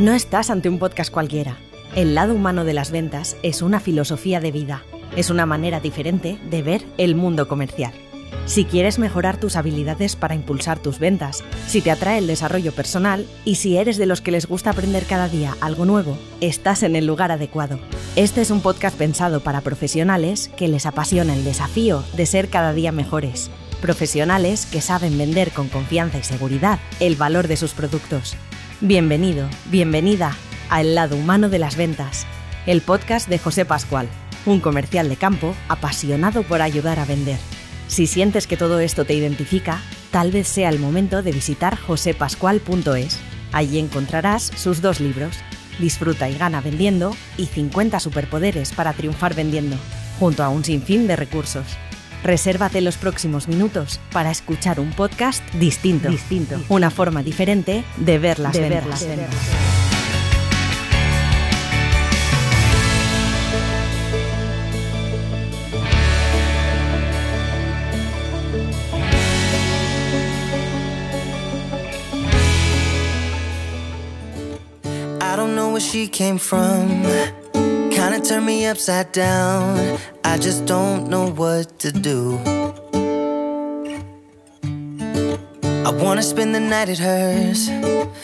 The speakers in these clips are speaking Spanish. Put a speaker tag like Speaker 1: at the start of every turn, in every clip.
Speaker 1: No estás ante un podcast cualquiera. El lado humano de las ventas es una filosofía de vida. Es una manera diferente de ver el mundo comercial. Si quieres mejorar tus habilidades para impulsar tus ventas, si te atrae el desarrollo personal y si eres de los que les gusta aprender cada día algo nuevo, estás en el lugar adecuado. Este es un podcast pensado para profesionales que les apasiona el desafío de ser cada día mejores. Profesionales que saben vender con confianza y seguridad el valor de sus productos. Bienvenido, bienvenida a El lado humano de las ventas, el podcast de José Pascual, un comercial de campo apasionado por ayudar a vender. Si sientes que todo esto te identifica, tal vez sea el momento de visitar josepascual.es. Allí encontrarás sus dos libros, Disfruta y gana vendiendo y 50 superpoderes para triunfar vendiendo, junto a un sinfín de recursos. Resérvate los próximos minutos para escuchar un podcast distinto, distinto una forma diferente de ver las de ventas. Ver las ventas.
Speaker 2: I don't know where she came from. I just don't know what to do. I wanna spend the night at hers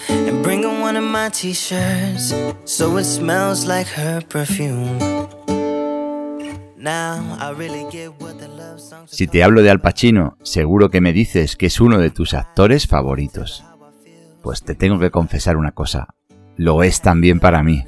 Speaker 2: and bring her one of my t-shirts so it smells like her perfume.
Speaker 3: Si te hablo de Al Pacino, seguro que me dices que es uno de tus actores favoritos. Pues te tengo que confesar una cosa, lo es también para mí.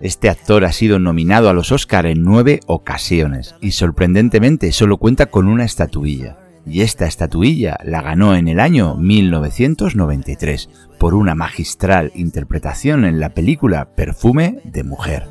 Speaker 3: Este actor ha sido nominado a los Oscar en nueve ocasiones y sorprendentemente solo cuenta con una estatuilla. Y esta estatuilla la ganó en el año 1993 por una magistral interpretación en la película Perfume de Mujer.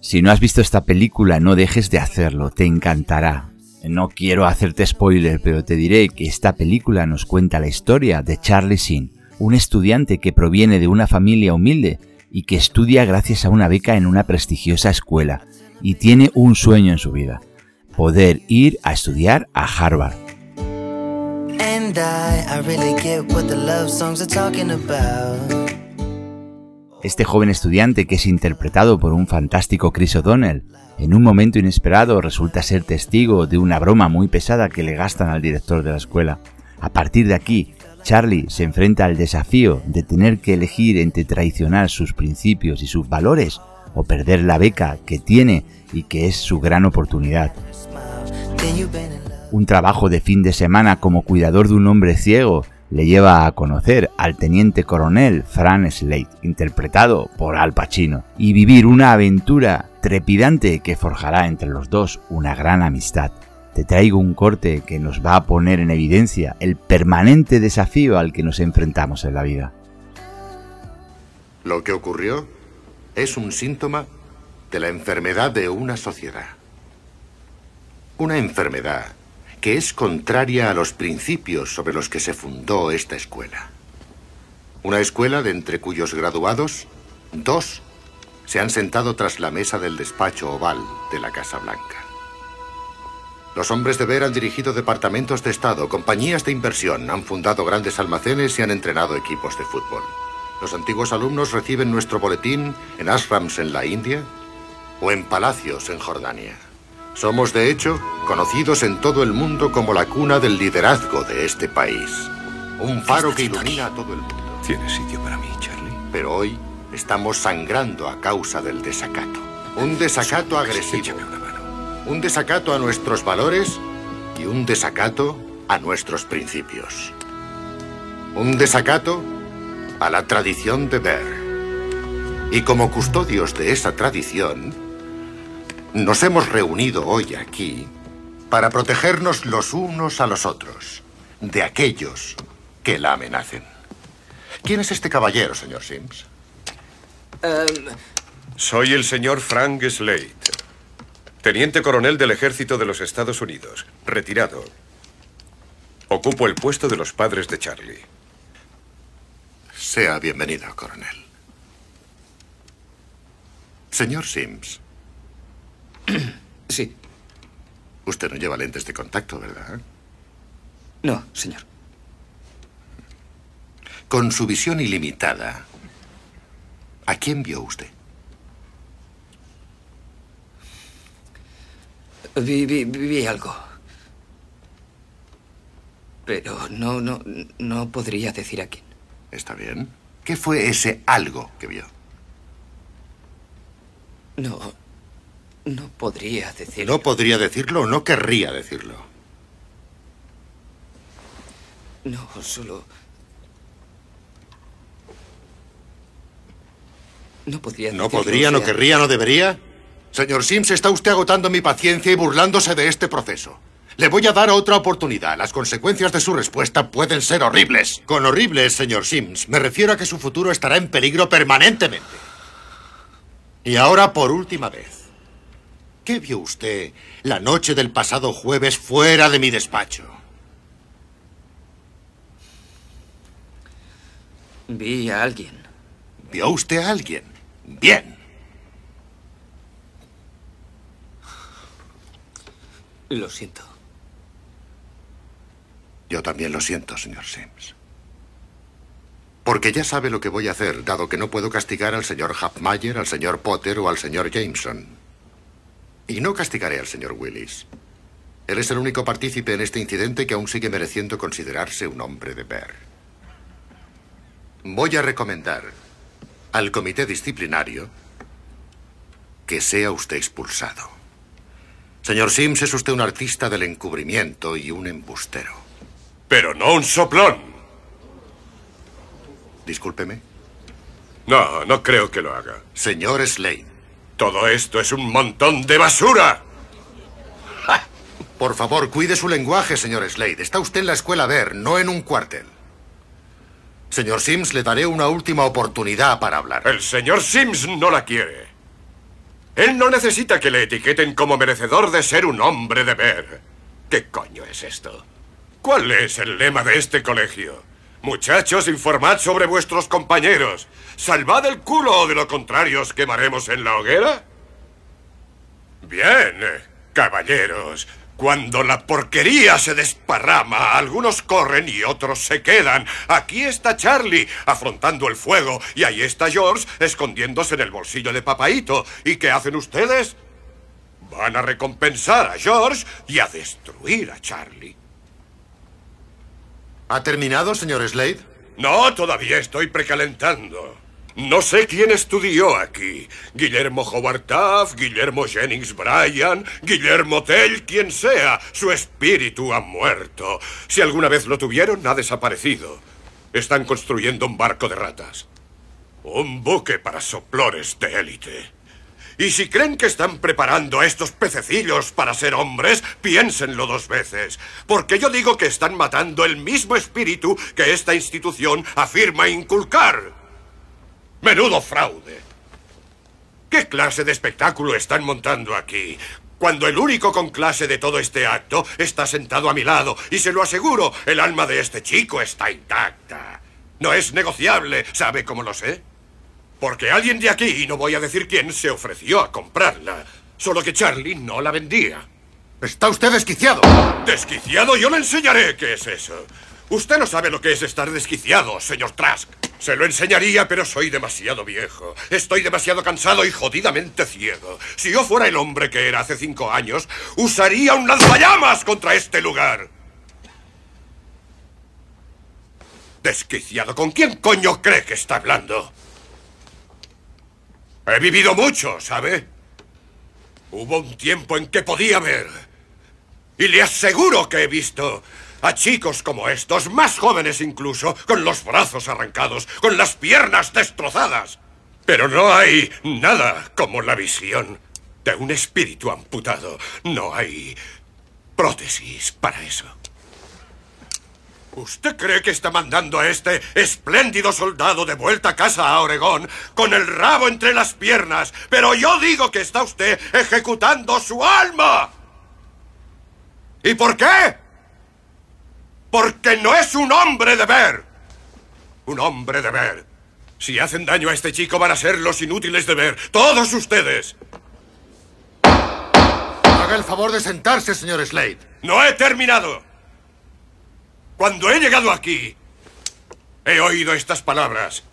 Speaker 3: Si no has visto esta película, no dejes de hacerlo, te encantará. No quiero hacerte spoiler, pero te diré que esta película nos cuenta la historia de Charlie Sheen, un estudiante que proviene de una familia humilde y que estudia gracias a una beca en una prestigiosa escuela y tiene un sueño en su vida, poder ir a estudiar a Harvard. Este joven estudiante que es interpretado por un fantástico Chris O'Donnell, en un momento inesperado resulta ser testigo de una broma muy pesada que le gastan al director de la escuela. A partir de aquí, Charlie se enfrenta al desafío de tener que elegir entre traicionar sus principios y sus valores o perder la beca que tiene y que es su gran oportunidad. Un trabajo de fin de semana como cuidador de un hombre ciego le lleva a conocer al teniente coronel Fran Slade, interpretado por Al Pacino, y vivir una aventura trepidante que forjará entre los dos una gran amistad. Te traigo un corte que nos va a poner en evidencia el permanente desafío al que nos enfrentamos en la vida.
Speaker 4: Lo que ocurrió es un síntoma de la enfermedad de una sociedad. Una enfermedad que es contraria a los principios sobre los que se fundó esta escuela. Una escuela de entre cuyos graduados, dos se han sentado tras la mesa del despacho oval de la Casa Blanca. Los hombres de ver han dirigido departamentos de Estado, compañías de inversión, han fundado grandes almacenes y han entrenado equipos de fútbol. Los antiguos alumnos reciben nuestro boletín en ashrams en la India o en palacios en Jordania. Somos, de hecho, conocidos en todo el mundo como la cuna del liderazgo de este país. Un faro que ilumina a todo el mundo.
Speaker 5: ¿Tienes sitio para mí, Charlie?
Speaker 4: Pero hoy estamos sangrando a causa del desacato. Un desacato agresivo. Un desacato a nuestros valores y un desacato a nuestros principios. Un desacato a la tradición de ver. Y como custodios de esa tradición, nos hemos reunido hoy aquí para protegernos los unos a los otros de aquellos que la amenacen. ¿Quién es este caballero, señor Sims?
Speaker 5: Soy el señor Frank Slade, teniente coronel del ejército de los Estados Unidos, retirado. Ocupo el puesto de los padres de Charlie.
Speaker 4: Sea bienvenido, coronel. Señor Sims,
Speaker 6: Sí.
Speaker 4: usted no lleva lentes de contacto, ¿verdad?
Speaker 6: No, señor.
Speaker 4: Con su visión ilimitada, ¿a quién vio usted?
Speaker 6: Vi, vi, vi algo. Pero no, no, no podría decir a quién.
Speaker 4: Está bien. ¿Qué fue ese algo que vio?
Speaker 6: No, no podría decirlo.
Speaker 4: No podría decirlo o no querría decirlo.
Speaker 6: No, solo... No podría
Speaker 4: ¿No podría, no querría, no debería? Señor Sims, está usted agotando mi paciencia y burlándose de este proceso. Le voy a dar otra oportunidad. Las consecuencias de su respuesta pueden ser horribles. Con horribles, señor Sims, me refiero a que su futuro estará en peligro permanentemente. Y ahora, por última vez. ¿Qué vio usted la noche del pasado jueves fuera de mi despacho?
Speaker 6: Vi a alguien.
Speaker 4: ¿Vio usted a alguien? Bien.
Speaker 6: Lo siento.
Speaker 4: Yo también lo siento, señor Sims. Porque ya sabe lo que voy a hacer, dado que no puedo castigar al señor Hapmayer, al señor Potter o al señor Jameson. Y no castigaré al señor Willis. Él es el único partícipe en este incidente que aún sigue mereciendo considerarse un hombre de ver. Voy a recomendar al comité disciplinario que sea usted expulsado. Señor Sims, es usted un artista del encubrimiento y un embustero.
Speaker 5: Pero no un soplón.
Speaker 4: Discúlpeme.
Speaker 5: No, no creo que lo haga.
Speaker 4: Señor Slade,
Speaker 5: Todo esto es un montón de basura.
Speaker 4: por favor, cuide su lenguaje, señor Slade. Está usted en la escuela Ver, no en un cuartel. Señor Sims, le daré una última oportunidad para hablar.
Speaker 5: El señor Sims no la quiere. Él no necesita que le etiqueten como merecedor de ser un hombre de ver. ¿Qué coño es esto? ¿Cuál es el lema de este colegio? Muchachos, informad sobre vuestros compañeros. Salvad el culo o de lo contrario os quemaremos en la hoguera. Bien, caballeros. Cuando la porquería se desparrama, algunos corren y otros se quedan. Aquí está Charlie afrontando el fuego y ahí está George escondiéndose en el bolsillo de Papaito. ¿Y qué hacen ustedes? Van a recompensar a George y a destruir a Charlie.
Speaker 4: ¿Ha terminado, señor Slade?
Speaker 5: No, todavía estoy precalentando. No sé quién estudió aquí. Guillermo Howard Taft, Guillermo Jennings Bryan, Guillermo Tell, quien sea. Su espíritu ha muerto. Si alguna vez lo tuvieron, ha desaparecido. Están construyendo un barco de ratas. Un buque para soplores de élite. Y si creen que están preparando a estos pececillos para ser hombres, piénsenlo dos veces. Porque yo digo que están matando el mismo espíritu que esta institución afirma inculcar. Menudo fraude. ¿Qué clase de espectáculo están montando aquí? Cuando el único con clase de todo este acto está sentado a mi lado, y se lo aseguro, el alma de este chico está intacta. No es negociable, ¿sabe cómo lo sé? Porque alguien de aquí, y no voy a decir quién, se ofreció a comprarla. Solo que Charlie no la vendía.
Speaker 4: Está usted desquiciado.
Speaker 5: ¿Desquiciado? Yo le enseñaré qué es eso. Usted no sabe lo que es estar desquiciado, señor Trask. Se lo enseñaría, pero soy demasiado viejo. Estoy demasiado cansado y jodidamente ciego. Si yo fuera el hombre que era hace cinco años, usaría un lanzallamas contra este lugar. Desquiciado, ¿con quién coño cree que está hablando? He vivido mucho, ¿sabe? Hubo un tiempo en que podía ver. Y le aseguro que he visto a chicos como estos, más jóvenes incluso, con los brazos arrancados, con las piernas destrozadas. Pero no hay nada como la visión de un espíritu amputado. No hay prótesis para eso. ¿Usted cree que está mandando a este espléndido soldado de vuelta a casa a Oregón con el rabo entre las piernas? Pero yo digo que está usted ejecutando su alma. ¿Y por qué? Porque no es un hombre de ver. Un hombre de ver. Si hacen daño a este chico van a ser los inútiles de ver. Todos ustedes.
Speaker 4: Haga el favor de sentarse, señor Slade.
Speaker 5: No he terminado. Cuando he llegado aquí, He oído estas palabras.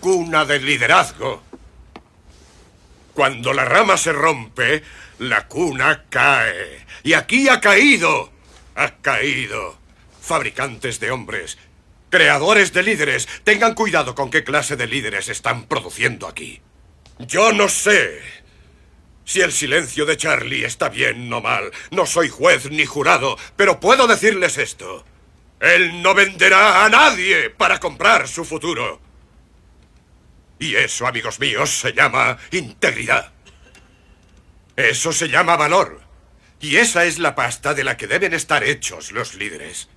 Speaker 5: Cuna del liderazgo. Cuando la rama se rompe, la cuna cae. Y aquí ha caído. Ha caído. Fabricantes de hombres, creadores de líderes, tengan cuidado con qué clase de líderes están produciendo aquí. Yo no sé si el silencio de Charlie está bien o mal. No soy juez ni jurado, pero puedo decirles esto. Él no venderá a nadie para comprar su futuro. Y eso, amigos míos, se llama integridad. Eso se llama valor. Y esa es la pasta de la que deben estar hechos los líderes.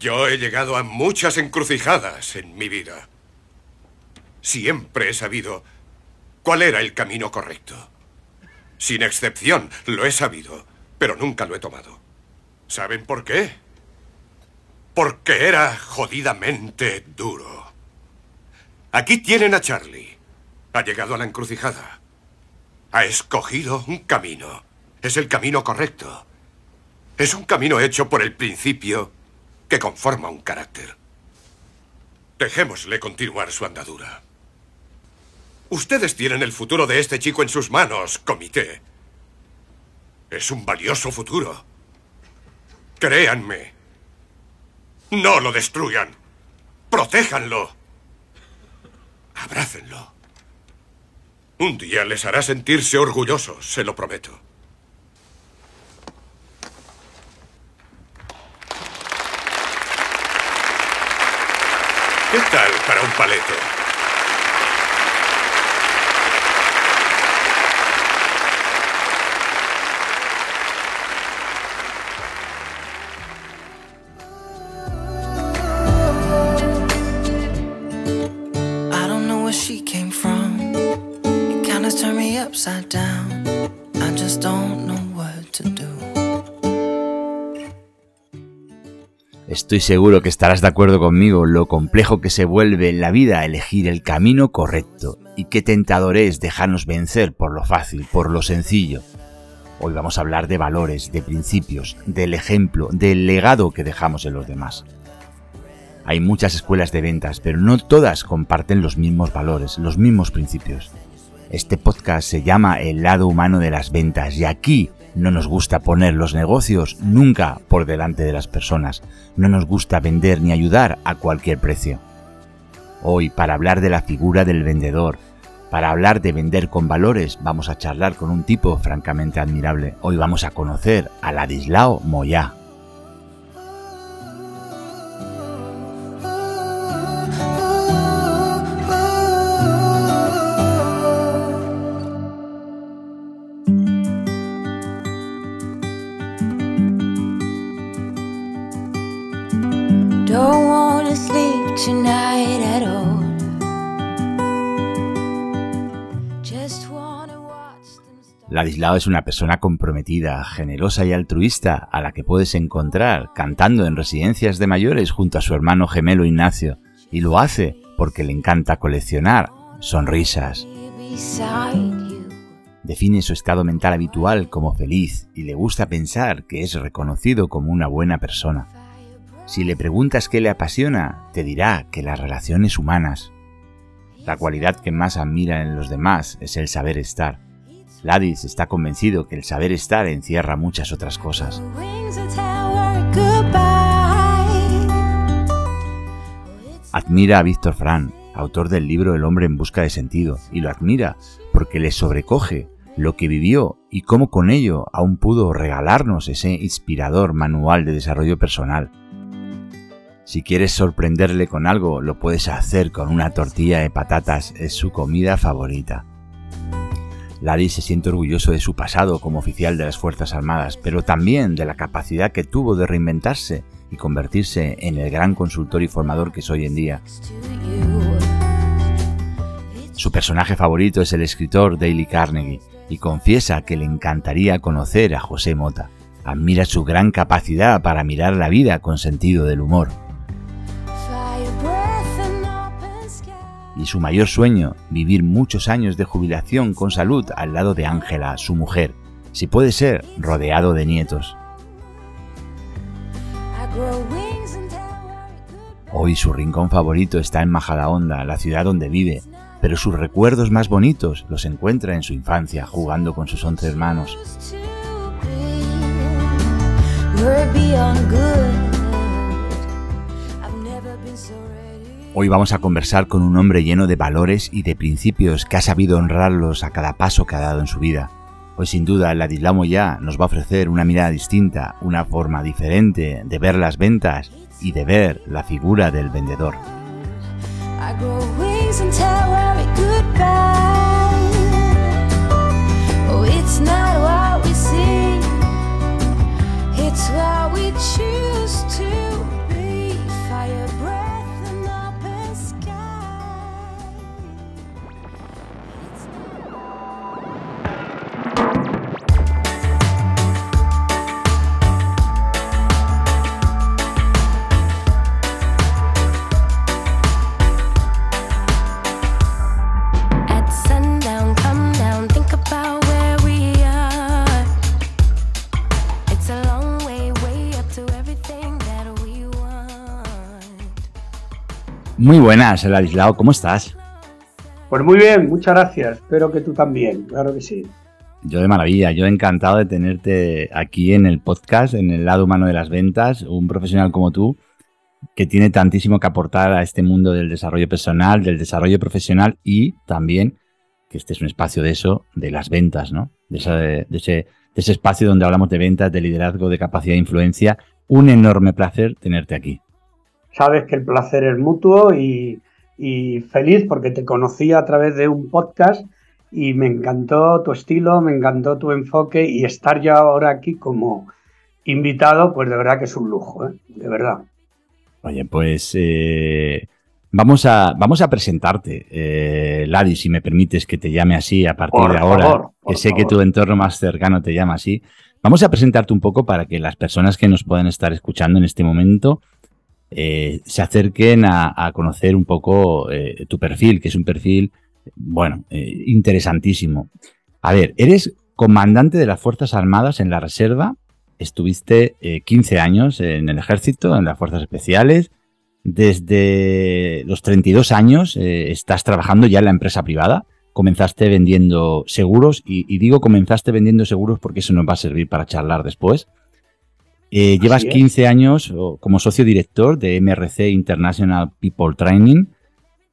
Speaker 5: Yo he llegado a muchas encrucijadas en mi vida. Siempre he sabido cuál era el camino correcto. Sin excepción, lo he sabido, pero nunca lo he tomado. ¿Saben por qué? Porque era jodidamente duro. Aquí tienen a Charlie. Ha llegado a la encrucijada. Ha escogido un camino. Es el camino correcto. Es un camino hecho por el principio que conforma un carácter. Dejémosle continuar su andadura. Ustedes tienen el futuro de este chico en sus manos, comité. Es un valioso futuro. Créanme. No lo destruyan. Protéjanlo. Abrácenlo. Un día les hará sentirse orgullosos, se lo prometo. ¿Qué tal para un paleto?
Speaker 3: Estoy seguro que estarás de acuerdo conmigo lo complejo que se vuelve en la vida elegir el camino correcto y qué tentador es dejarnos vencer por lo fácil, por lo sencillo. Hoy vamos a hablar de valores, de principios, del ejemplo, del legado que dejamos en los demás. Hay muchas escuelas de ventas, pero no todas comparten los mismos valores, los mismos principios. Este podcast se llama El lado humano de las ventas y aquí no nos gusta poner los negocios nunca por delante de las personas. No nos gusta vender ni ayudar a cualquier precio. Hoy, para hablar de la figura del vendedor, para hablar de vender con valores, vamos a charlar con un tipo francamente admirable. Hoy vamos a conocer a Ladislao Moyá. Ladislao es una persona comprometida, generosa y altruista a la que puedes encontrar cantando en residencias de mayores junto a su hermano gemelo Ignacio, y lo hace porque le encanta coleccionar sonrisas. Define su estado mental habitual como feliz y le gusta pensar que es reconocido como una buena persona. Si le preguntas qué le apasiona, te dirá que las relaciones humanas. La cualidad que más admira en los demás es el saber estar. Ladis está convencido que el saber estar encierra muchas otras cosas. Admira a Víctor Fran, autor del libro El hombre en busca de sentido, y lo admira porque le sobrecoge lo que vivió y cómo con ello aún pudo regalarnos ese inspirador manual de desarrollo personal. Si quieres sorprenderle con algo, lo puedes hacer con una tortilla de patatas, es su comida favorita. Ladis se siente orgulloso de su pasado como oficial de las Fuerzas Armadas, pero también de la capacidad que tuvo de reinventarse y convertirse en el gran consultor y formador que es hoy en día. Su personaje favorito es el escritor Dale Carnegie y confiesa que le encantaría conocer a José Mota. Admira su gran capacidad para mirar la vida con sentido del humor. Y su mayor sueño, vivir muchos años de jubilación con salud al lado de Ángela, su mujer, si puede ser, rodeado de nietos. Hoy su rincón favorito está en Majadahonda, la ciudad donde vive, pero sus recuerdos más bonitos los encuentra en su infancia jugando con sus once hermanos. Hoy vamos a conversar con un hombre lleno de valores y de principios que ha sabido honrarlos a cada paso que ha dado en su vida. Hoy sin duda Ladislao Moya nos va a ofrecer una mirada distinta, una forma diferente de ver las ventas y de ver la figura del vendedor. Muy buenas, Ladislao, ¿cómo estás?
Speaker 7: Pues muy bien, muchas gracias. Espero que tú también, claro que sí.
Speaker 3: Yo de maravilla, yo encantado de tenerte aquí en el podcast, en el lado humano de las ventas, un profesional como tú que tiene tantísimo que aportar a este mundo del desarrollo personal, del desarrollo profesional y también que este es un espacio de eso, de las ventas, ¿no? De, ese, de ese espacio donde hablamos de ventas, de liderazgo, de capacidad de influencia. Un enorme placer tenerte aquí
Speaker 7: sabes que el placer es mutuo y, feliz porque te conocí a través de un podcast y me encantó tu estilo, me encantó tu enfoque y estar ya ahora aquí como invitado, pues de verdad que es un lujo, ¿eh? de verdad.
Speaker 3: Oye, pues eh, vamos, a, vamos a presentarte, eh, Ladi, si me permites que te llame así a partir de ahora, que sé que tu entorno más cercano te llama así. Vamos a presentarte un poco para que las personas que nos puedan estar escuchando en este momento eh, se acerquen a, conocer un poco eh, tu perfil, que es un perfil, bueno, eh, interesantísimo. A ver, eres comandante de las Fuerzas Armadas en la Reserva, estuviste 15 años en el ejército, en las Fuerzas Especiales, desde los 32 años estás trabajando ya en la empresa privada, comenzaste vendiendo seguros y, digo comenzaste vendiendo seguros porque eso nos va a servir para charlar después. Eh, llevas 15 años como socio director de MRC International People Training,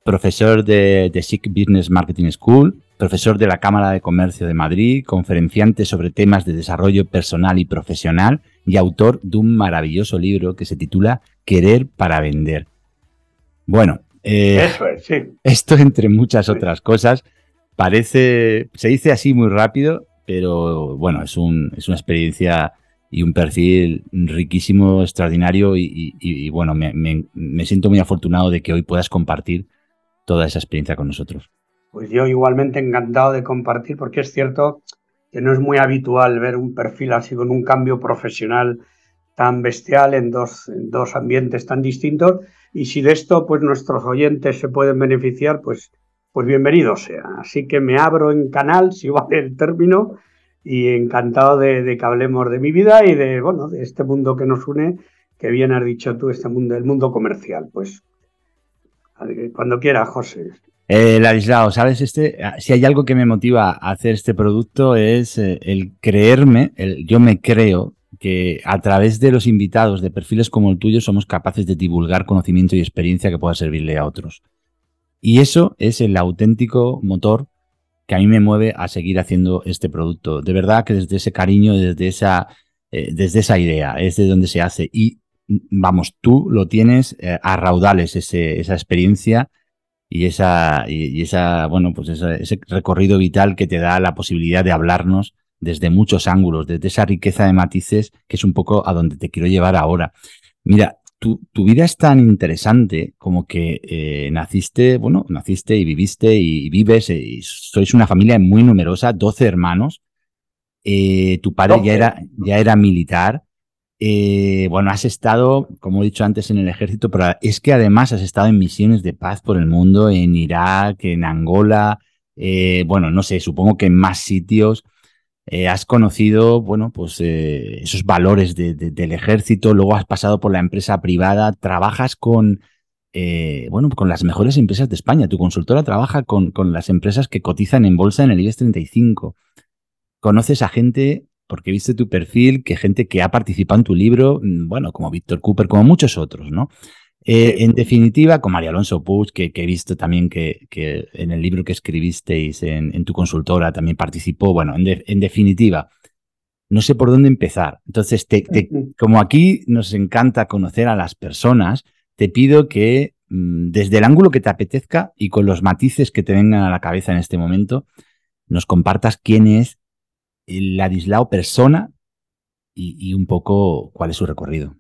Speaker 3: profesor de, de SIC Business Marketing School, profesor de la Cámara de Comercio de Madrid, conferenciante sobre temas de desarrollo personal y profesional y autor de un maravilloso libro que se titula Querer para Vender. Bueno, eh, esto entre muchas otras cosas parece, se dice así muy rápido, pero bueno, es, un, es una experiencia y un perfil riquísimo, extraordinario y, bueno, me, siento muy afortunado de que hoy puedas compartir toda esa experiencia con nosotros.
Speaker 7: Pues yo igualmente encantado de compartir porque es cierto que no es muy habitual ver un perfil así con un cambio profesional tan bestial en dos, en dos ambientes tan distintos y si de esto pues nuestros oyentes se pueden beneficiar pues, pues bienvenido sea. Así que me abro en canal, si vale el término, y encantado de, que hablemos de mi vida y de, bueno, de este mundo que nos une, que bien has dicho tú, este mundo, el mundo comercial. Pues cuando quiera, José.
Speaker 3: Eh, ¿sabes? Este, ah, si hay algo que me motiva a hacer este producto es eh, el creerme, el, yo me creo que a través de los invitados de perfiles como el tuyo somos capaces de divulgar conocimiento y experiencia que pueda servirle a otros. Y eso es el auténtico motor que a mí me mueve a seguir haciendo este producto. De verdad que desde ese cariño, desde esa, eh, desde esa idea, es de donde se hace. Y mm, vamos, tú lo tienes eh, a raudales, ese, esa experiencia y esa, y, esa bueno, pues ese recorrido vital que te da la posibilidad de hablarnos desde muchos ángulos, desde esa riqueza de matices que es un poco a donde te quiero llevar ahora. Mira, tu, vida es tan interesante como que eh, naciste, bueno, naciste y viviste y, vives, eh, y sois una familia muy numerosa, 12 hermanos. Eh, tu padre ya era, ya era militar. bueno, has estado, como he dicho antes, en el ejército, pero es que además has estado en misiones de paz por el mundo, en Irak, en Angola, bueno, no sé, supongo que en más sitios. Eh, has conocido, bueno, pues eh, esos valores del ejército, luego has pasado por la empresa privada, trabajas con, eh, bueno, con las mejores empresas de España. Tu consultora trabaja con, con las empresas que cotizan en bolsa en el IBEX 35. Conoces a gente, porque viste tu perfil, que gente que ha participado en tu libro, mm, bueno, como Víctor Cooper, como muchos otros, ¿no? Eh, en definitiva, con María Alonso Puig, que, he visto también que, que, en el libro que escribisteis en, en tu consultora también participó. Bueno, en, en, definitiva, no sé por dónde empezar. Entonces, te, te, como aquí nos encanta conocer a las personas, te pido que mm, desde el ángulo que te apetezca y con los matices que te vengan a la cabeza en este momento, nos compartas quién es Ladislao persona y, y un poco cuál es su recorrido.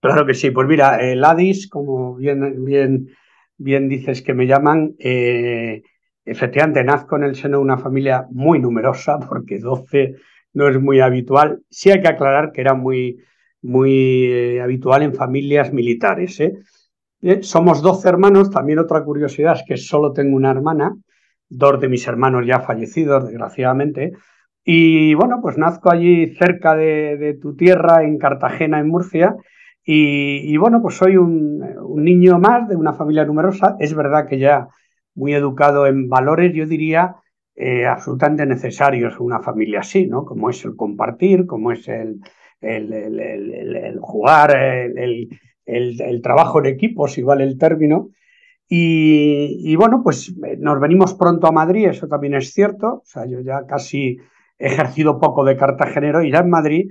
Speaker 7: Claro que sí. Pues mira, el Ladis, como bien, bien, bien dices que me llaman, eh, efectivamente nazco en el seno de una familia muy numerosa, porque 12 no es muy habitual. Sí hay que aclarar que era muy, muy eh, habitual en familias militares. ¿eh? ¿eh? somos 12 hermanos. También otra curiosidad es que solo tengo una hermana, dos de mis hermanos ya fallecidos, desgraciadamente. Y bueno, pues nazco allí cerca de tu tierra, en Cartagena, en Murcia y, bueno, pues soy un, niño más de una familia numerosa. Es verdad que ya muy educado en valores, yo diría, eh, absolutamente necesarios una familia así, ¿no? Como es el compartir, como es el, jugar, el, trabajo en equipo, si vale el término. Y, y, bueno, pues eh, nos venimos pronto a Madrid, eso también es cierto. O sea, yo ya casi he ejercido poco de cartagenero y ya en Madrid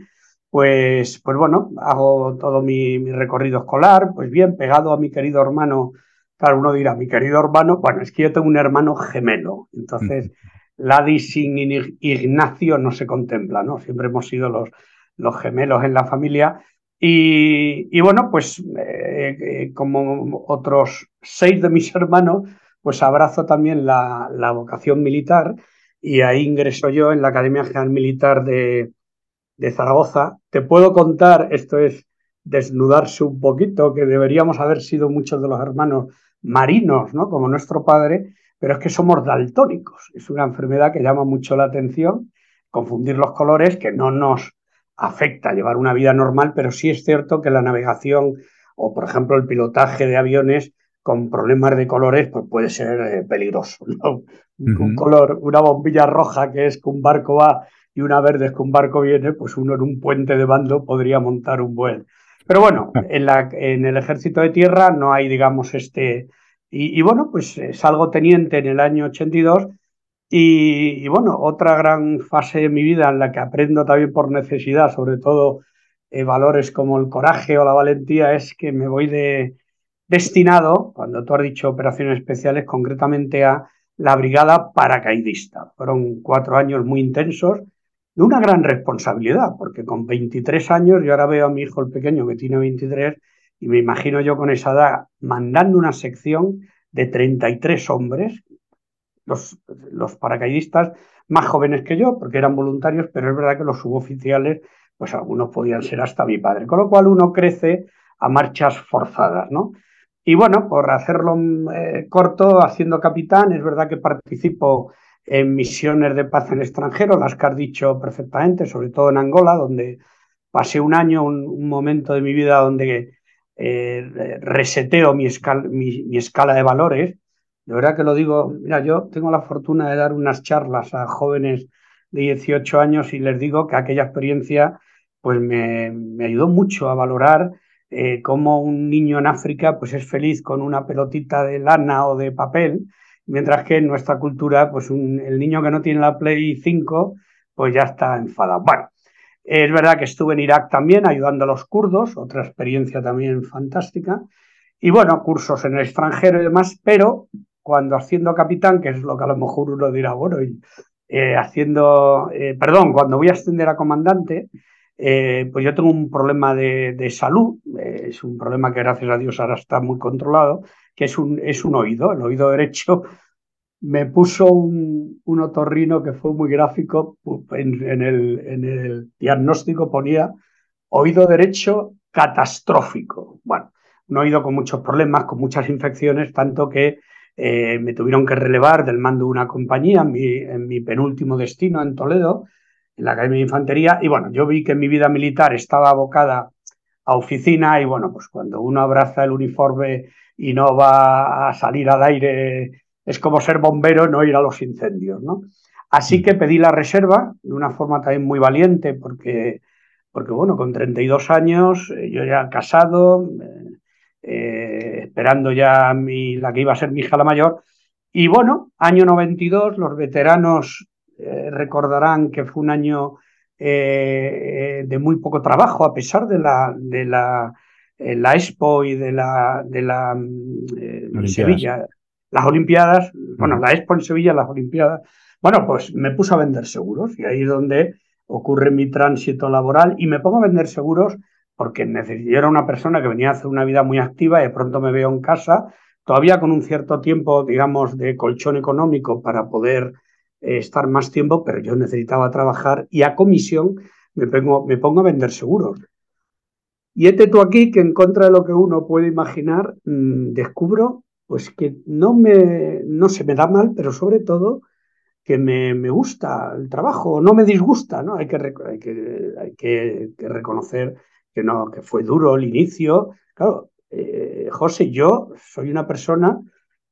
Speaker 7: pues, pues bueno, hago todo mi, recorrido escolar, pues bien, pegado a mi querido hermano, claro, uno dirá, mi querido hermano, bueno, es que yo tengo un hermano gemelo, entonces Ladi sin Ignacio no se contempla, ¿no? Siempre hemos sido los, los gemelos en la familia. Y, bueno, pues eh, eh, como otros seis de mis hermanos, pues abrazo también la, la vocación militar y ahí ingreso yo en la Academia General Militar de, de Zaragoza. Te puedo contar, esto es desnudarse un poquito, que deberíamos haber sido muchos de los hermanos marinos, ¿no? Como nuestro padre, pero es que somos daltónicos. Es una enfermedad que llama mucho la atención, confundir los colores, que no nos afecta llevar una vida normal, pero sí es cierto que la navegación o, por ejemplo, el pilotaje de aviones con problemas de colores, pues puede ser eh, peligroso. Un color, una bombilla roja que es que un barco va y una vez que un barco viene, pues uno en un puente de bando podría montar un buen. Pero bueno, en, la, en el ejército de tierra no hay, digamos, este... Y, bueno, pues salgo teniente en el año 82 y, y, bueno, otra gran fase de mi vida en la que aprendo también por necesidad, sobre todo eh, valores como el coraje o la valentía, es que me voy de, destinado, cuando tú has dicho operaciones especiales, concretamente a la brigada paracaidista. Fueron cuatro años muy intensos de una gran responsabilidad, porque con 23 años, yo ahora veo a mi hijo el pequeño que tiene 23, y me imagino yo con esa edad mandando una sección de 33 hombres, los, los paracaidistas más jóvenes que yo, porque eran voluntarios, pero es verdad que los suboficiales, pues algunos podían ser hasta mi padre, con lo cual uno crece a marchas forzadas, ¿no? Y bueno, por hacerlo eh, corto, haciendo capitán, es verdad que participo en misiones de paz en extranjero, las que has dicho perfectamente, sobre todo en Angola, donde pasé un año, un, momento de mi vida donde eh, reseteo mi escala, de valores. De verdad que lo digo, mira, yo tengo la fortuna de dar unas charlas a jóvenes de 18 años y les digo que aquella experiencia pues me, me ayudó mucho a valorar eh, cómo un niño en África pues es feliz con una pelotita de lana o de papel mientras que en nuestra cultura, pues el niño que no tiene la Play 5, pues ya está enfadado. Bueno, es verdad que estuve en Irak también ayudando a los kurdos, otra experiencia también fantástica, y bueno, cursos en el extranjero y demás, pero cuando haciendo capitán, que es lo que a lo mejor uno dirá, bueno, y, eh, haciendo, eh, perdón, cuando voy a ascender a comandante, eh, pues yo tengo un problema de, de salud, es un problema que gracias a Dios ahora está muy controlado, que es un, es un oído, el oído derecho, me puso un, un otorrino que fue muy gráfico, en, el, en el diagnóstico ponía oído derecho catastrófico. Bueno, un oído con muchos problemas, con muchas infecciones, tanto que eh, me tuvieron que relevar del mando de una compañía en mi, en mi, penúltimo destino en Toledo, en la Academia de Infantería. Y bueno, yo vi que mi vida militar estaba abocada a oficina y bueno, pues cuando uno abraza el uniforme y no va a salir al aire, es como ser bombero, no ir a los incendios, ¿no? Así que pedí la reserva de una forma también muy valiente porque, porque bueno, con 32 años, eh, yo ya casado, eh, eh, esperando ya mi, la que iba a ser mi hija la mayor, y bueno, año 92, los veteranos eh, recordarán que fue un año eh, de muy poco trabajo, a pesar de la, de la, la Expo y de la, de la mm, Sevilla, las Olimpiadas, bueno, la Expo en Sevilla, las Olimpiadas. Bueno, pues me puse a vender seguros y ahí es donde ocurre mi tránsito laboral y me pongo a vender seguros porque yo era una persona que venía a hacer una vida muy activa y de pronto me veo en casa, todavía con un cierto tiempo, digamos, de colchón económico para poder eh, estar más tiempo, pero yo necesitaba trabajar y a comisión me pongo, me pongo a vender seguros. Y este tú aquí que en contra de lo que uno puede imaginar, mmm, descubro pues que no, me, no se me da mal, pero sobre todo que me, me, gusta el trabajo, no me disgusta, ¿no? Hay que, hay que, hay que reconocer que no, que fue duro el inicio. Claro, eh, José, yo soy una persona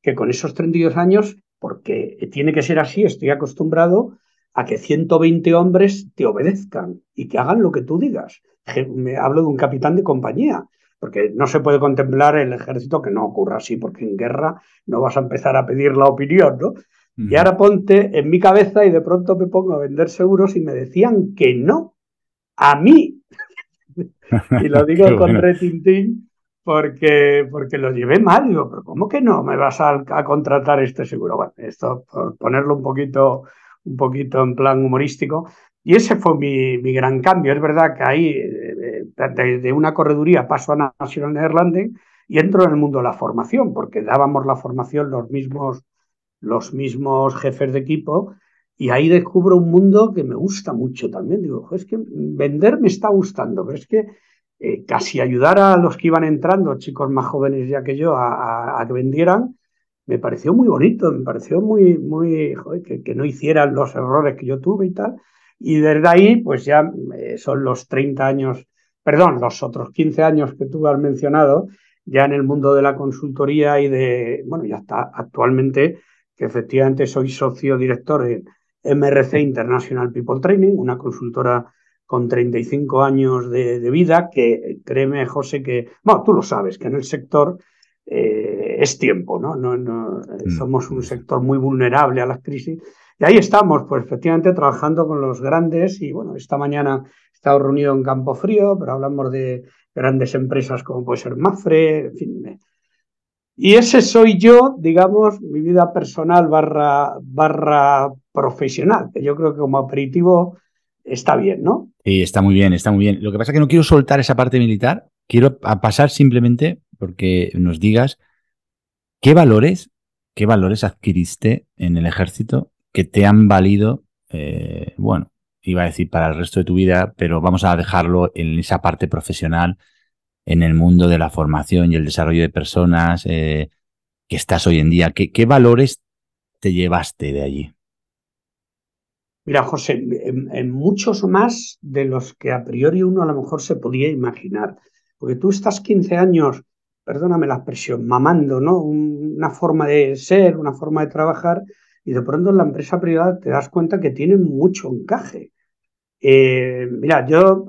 Speaker 7: que con esos 32 años, porque tiene que ser así, estoy acostumbrado a que 120 hombres te obedezcan y que hagan lo que tú digas. Me hablo de un capitán de compañía, porque no se puede contemplar el ejército que no ocurra así, porque en guerra no vas a empezar a pedir la opinión, ¿no? Y ahora ponte en mi cabeza y de pronto me pongo a vender seguros y me decían que no, a mí, y lo digo con bueno. retintín porque, porque lo llevé mal. Digo, pero ¿cómo que no me vas a, a, contratar este seguro? Bueno, esto por ponerlo un poquito, un poquito en plan humorístico. Y ese fue mi, mi gran cambio. Es verdad que ahí, de, de, una correduría, paso a National Nederlanden y entro en el mundo de la formación, porque dábamos la formación los mismos, los mismos jefes de equipo. Y ahí descubro un mundo que me gusta mucho también. Digo, es que vender me está gustando, pero es que eh, casi ayudar a los que iban entrando, chicos más jóvenes ya que yo, a, que vendieran, me pareció muy bonito, me pareció muy, muy, que, no hicieran los errores que yo tuve y tal. Y desde ahí, pues ya eh, son los 30 años, perdón, los otros 15 años que tú has mencionado, ya en el mundo de la consultoría y de, bueno, ya está actualmente, que efectivamente soy socio director en MRC International People Training, una consultora con 35 años de, de, vida, que créeme, José, que, bueno, tú lo sabes, que en el sector eh, es tiempo, ¿no? no, no mm. Somos un sector muy vulnerable a las crisis. Y ahí estamos, pues efectivamente, trabajando con los grandes. Y bueno, esta mañana he estado reunido en Campo Frío, pero hablamos de grandes empresas como puede ser Mafre, en fin. Y ese soy yo, digamos, mi vida personal barra, barra profesional, que yo creo que como aperitivo está bien, ¿no?
Speaker 3: Sí, está muy bien, está muy bien. Lo que pasa es que no quiero soltar esa parte militar, quiero pasar simplemente porque nos digas qué valores, qué valores adquiriste en el ejército que te han valido, eh, bueno, iba a decir para el resto de tu vida, pero vamos a dejarlo en esa parte profesional, en el mundo de la formación y el desarrollo de personas eh, que estás hoy en día. ¿Qué, ¿Qué valores te llevaste de allí?
Speaker 7: Mira, José, en, muchos más de los que a priori uno a lo mejor se podía imaginar. Porque tú estás 15 años, perdóname la expresión, mamando, ¿no? Una forma de ser, una forma de trabajar, y de pronto en la empresa privada te das cuenta que tiene mucho encaje. Eh, mira, yo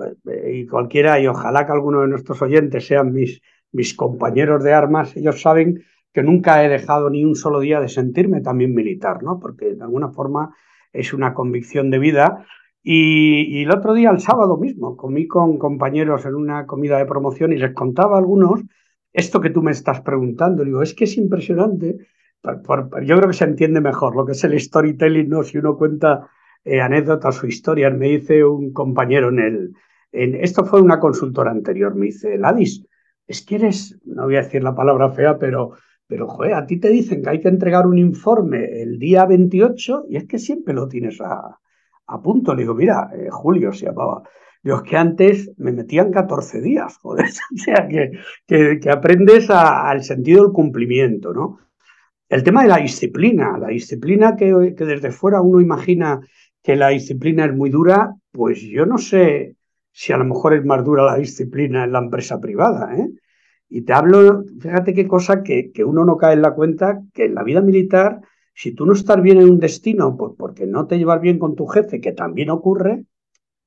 Speaker 7: y cualquiera, y ojalá que alguno de nuestros oyentes sean mis, mis compañeros de armas, ellos saben que nunca he dejado ni un solo día de sentirme también militar, ¿no? Porque de alguna forma es una convicción de vida. Y, y, el otro día, el sábado mismo, comí con compañeros en una comida de promoción y les contaba a algunos esto que tú me estás preguntando. Digo, es que es impresionante. Yo creo que se entiende mejor lo que es el storytelling, ¿no? Si uno cuenta eh, anécdotas o historias. Me dice un compañero en el. En, esto fue una consultora anterior. Me dice, Ladis, es que eres, no voy a decir la palabra fea, pero pero, joder, a ti te dicen que hay que entregar un informe el día 28 y es que siempre lo tienes a, a punto. Le digo, mira, eh, Julio se llamaba. Digo, es que antes me metían 14 días, joder. o sea, que, que, aprendes al sentido del cumplimiento, ¿no? El tema de la disciplina, la disciplina que, desde fuera uno imagina que la disciplina es muy dura, pues yo no sé si a lo mejor es más dura la disciplina en la empresa privada. ¿eh? Y te hablo, fíjate qué cosa que, que, uno no cae en la cuenta, que en la vida militar, si tú no estás bien en un destino, pues porque no te llevas bien con tu jefe, que también ocurre,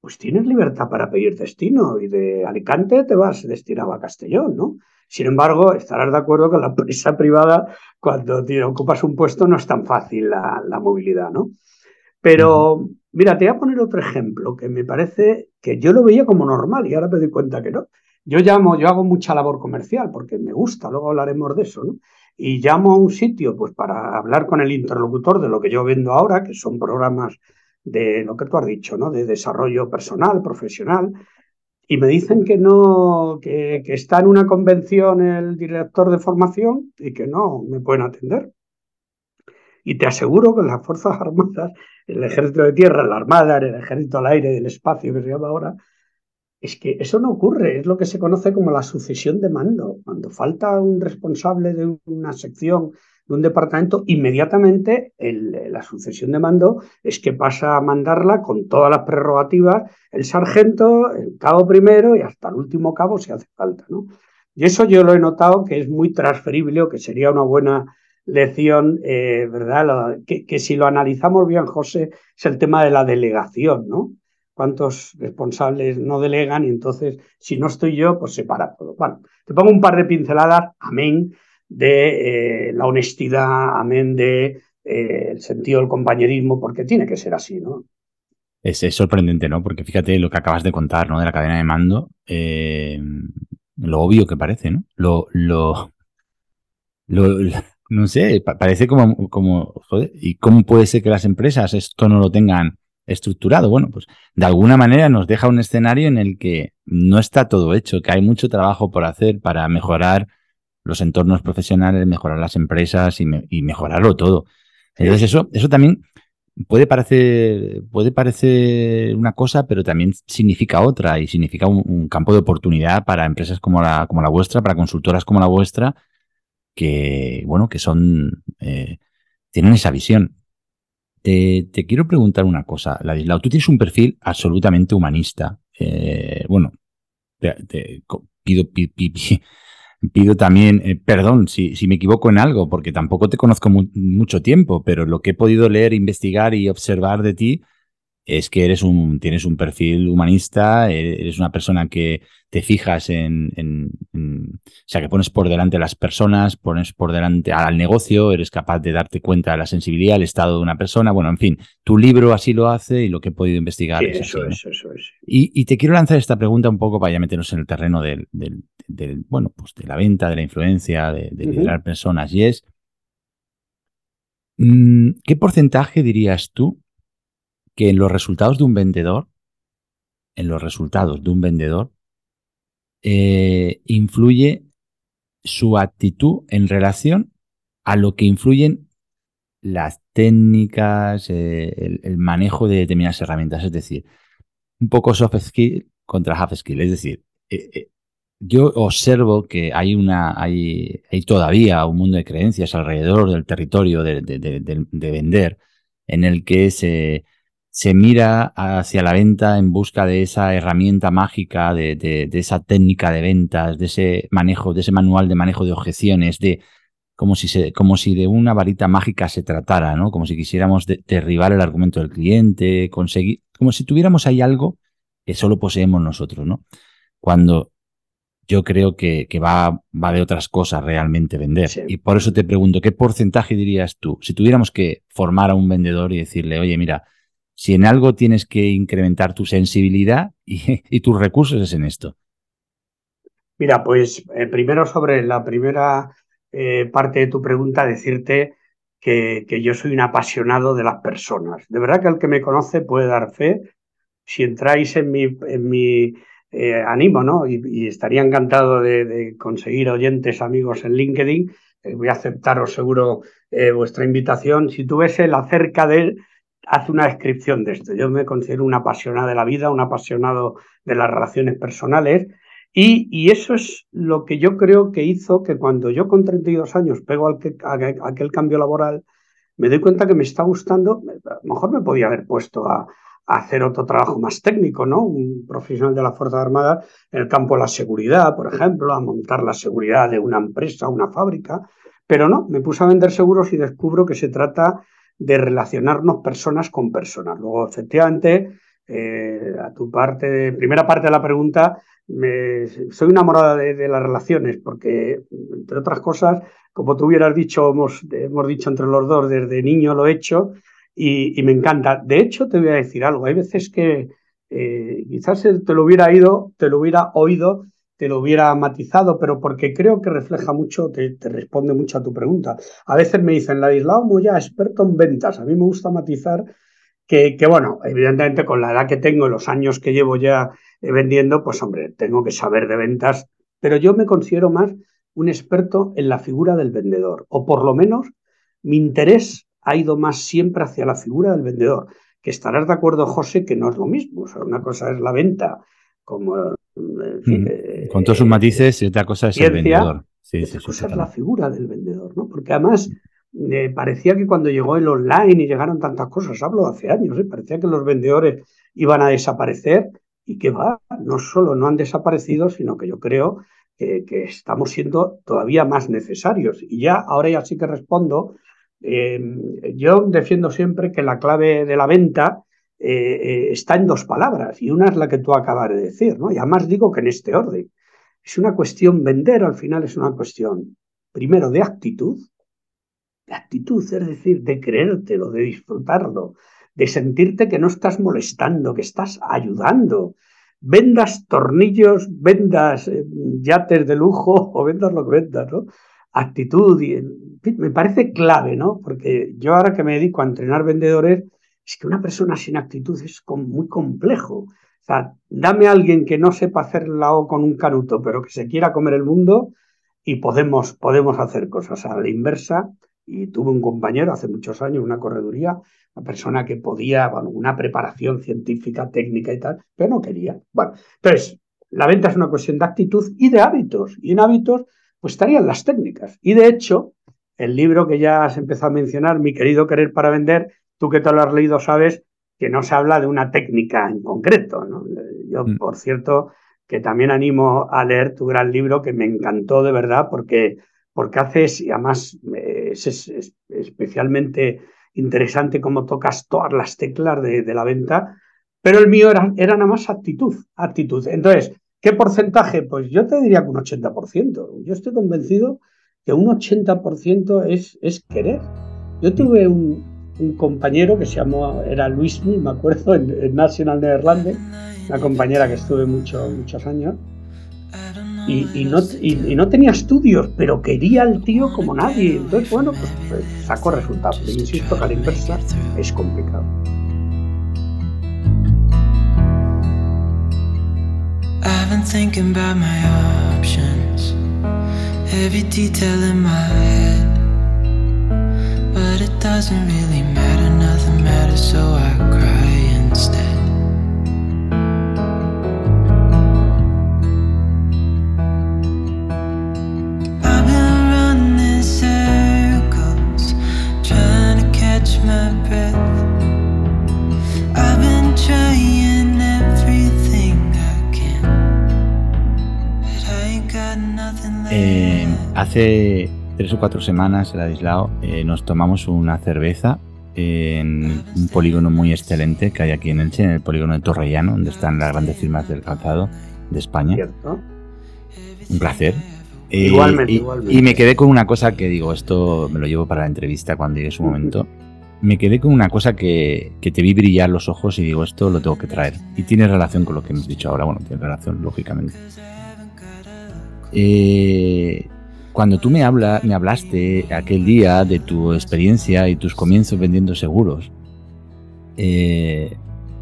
Speaker 7: pues tienes libertad para pedir destino y de Alicante te vas destinado a Castellón, ¿no? Sin embargo, estarás de acuerdo que la empresa privada, cuando te ocupas un puesto, no es tan fácil la, la movilidad, ¿no? Pero, mira, te voy a poner otro ejemplo que me parece que yo lo veía como normal y ahora me doy cuenta que no. Yo llamo, yo hago mucha labor comercial porque me gusta, luego hablaremos de eso, ¿no? Y llamo a un sitio pues para hablar con el interlocutor de lo que yo vendo ahora, que son programas de lo que tú has dicho, ¿no? De desarrollo personal, profesional. Y me dicen que no, que, está en una convención el director de formación y que no me pueden atender. Y te aseguro que las Fuerzas Armadas, el Ejército de Tierra, la Armada, el Ejército al Aire, del Espacio, que se llama ahora, es que eso no ocurre, es lo que se conoce como la sucesión de mando. Cuando falta un responsable de una sección, de un departamento, inmediatamente la sucesión de mando es que pasa a mandarla con todas las prerrogativas el sargento, el cabo primero y hasta el último cabo si hace falta. ¿no? Y eso yo lo he notado que es muy transferible o que sería una buena lección, eh, ¿verdad? Que, que, si lo analizamos bien, José, es el tema de la delegación, ¿no? ¿Cuántos responsables no delegan? Y entonces, si no estoy yo, pues se para todo. Bueno, te pongo un par de pinceladas, amén, de eh, la honestidad, amén, de eh, el sentido del compañerismo, porque tiene que ser así, ¿no?
Speaker 3: Es, sorprendente, ¿no? Porque fíjate lo que acabas de contar, ¿no? De la cadena de mando, eh, lo obvio que parece, ¿no? Lo, lo, lo, no sé, parece como, como, joder, ¿y cómo puede ser que las empresas esto no lo tengan estructurado? Bueno, pues de alguna manera nos deja un escenario en el que no está todo hecho, que hay mucho trabajo por hacer para mejorar los entornos profesionales, mejorar las empresas y, me, y mejorarlo todo. Entonces eso, eso también puede parecer, puede parecer una cosa, pero también significa otra y significa un, un campo de oportunidad para empresas como la, como la vuestra, para consultoras como la vuestra, que, bueno, que son, eh, tienen esa visión. Te, te, quiero preguntar una cosa, Ladislao. Tú tienes un perfil absolutamente humanista. Eh, bueno, te, te, pido, pido, pido, también eh, perdón si, si, me equivoco en algo, porque tampoco te conozco mu mucho tiempo, pero lo que he podido leer, investigar y observar de ti es que eres un, tienes un perfil humanista, eres una persona que te fijas en, en, en, o sea, que pones por delante a las personas, pones por delante al negocio, eres capaz de darte cuenta de la sensibilidad, el estado de una persona. Bueno, en fin, tu libro así lo hace y lo que he podido investigar
Speaker 7: sí,
Speaker 3: es
Speaker 7: eso,
Speaker 3: así,
Speaker 7: eso.
Speaker 3: Y, y, te quiero lanzar esta pregunta un poco para ya meternos en el terreno del, del, del bueno, pues de la venta, de la influencia, de, de liderar uh -huh. personas. Y es, mm, ¿qué porcentaje dirías tú que en los resultados de un vendedor, en los resultados de un vendedor, eh, influye su actitud en relación a lo que influyen las técnicas, eh, el, manejo de determinadas herramientas. Es decir, un poco soft skill contra hard skill. Es decir, eh, yo observo que hay una, hay, hay, todavía un mundo de creencias alrededor del territorio de vender en el que se, se mira hacia la venta en busca de esa herramienta mágica, de, de, de, esa técnica de ventas, de ese manejo, de ese manual de manejo de objeciones, de como si, se, como si de una varita mágica se tratara, ¿no? Como si quisiéramos de, derribar el argumento del cliente, conseguir, como si tuviéramos ahí algo que solo poseemos nosotros, ¿no? Cuando yo creo que, que va, va, de otras cosas realmente vender. Sí. Y por eso te pregunto, ¿qué porcentaje dirías tú? Si tuviéramos que formar a un vendedor y decirle, oye, mira, si en algo tienes que incrementar tu sensibilidad y, tus recursos es en esto.
Speaker 7: Mira, pues eh, primero sobre la primera eh, parte de tu pregunta, decirte que, yo soy un apasionado de las personas. De verdad que el que me conoce puede dar fe. Si entráis en mi, en mi eh, ánimo, ¿no? Y, estaría encantado de, conseguir oyentes, amigos en LinkedIn. Voy a aceptaros seguro vuestra invitación. Si tú ves el acerca de hace una descripción de esto. Yo me considero un apasionado de la vida, un apasionado de las relaciones personales y, y, eso es lo que yo creo que hizo que cuando yo con 32 años pego aquel, aquel cambio laboral, me doy cuenta que me está gustando, a lo mejor me podía haber puesto a, a hacer otro trabajo más técnico, ¿no? Un profesional de las Fuerzas Armadas en el campo de la seguridad, por ejemplo, a montar la seguridad de una empresa, una fábrica, pero no, me puse a vender seguros y descubro que se trata de relacionarnos personas con personas. Luego, efectivamente, eh, a tu parte, primera parte de la pregunta, soy enamorada de, de, las relaciones, porque, entre otras cosas, como tú hubieras dicho, hemos, hemos dicho entre los dos, desde niño lo he hecho y, y, me encanta. De hecho, te voy a decir algo, hay veces que eh, quizás te lo hubiera ido, te lo hubiera oído, te lo hubiera matizado, pero porque creo que refleja mucho, te, responde mucho a tu pregunta. A veces me dicen, Ladislao ya experto en ventas. A mí me gusta matizar que, que, bueno, evidentemente con la edad que tengo, los años que llevo ya vendiendo, pues hombre, tengo que saber de ventas, pero yo me considero más un experto en la figura del vendedor, o por lo menos mi interés ha ido más siempre hacia la figura del vendedor, que estarás de acuerdo, José, que no es lo mismo. O sea, una cosa es la venta, como... En
Speaker 3: fin, mm. Con todos sus matices, y otra cosa es ciencia, el vendedor.
Speaker 7: Sí, otra sí, cosa es la figura del vendedor, ¿no? Porque además eh, parecía que cuando llegó el online y llegaron tantas cosas, hablo de hace años, ¿eh? parecía que los vendedores iban a desaparecer y que va, no solo no han desaparecido, sino que yo creo que, que estamos siendo todavía más necesarios. Y ya, ahora ya sí que respondo, eh, yo defiendo siempre que la clave de la venta eh, está en dos palabras, y una es la que tú acabas de decir, ¿no? Y además digo que en este orden. Es una cuestión, vender al final es una cuestión, primero, de actitud, de actitud, es decir, de creértelo, de disfrutarlo, de sentirte que no estás molestando, que estás ayudando. Vendas tornillos, vendas eh, yates de lujo o vendas lo que vendas, ¿no? Actitud me parece clave, ¿no? Porque yo ahora que me dedico a entrenar vendedores, es que una persona sin actitud es muy complejo. O sea, dame a alguien que no sepa hacer la O con un canuto, pero que se quiera comer el mundo y podemos, podemos hacer cosas a la inversa. Y tuve un compañero hace muchos años, una correduría, una persona que podía, bueno, una preparación científica, técnica y tal, pero no quería. Bueno, entonces, la venta es una cuestión de actitud y de hábitos. Y en hábitos, pues estarían las técnicas. Y de hecho, el libro que ya has empezado a mencionar, Mi querido querer para vender, tú que te lo has leído sabes que no se habla de una técnica en concreto. ¿no? Yo, mm. por cierto, que también animo a leer tu gran libro, que me encantó de verdad, porque, porque haces, y además es, es, es especialmente interesante cómo tocas todas las teclas de, de, la venta, pero el mío era, era nada más actitud, actitud. Entonces, ¿qué porcentaje? Pues yo te diría que un 80%. Yo estoy convencido que un 80% es, es querer. Yo tuve un, un, compañero que se llamó, era Luis me acuerdo, en, en National Netherlands, una compañera que estuve mucho, muchos años, y, y, no, y, y, no, tenía estudios, pero quería al tío como nadie. Entonces, bueno, pues, pues sacó resultados. Pero insisto que a la inversa es complicado. But it doesn't really matter, nothing matters, so I cry instead. I've been running circles, trying to catch my breath. I've been trying everything I can, but I ain't got nothing left.
Speaker 3: Eh, Hace tres o cuatro semanas, el Adislao, eh, nos tomamos una cerveza en un polígono muy excelente que hay aquí en Elche, en el polígono de Torrellano, donde están las grandes firmas del calzado de España.
Speaker 7: ¿Cierto?
Speaker 3: Un placer.
Speaker 7: Eh, igualmente,
Speaker 3: y,
Speaker 7: igualmente.
Speaker 3: y, me quedé con una cosa que digo, esto me lo llevo para la entrevista cuando llegue su momento. Me quedé con una cosa que, que, te vi brillar los ojos y digo, esto lo tengo que traer. Y tiene relación con lo que hemos dicho ahora, bueno, tiene relación, lógicamente. Eh, cuando tú me, habla, me hablaste aquel día de tu experiencia y tus comienzos vendiendo seguros, eh,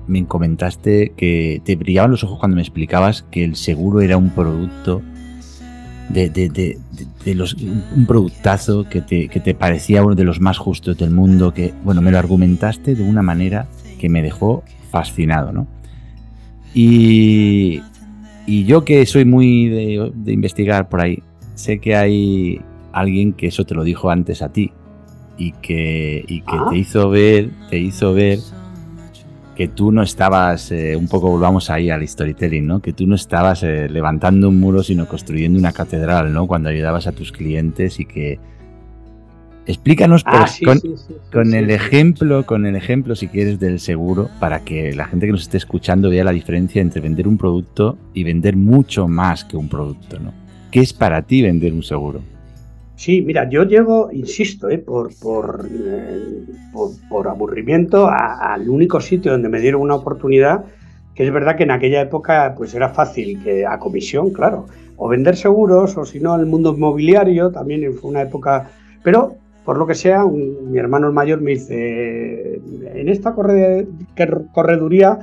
Speaker 3: me comentaste que te brillaban los ojos cuando me explicabas que el seguro era un producto de, los, un productazo que te, parecía uno de los más justos del mundo, que, bueno, me lo argumentaste de una manera que me dejó fascinado, ¿no? Y yo que soy muy de, investigar por ahí, sé que hay alguien que eso te lo dijo antes a ti y que, y que
Speaker 7: Ah.
Speaker 3: te hizo ver, te hizo ver que tú no estabas, eh, un poco volvamos ahí al storytelling, ¿no? Que tú no estabas eh, levantando un muro, sino construyendo una catedral, ¿no? Cuando ayudabas a tus clientes y que... Explícanos
Speaker 7: Ah,
Speaker 3: pues,
Speaker 7: sí,
Speaker 3: con,
Speaker 7: sí, sí,
Speaker 3: con
Speaker 7: sí,
Speaker 3: el ejemplo, con el ejemplo, si quieres, del seguro, para que la gente que nos esté escuchando vea la diferencia entre vender un producto y vender mucho más que un producto, ¿no? ¿Qué es para ti vender un seguro?
Speaker 7: Sí, mira, yo llego, insisto, eh, por, eh, por, por aburrimiento al único sitio donde me dieron una oportunidad, que es verdad que en aquella época pues era fácil, que a comisión, claro, o vender seguros, o si no, el mundo inmobiliario, también fue una época, pero por lo que sea, mi hermano el mayor me dice, en esta corre- que- correduría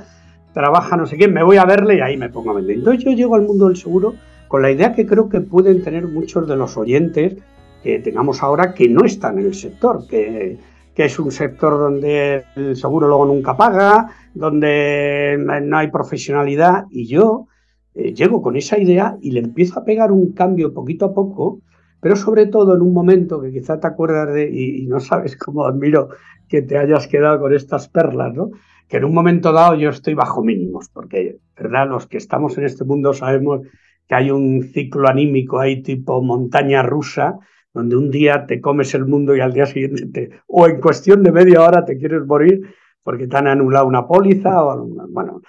Speaker 7: trabaja no sé quién, me voy a verle y ahí me pongo a vender. Entonces yo llego al mundo del seguro con la idea que creo que pueden tener muchos de los oyentes que tengamos ahora que no están en el sector, que, que es un sector donde el seguro luego nunca paga, donde no hay profesionalidad y yo eh, llego con esa idea y le empiezo a pegar un cambio poquito a poco, pero sobre todo en un momento que quizá te acuerdas de, y, y no sabes cómo admiro que te hayas quedado con estas perlas, ¿no? Que en un momento dado yo estoy bajo mínimos, porque, ¿verdad? Los que estamos en este mundo sabemos que hay un ciclo anímico ahí tipo montaña rusa, donde un día te comes el mundo y al día siguiente te, o en cuestión de media hora te quieres morir porque te han anulado una póliza o bueno.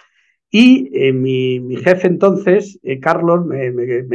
Speaker 7: Y eh, mi, mi, jefe entonces, eh, Carlos, me,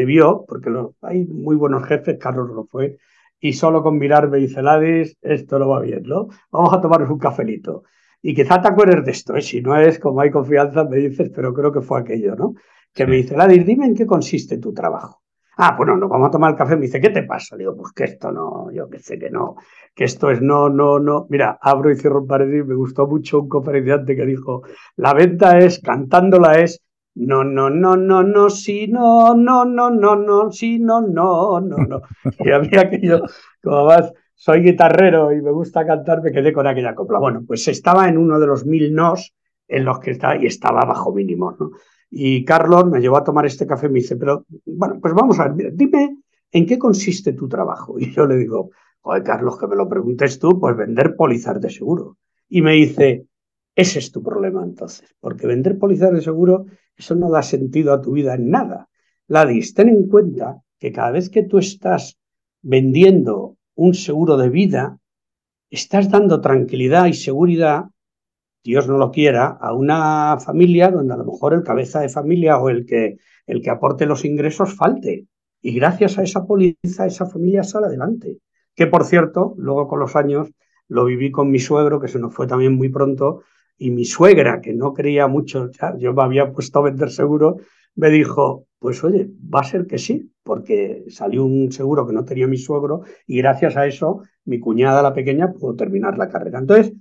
Speaker 7: vio, porque hay muy buenos jefes, Carlos lo fue, y solo con mirarme dice, Ladis, esto lo va bien, ¿no? Vamos a tomarnos un cafelito. Y quizá te acuerdes de esto, ¿eh? si no es como hay confianza, me dices, pero creo que fue aquello, ¿no? Que me dice, Ladis, dime en qué consiste tu trabajo. Ah, bueno, nos vamos a tomar el café. Me dice, ¿qué te pasa? Digo, pues que esto no, yo que sé que no, que esto es no, no, no. Mira, abro y cierro un paréntesis. Me gustó mucho un conferenciante que dijo, la venta es, cantándola es, no, no, no, no, no, sí, no, no, no, no, no, sí, no, no, no, no. Y a mí aquello, como más soy guitarrero y me gusta cantar, me quedé con aquella copla. Bueno, pues estaba en uno de los mil nos en los que estaba y estaba bajo mínimos, ¿no? Y Carlos me llevó a tomar este café y me dice, pero bueno, pues vamos a ver, dime en qué consiste tu trabajo. Y yo le digo, joder, Carlos, que me lo preguntes tú, pues vender pólizas de seguro. Y me dice, ese es tu problema entonces, porque vender pólizas de seguro, eso no da sentido a tu vida en nada. Ladis, ten en cuenta que cada vez que tú estás vendiendo un seguro de vida, estás dando tranquilidad y seguridad Dios no lo quiera, a una familia donde a lo mejor el cabeza de familia o el que, el que aporte los ingresos falte. Y gracias a esa póliza, esa familia sale adelante. Que por cierto, luego con los años lo viví con mi suegro, que se nos fue también muy pronto, y mi suegra, que no creía mucho, ya, yo me había puesto a vender seguro, me dijo, pues oye, va a ser que sí, porque salió un seguro que no tenía mi suegro y gracias a eso mi cuñada, la pequeña, pudo terminar la carrera. Entonces,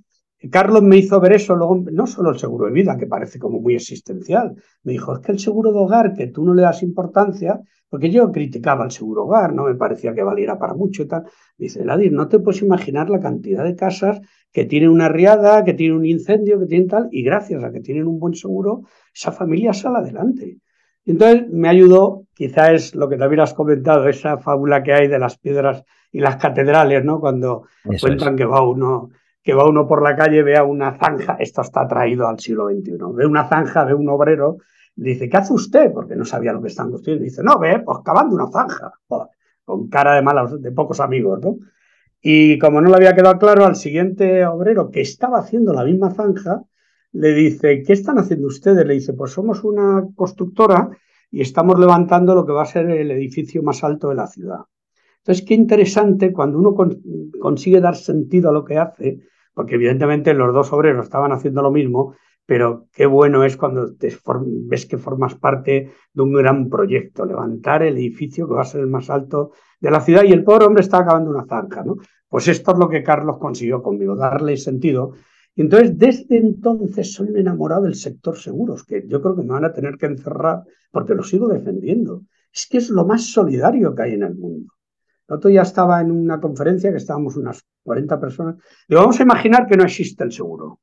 Speaker 7: Carlos me hizo ver eso, luego no solo el seguro de vida, que parece como muy existencial, me dijo, es que el seguro de hogar, que tú no le das importancia, porque yo criticaba el seguro hogar, no me parecía que valiera para mucho y tal. Dice, Ladir, no te puedes imaginar la cantidad de casas que tienen una riada, que tienen un incendio, que tienen tal, y gracias a que tienen un buen seguro, esa familia sale adelante. Entonces me ayudó, quizá es lo que también has comentado, esa fábula que hay de las piedras y las catedrales, ¿no? Cuando Eso cuentan es. que va uno que va uno por la calle, vea una zanja, esto está traído al siglo XXI, ve una zanja, ve un obrero, dice, ¿qué hace usted? Porque no sabía lo que están construyendo. Dice, no, ve, pues cavando una zanja, con cara de malos, de pocos amigos, ¿no? Y como no le había quedado claro, al siguiente obrero que estaba haciendo la misma zanja, le dice, ¿qué están haciendo ustedes? Le dice, pues somos una constructora y estamos levantando lo que va a ser el edificio más alto de la ciudad. Entonces, qué interesante cuando uno con, consigue dar sentido a lo que hace, porque evidentemente los dos obreros estaban haciendo lo mismo, pero qué bueno es cuando te ves que formas parte de un gran proyecto, levantar el edificio que va a ser el más alto de la ciudad y el pobre hombre está acabando una zanja, ¿no? Pues esto es lo que Carlos consiguió conmigo, darle sentido. Y entonces, desde entonces soy un enamorado del sector seguros, que yo creo que me van a tener que encerrar porque lo sigo defendiendo. Es que es lo más solidario que hay en el mundo. El otro día estaba en una conferencia que estábamos unas 40 personas. Digo, vamos a imaginar que no existe el seguro.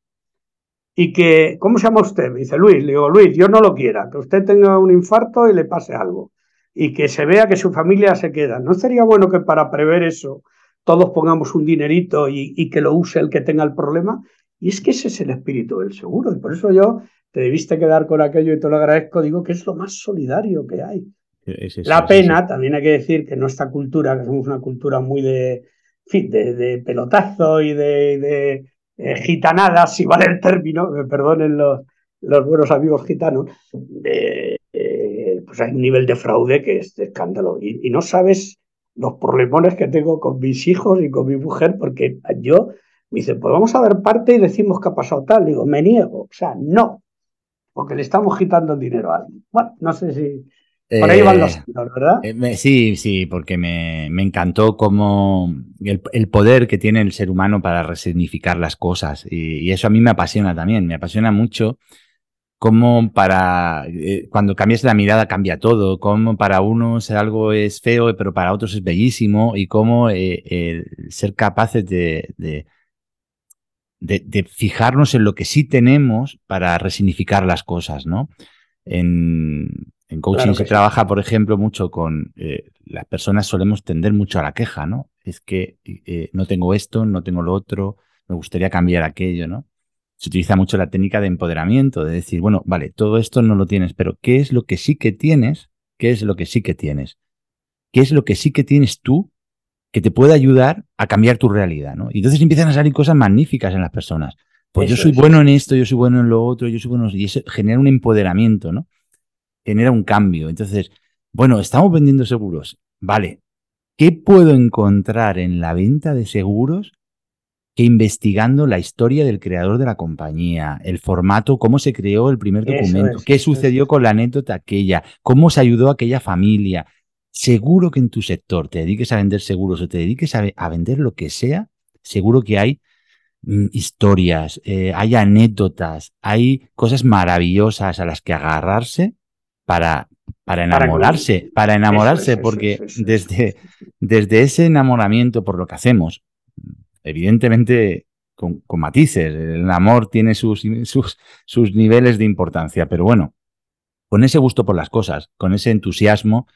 Speaker 7: Y que, ¿cómo se llama usted? Me dice Luis. Le digo, Luis, yo no lo quiera, que usted tenga un infarto y le pase algo. Y que se vea que su familia se queda. ¿No sería bueno que para prever eso todos pongamos un dinerito y, y que lo use el que tenga el problema? Y es que ese es el espíritu del seguro. Y por eso yo te debiste quedar con aquello y te lo agradezco. Digo que es lo más solidario que hay.
Speaker 3: Es eso,
Speaker 7: La
Speaker 3: es
Speaker 7: pena,
Speaker 3: eso.
Speaker 7: también hay que decir que nuestra cultura, que somos una cultura muy de, de, de pelotazo y de, de, eh, gitanadas, si vale el término, me perdonen los, los buenos amigos gitanos, eh, eh, pues hay un nivel de fraude que es de escándalo. Y, y no sabes los problemones que tengo con mis hijos y con mi mujer, porque yo me dice, pues vamos a dar parte y decimos que ha pasado tal. Digo, me niego, o sea, no, porque le estamos quitando el dinero a alguien. Bueno, no sé si por ahí van los
Speaker 3: Eh,
Speaker 7: tiros, ¿verdad?
Speaker 3: Eh, me- Sí, sí, porque me, me encantó como el, el poder que tiene el ser humano para resignificar las cosas. Y, y eso a mí me apasiona también. Me apasiona mucho cómo para eh, cuando cambias la mirada cambia todo. Cómo para unos algo es feo, pero para otros es bellísimo. Y cómo eh, ser capaces de, de, de- de fijarnos en lo que sí tenemos para resignificar las cosas, ¿no? En, en coaching
Speaker 7: Claro
Speaker 3: se
Speaker 7: sí.
Speaker 3: trabaja, por ejemplo, mucho con eh, las personas solemos tender mucho a la queja, ¿no? Es que eh, no tengo esto, no tengo lo otro, me gustaría cambiar aquello, ¿no? Se utiliza mucho la técnica de empoderamiento, de decir, bueno, vale, todo esto no lo tienes, pero ¿qué es lo que sí que tienes? ¿Qué es lo que sí que tienes? ¿Qué es lo que sí que tienes tú que te puede ayudar a cambiar tu realidad, ¿no? Y entonces empiezan a salir cosas magníficas en las personas. Pues yo soy bueno en esto, yo soy bueno en lo otro, yo soy bueno... Y eso genera un empoderamiento, ¿no? Genera un cambio. Entonces, bueno, estamos vendiendo seguros. Vale. ¿Qué puedo encontrar en la venta de seguros que investigando la historia del creador de la compañía, el formato, cómo se creó el primer documento,
Speaker 7: es,
Speaker 3: qué
Speaker 7: es.
Speaker 3: sucedió con la anécdota aquella, cómo se ayudó a aquella familia? Seguro que en tu sector te dediques a vender seguros o te dediques a vender lo que sea, seguro que hay mm, historias, eh, hay anécdotas, hay cosas maravillosas a las que agarrarse para, para enamorarse, para enamorarse,
Speaker 7: Eso es, eso
Speaker 3: porque
Speaker 7: eso
Speaker 3: desde, desde ese enamoramiento por lo que hacemos, evidentemente con, con matices, el amor tiene sus, sus, sus niveles de importancia, pero bueno, con ese gusto por las cosas, con ese entusiasmo,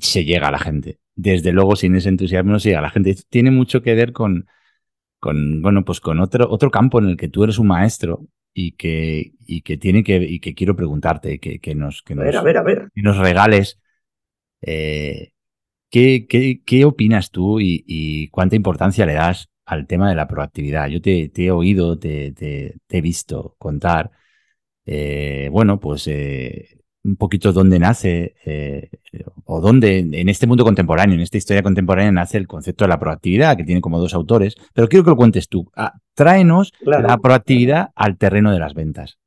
Speaker 3: se llega a la gente. Desde luego, sin ese entusiasmo no se llega a la gente. Tiene mucho que ver con, con bueno, pues con otro, otro campo en el que tú eres un maestro y que, y que tiene que, y que quiero preguntarte, que, que nos, que
Speaker 7: A
Speaker 3: nos,
Speaker 7: ver, a ver, a ver.
Speaker 3: que nos regales. eh, ¿qué, qué, qué opinas tú y, y cuánta importancia le das al tema de la proactividad? Yo te, te he oído, te, te- te he visto contar, eh, bueno, pues eh, un poquito dónde nace eh, o dónde en este mundo contemporáneo, en esta historia contemporánea nace el concepto de la proactividad, que tiene como dos autores, pero quiero que lo cuentes tú. Ah, tráenos
Speaker 7: Claro,
Speaker 3: la proactividad al terreno de las ventas.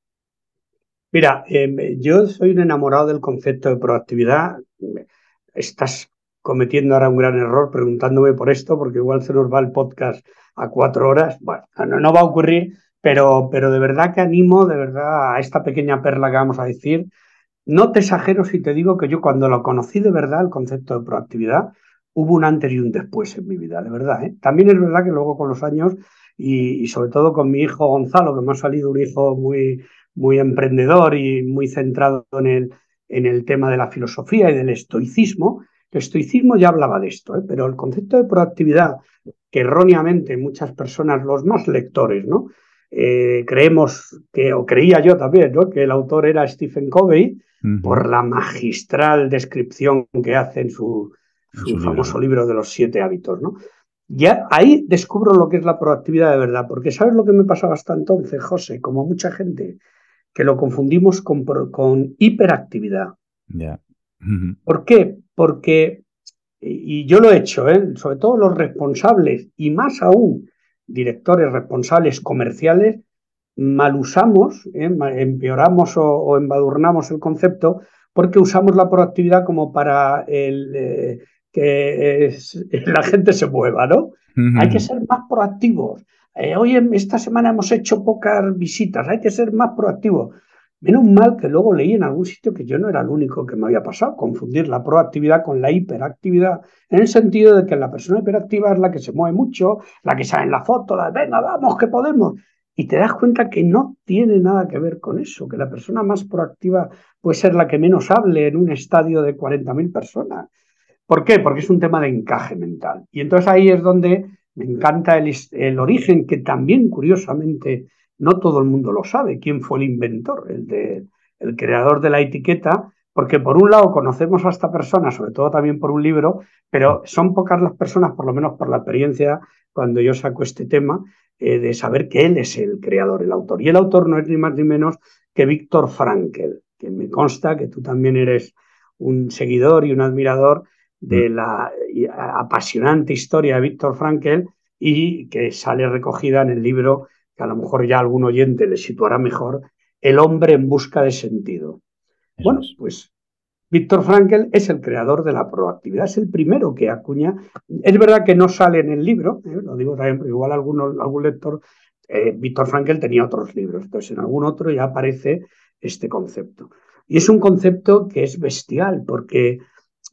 Speaker 7: Mira, eh, yo soy un enamorado del concepto de proactividad. Estás cometiendo ahora un gran error preguntándome por esto, porque igual se nos va el podcast a cuatro horas. Bueno, no, no va a ocurrir, pero, pero de verdad que animo, de verdad, a esta pequeña perla que vamos a decir. No te exagero si te digo que yo cuando lo conocí de verdad, el concepto de proactividad, hubo un antes y un después en mi vida, de verdad. ¿eh? También es verdad que luego con los años y, sobre todo con mi hijo Gonzalo, que me ha salido un hijo muy, muy emprendedor y muy centrado en el, en el tema de la filosofía y del estoicismo. El estoicismo ya hablaba de esto, ¿eh? pero el concepto de proactividad, que erróneamente muchas personas, los más lectores, ¿no? Eh, creemos que, o creía yo también, ¿no? que el autor era Stephen Covey, por la magistral descripción que hace en su, su famoso libro de los siete hábitos, ¿no? Ya ahí descubro lo que es la proactividad de verdad, porque ¿sabes lo que me pasaba hasta entonces, José? Como mucha gente, que lo confundimos con, con hiperactividad.
Speaker 3: Ujú.
Speaker 7: ¿Por qué? Porque, y y yo lo he hecho, ¿eh? sobre todo los responsables, y más aún directores responsables comerciales, mal usamos, ¿eh? empeoramos o, o embadurnamos el concepto porque usamos la proactividad como para el, eh, que es- la gente se mueva, ¿no? Hay que ser más proactivos. Eh, Hoy, en- esta semana hemos hecho pocas visitas, hay que ser más proactivos. Menos mal que luego leí en algún sitio que yo no era el único que me había pasado, confundir la proactividad con la hiperactividad, en el sentido de que la persona hiperactiva es la que se mueve mucho, la que sale en la foto, la venga, vamos, que podemos. Y te das cuenta que no tiene nada que ver con eso, que la persona más proactiva puede ser la que menos hable en un estadio de 40.000 personas. ¿Por qué? Porque es un tema de encaje mental. Y entonces ahí es donde me encanta el origen que también curiosamente no todo el mundo lo sabe quién fue el inventor, el, de, el creador de la etiqueta, porque por un lado conocemos a esta persona, sobre todo también por un libro, pero son pocas las personas, por lo menos por la experiencia, cuando yo saco este tema, eh, de saber que él es el creador, el autor. Y el autor no es ni más ni menos que Víctor Frankel, que me consta que tú también eres un seguidor y un admirador de mm. la apasionante historia de Víctor Frankel y que sale recogida en el libro que a lo mejor ya algún oyente le situará mejor, El hombre en busca de sentido. Bueno, pues Víctor Frankel es el creador de la proactividad, es el primero que acuña. Es verdad que no sale en el libro, ¿eh? lo digo también, pero igual alguno, algún lector, eh, Víctor Frankel tenía otros libros, entonces en algún otro ya aparece este concepto. Y es un concepto que es bestial, porque,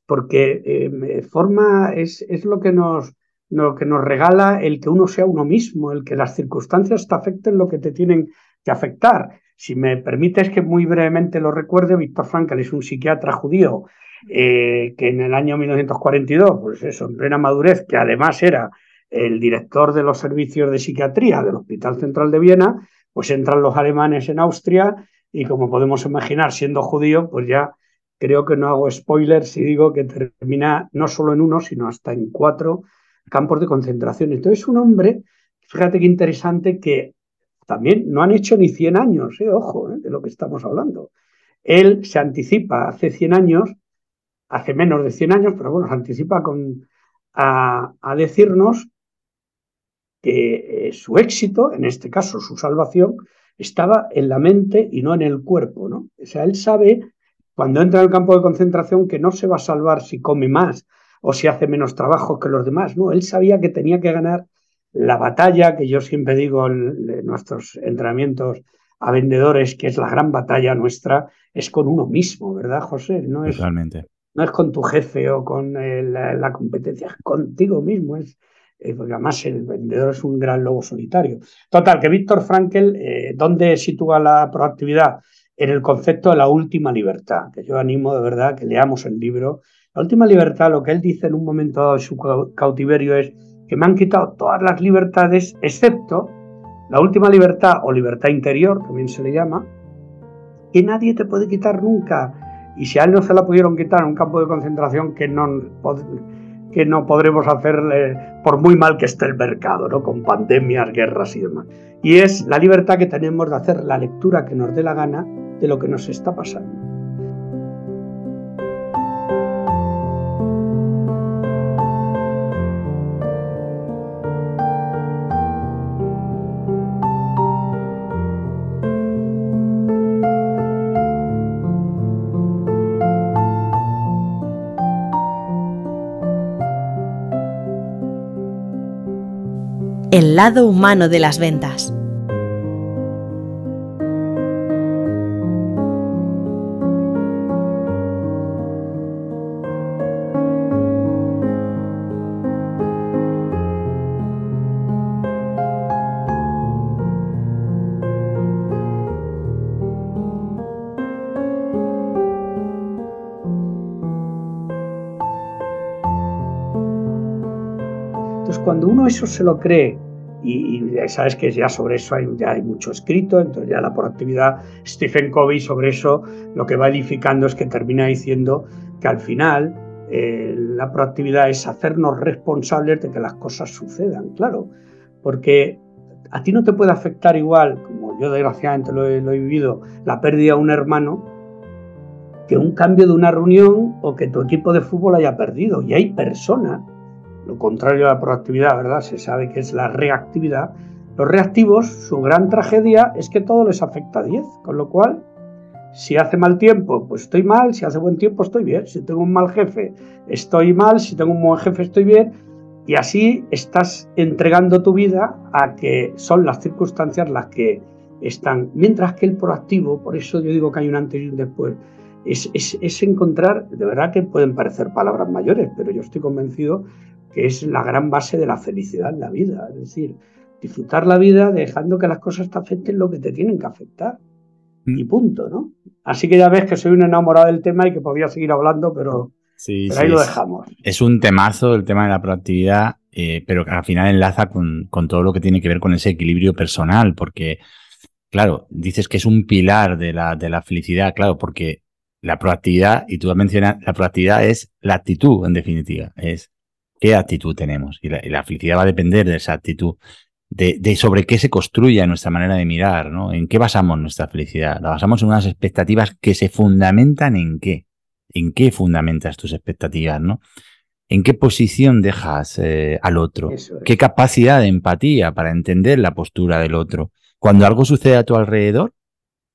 Speaker 7: porque eh, forma, es, es lo, que nos, lo que nos regala el que uno sea uno mismo, el que las circunstancias te afecten lo que te tienen que afectar. Si me permites que muy brevemente lo recuerde, Víctor Frankl es un psiquiatra judío eh, que en el año 1942, pues eso, en plena madurez, que además era el director de los servicios de psiquiatría del Hospital Central de Viena, pues entran los alemanes en Austria y como podemos imaginar, siendo judío, pues ya creo que no hago spoiler si digo que termina no solo en uno, sino hasta en cuatro campos de concentración. Entonces, un hombre, fíjate qué interesante, que también no han hecho ni 100 años, eh, ojo, eh, de lo que estamos hablando. Él se anticipa hace 100 años, hace menos de 100 años, pero bueno, se anticipa con, a, decirnos que eh, su éxito, en este caso su salvación, estaba en la mente y no en el cuerpo, ¿no? O sea, él sabe cuando entra en el campo de concentración que no se va a salvar si come más o si hace menos trabajo que los demás, no, él sabía que tenía que ganar la batalla que yo siempre digo en nuestros entrenamientos a vendedores, que es la gran batalla nuestra, es con uno mismo, ¿verdad, José? No es, No es con tu jefe o con eh, la, competencia, es contigo mismo. Es, eh, porque además el vendedor es un gran lobo solitario. Total, que Víctor Frankel, eh, ¿dónde sitúa la proactividad? En el concepto de la última libertad, que yo animo de verdad que leamos el libro. La última libertad, lo que él dice en un momento dado de su cautiverio es que me han quitado todas las libertades, excepto la última libertad o libertad interior, también se le llama, que nadie te puede quitar nunca. Y si a él no se la pudieron quitar en un campo de concentración que no, que no podremos hacer por muy mal que esté el mercado, ¿no? con pandemias, guerras y demás. Y es la libertad que tenemos de hacer la lectura que nos dé la gana de lo que nos está pasando.
Speaker 1: El lado humano de las ventas.
Speaker 7: Cuando uno eso se lo cree y, sabes que ya sobre eso hay, ya hay mucho escrito, entonces ya la proactividad, Stephen Covey sobre eso lo que va edificando es que termina diciendo que al final eh, la proactividad es hacernos responsables de que las cosas sucedan, claro, porque a ti no te puede afectar igual, como yo desgraciadamente lo he, lo he vivido, la pérdida de un hermano, que un cambio de una reunión o que tu equipo de fútbol haya perdido. Y hay personas lo contrario a la proactividad, ¿verdad? Se sabe que es la reactividad. Los reactivos, su gran tragedia es que todo les afecta a 10, con lo cual, si hace mal tiempo, pues estoy mal, si hace buen tiempo, estoy bien, si tengo un mal jefe, estoy mal, si tengo un buen jefe, estoy bien, y así estás entregando tu vida a que son las circunstancias las que están, mientras que el proactivo, por eso yo digo que hay un antes y un después, es, es encontrar, de verdad que pueden parecer palabras mayores, pero yo estoy convencido que es la gran base de la felicidad en la vida. Es decir, disfrutar la vida dejando que las cosas te afecten lo que te tienen que afectar. Mm. Y punto, ¿no? Así que ya ves que soy un enamorado del tema y que podría seguir hablando, pero, ahí lo dejamos.
Speaker 3: Es un temazo el tema de la proactividad, eh, pero que al final enlaza con, todo lo que tiene que ver con ese equilibrio personal, porque claro, dices que es un pilar de la, de la felicidad, claro, porque la proactividad, y tú has mencionado, la proactividad es la actitud, en definitiva, es qué actitud tenemos. Y la, y la felicidad va a depender de esa actitud, de, de, sobre qué se construye nuestra manera de mirar, ¿no? ¿En qué basamos nuestra felicidad? La basamos en unas expectativas que se fundamentan en qué. ¿En qué fundamentas tus expectativas, no? ¿En qué posición dejas eh, al otro?
Speaker 7: Es.
Speaker 3: ¿Qué capacidad de empatía para entender la postura del otro? Cuando algo sucede a tu alrededor,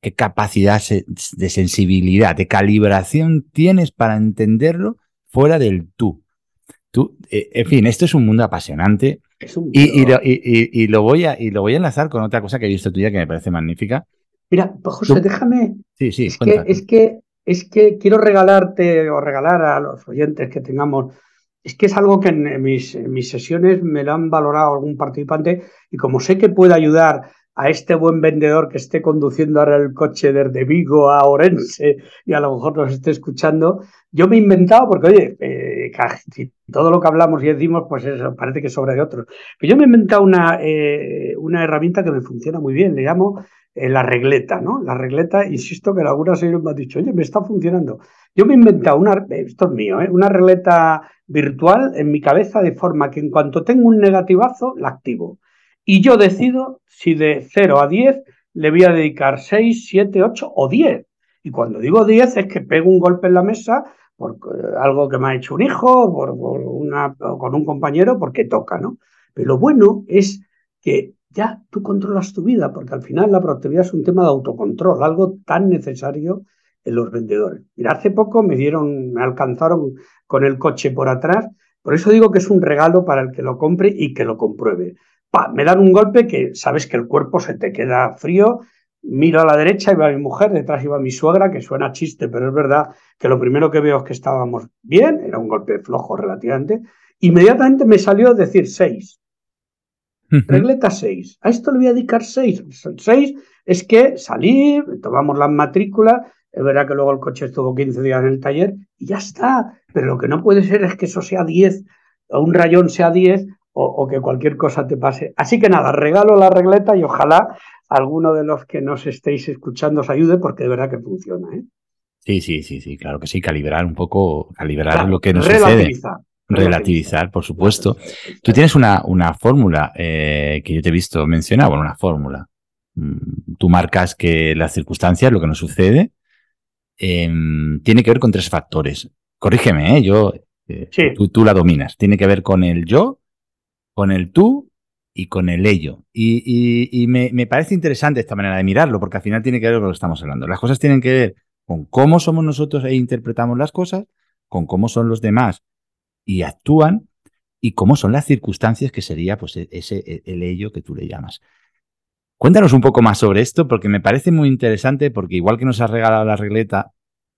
Speaker 3: ¿qué capacidad de sensibilidad, de calibración tienes para entenderlo fuera del tú? Tú, eh, en fin, esto es un mundo apasionante.
Speaker 7: Un
Speaker 3: y, lo, y- y- y lo voy a, y lo voy a enlazar con otra cosa que he visto tuya que me parece magnífica.
Speaker 7: Mira, pues, José,
Speaker 3: tú-
Speaker 7: déjame,
Speaker 3: Sí, sí,
Speaker 7: es que, es que, es que quiero regalarte o regalar a los oyentes que tengamos, es que es algo que en mis, en mis sesiones me lo han valorado algún participante y como sé que puede ayudar a este buen vendedor que esté conduciendo ahora el coche desde Vigo a Orense y a lo mejor nos esté escuchando, yo me he inventado, porque oye, eh, todo lo que hablamos y decimos, pues eso parece que sobra de otros. Pero yo me he inventado una, eh, una herramienta que me funciona muy bien, le llamo eh, la regleta, ¿no? La regleta, insisto que algunas ellos me han dicho, oye, me está funcionando. Yo me he inventado una, esto es mío, una regleta virtual en mi cabeza de forma que en cuanto tengo un negativazo, la activo. Y yo decido si de 0 a 10 le voy a dedicar 6, 7, 8 o 10. Y cuando digo 10 es que pego un golpe en la mesa por eh, algo que me ha hecho un hijo, por, con un compañero, porque toca, ¿no? Pero lo bueno es que ya tú controlas tu vida, porque al final la productividad es un tema de autocontrol, algo tan necesario en los vendedores. Mira, hace poco me dieron, me alcanzaron con el coche por atrás, por eso digo que es un regalo para el que lo compre y que lo compruebe. Pa, me dan un golpe que sabes que el cuerpo se te queda frío, miro a la derecha y va mi mujer, detrás iba mi suegra, que suena chiste, pero es verdad que lo primero que veo es que estábamos bien, era un golpe flojo relativamente, inmediatamente me salió decir 6. Regleta 6. A esto le voy a dedicar 6. 6 es que salir, tomamos las matrículas, es verdad que luego el coche estuvo 15 días en el taller y ya está. Pero lo que no puede ser es que eso sea 10 o un rayón sea 10 o, o que cualquier cosa te pase. Así que nada, regalo la regleta y ojalá alguno de los que nos estéis escuchando os ayude porque de verdad que funciona. ¿eh?
Speaker 3: Sí, sí, sí, sí, claro que sí, calibrar un poco, calibrar
Speaker 7: Claro,
Speaker 3: lo que nos sucede.
Speaker 7: relativizar.
Speaker 3: Relativizar, por supuesto. Tú tienes una, una fórmula eh, que yo te he visto mencionar, bueno, una fórmula. Mm, Tú marcas que las circunstancias, lo que nos sucede, em, tiene que ver con tres factores. Corrígeme, ¿eh? yo, eh,
Speaker 7: Sí.
Speaker 3: tú, tú la dominas. Tiene que ver con el yo, con el tú y con el ello. Y, me, me parece interesante esta manera de mirarlo, porque al final tiene que ver con lo que estamos hablando. Las cosas tienen que ver con cómo somos nosotros e interpretamos las cosas, con cómo son los demás y actúan, y cómo son las circunstancias que sería pues e- ese e- el ello que tú le llamas. Cuéntanos un poco más sobre esto, porque me parece muy interesante, porque igual que nos has regalado la regleta,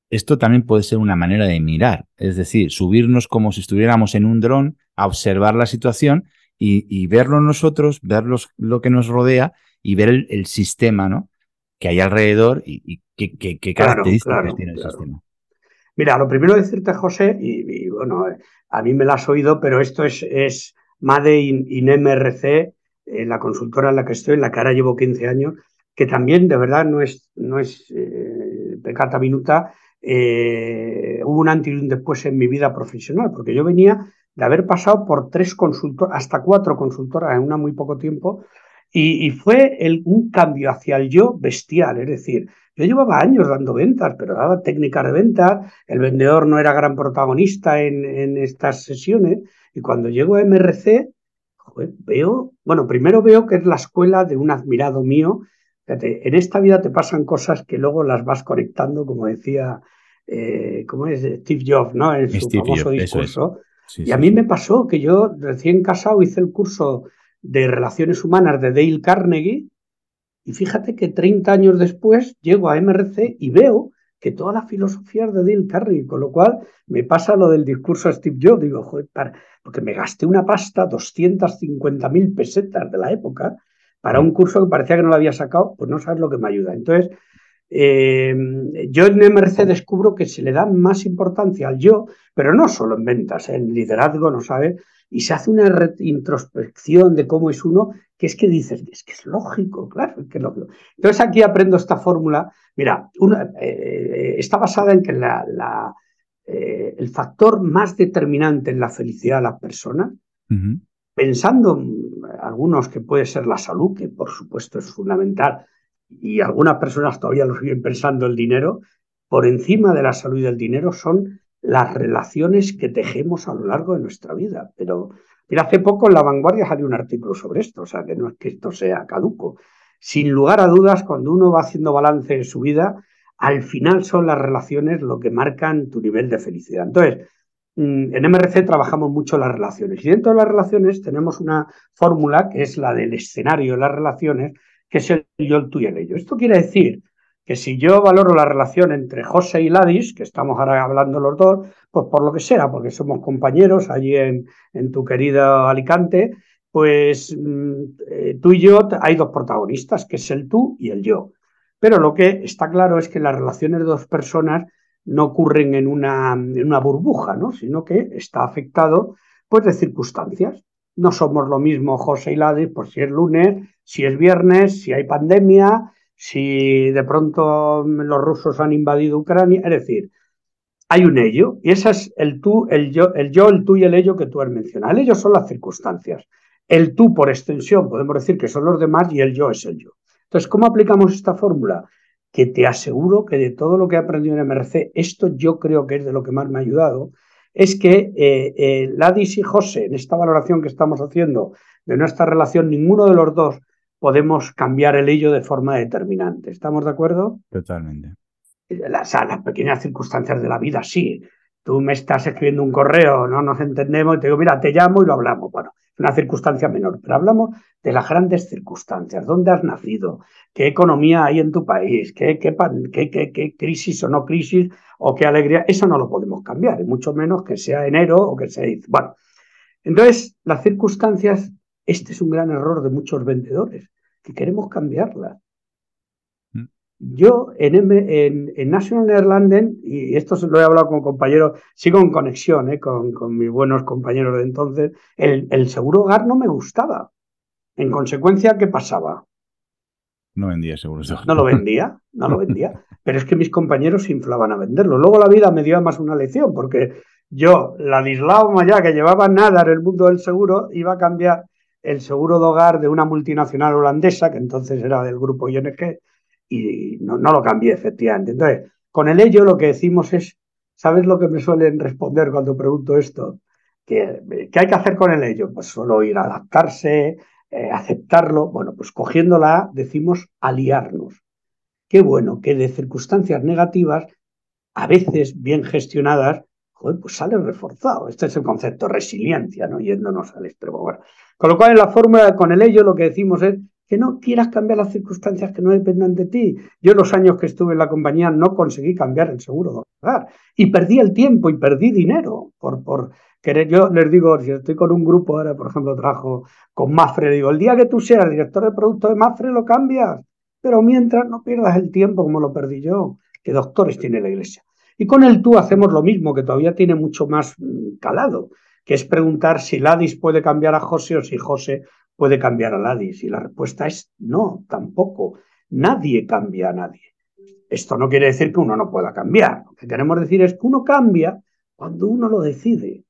Speaker 3: esto también puede ser una manera de mirar, es decir, subirnos como si estuviéramos en un dron a observar la situación y, y verlo nosotros, ver los- lo que nos rodea y ver el, el sistema ¿no? que hay alrededor y, y qué, qué- qué características
Speaker 7: claro,
Speaker 3: tiene el
Speaker 7: claro.
Speaker 3: sistema.
Speaker 7: Mira, lo primero decirte, José, y, y, bueno, eh, a mí me lo has oído, pero esto es, es Made in, in MRC, eh, la consultora en la que estoy, en la que ahora llevo 15 años, que también de verdad no es, no es eh, pecata minuta, eh, hubo un antes y un después en mi vida profesional, porque yo venía de haber pasado por tres consultoras, hasta cuatro consultoras en una muy poco tiempo, y, y fue el, un cambio hacia el yo bestial, es decir, yo llevaba años dando ventas, pero daba técnicas de ventas, el vendedor no era gran protagonista en, en estas sesiones, y cuando llego a MRC, joder, veo, bueno, primero veo que es la escuela de un admirado mío. Fíjate, en esta vida te pasan cosas que luego las vas conectando, como decía, eh, ¿cómo es? Steve Jobs, ¿no? En su
Speaker 3: Steve
Speaker 7: famoso discurso.
Speaker 3: Sí,
Speaker 7: Y a mí me pasó que yo, recién casado, hice el curso de Relaciones Humanas de Dale Carnegie, y fíjate que 30 años después llego a MRC y veo que toda la filosofía es de Dale Carnegie, con lo cual me pasa lo del discurso a Steve Jobs, digo, joder, para- porque me gasté una pasta, 250 mil pesetas de la época, para un curso que parecía que no lo había sacado, pues no sabes lo que me ayuda. Entonces, eh, yo en MRC descubro que se le da más importancia al yo, pero no solo en ventas, en liderazgo, no sabes, y se hace una introspección de cómo es uno que es que dices, es que es lógico, claro, que es lógico. Entonces aquí aprendo esta fórmula. Mira, una, eh, está basada en que la, la, eh, el factor más determinante en la felicidad de las personas, pensando en algunos que puede ser la salud, que por supuesto es fundamental, y algunas personas todavía lo siguen pensando el dinero, por encima de la salud y del dinero son las relaciones que tejemos a lo largo de nuestra vida. Pero mira, hace poco en La Vanguardia salió un artículo sobre esto, o sea, que no es que esto sea caduco. Sin lugar a dudas, cuando uno va haciendo balance de su vida, al final son las relaciones lo que marcan tu nivel de felicidad. Entonces, mm, en MRC trabajamos mucho las relaciones y dentro de las relaciones tenemos una fórmula que es la del escenario de las relaciones, que es el yo, el tú y el ello. Esto quiere decir que si yo valoro la relación entre José y Ladis, que estamos ahora hablando los dos, pues por lo que sea, porque somos compañeros allí en, en tu querido Alicante, pues mm, eh, tú y yo hay dos protagonistas, que es el tú y el yo. Pero lo que está claro es que las relaciones de dos personas no ocurren en una, en una burbuja, ¿no? sino que está afectado pues, de circunstancias. No somos lo mismo José y Ladis, por si es lunes, si es viernes, si hay pandemia, si de pronto los rusos han invadido Ucrania. Es decir, hay un ello, y ese es el tú, el yo, el yo, el tú y el ello que tú has mencionado. El ello son las circunstancias. El tú, por extensión, podemos decir que son los demás y el yo es el yo. Entonces, ¿cómo aplicamos esta fórmula? Que te aseguro que de todo lo que he aprendido en MRC, esto yo creo que es de lo que más me ha ayudado, es que eh, eh, Ladis y José, en esta valoración que estamos haciendo de nuestra relación, ninguno de los dos podemos cambiar el ello de forma determinante. ¿Estamos de acuerdo?
Speaker 3: Totalmente.
Speaker 7: Las, las pequeñas circunstancias de la vida, sí. Tú me estás escribiendo un correo, no nos entendemos, y te digo, mira, te llamo y lo hablamos. Bueno, es una circunstancia menor, pero hablamos de las grandes circunstancias. ¿Dónde has nacido? ¿Qué economía hay en tu país? ¿Qué, qué, qué, qué, qué crisis o no crisis? ¿O qué alegría? Eso no lo podemos cambiar, y mucho menos que sea enero o que sea... Bueno, entonces, las circunstancias, este es un gran error de muchos vendedores, que queremos cambiarlas. Yo en, en, en, National Nederlanden, y esto lo he hablado con compañeros, sigo en conexión eh, con, con, mis buenos compañeros de entonces, el, el, seguro hogar no me gustaba. En consecuencia, ¿qué pasaba?
Speaker 3: No vendía seguros hogar.
Speaker 7: No lo vendía, no lo vendía. Pero es que mis compañeros se inflaban a venderlo. Luego la vida me dio más una lección, porque yo, Ladislao Maya, que llevaba nada en el mundo del seguro, iba a cambiar el seguro de hogar de una multinacional holandesa, que entonces era del grupo ING, y no, no, lo cambié efectivamente. Entonces, con el ello lo que decimos es, ¿sabes lo que me suelen responder cuando pregunto esto? ¿Qué, qué hay que hacer con el ello? Pues solo ir a adaptarse, eh, aceptarlo. Bueno, pues cogiéndola decimos aliarnos. Qué bueno que de circunstancias negativas, a veces bien gestionadas, joder, pues sale reforzado. Este es el concepto resiliencia, ¿no? Yéndonos al extremo. Con lo cual en la fórmula con el ello lo que decimos es que no quieras cambiar las circunstancias que no dependan de ti. Yo los años que estuve en la compañía no conseguí cambiar el seguro de hogar y perdí el tiempo y perdí dinero por, por querer. Yo les digo, si estoy con un grupo ahora, por ejemplo, trabajo con Mafre, digo, el día que tú seas director de producto de Mafre lo cambias, pero mientras no pierdas el tiempo como lo perdí yo, que doctores tiene la iglesia. Y con el tú hacemos lo mismo, que todavía tiene mucho más calado, que es preguntar si Ladis puede cambiar a José o si José puede cambiar a Ladis? Y la respuesta es no, tampoco. Nadie cambia a nadie. Esto no quiere decir que uno no pueda cambiar. Lo que queremos decir es que uno cambia cuando uno lo decide.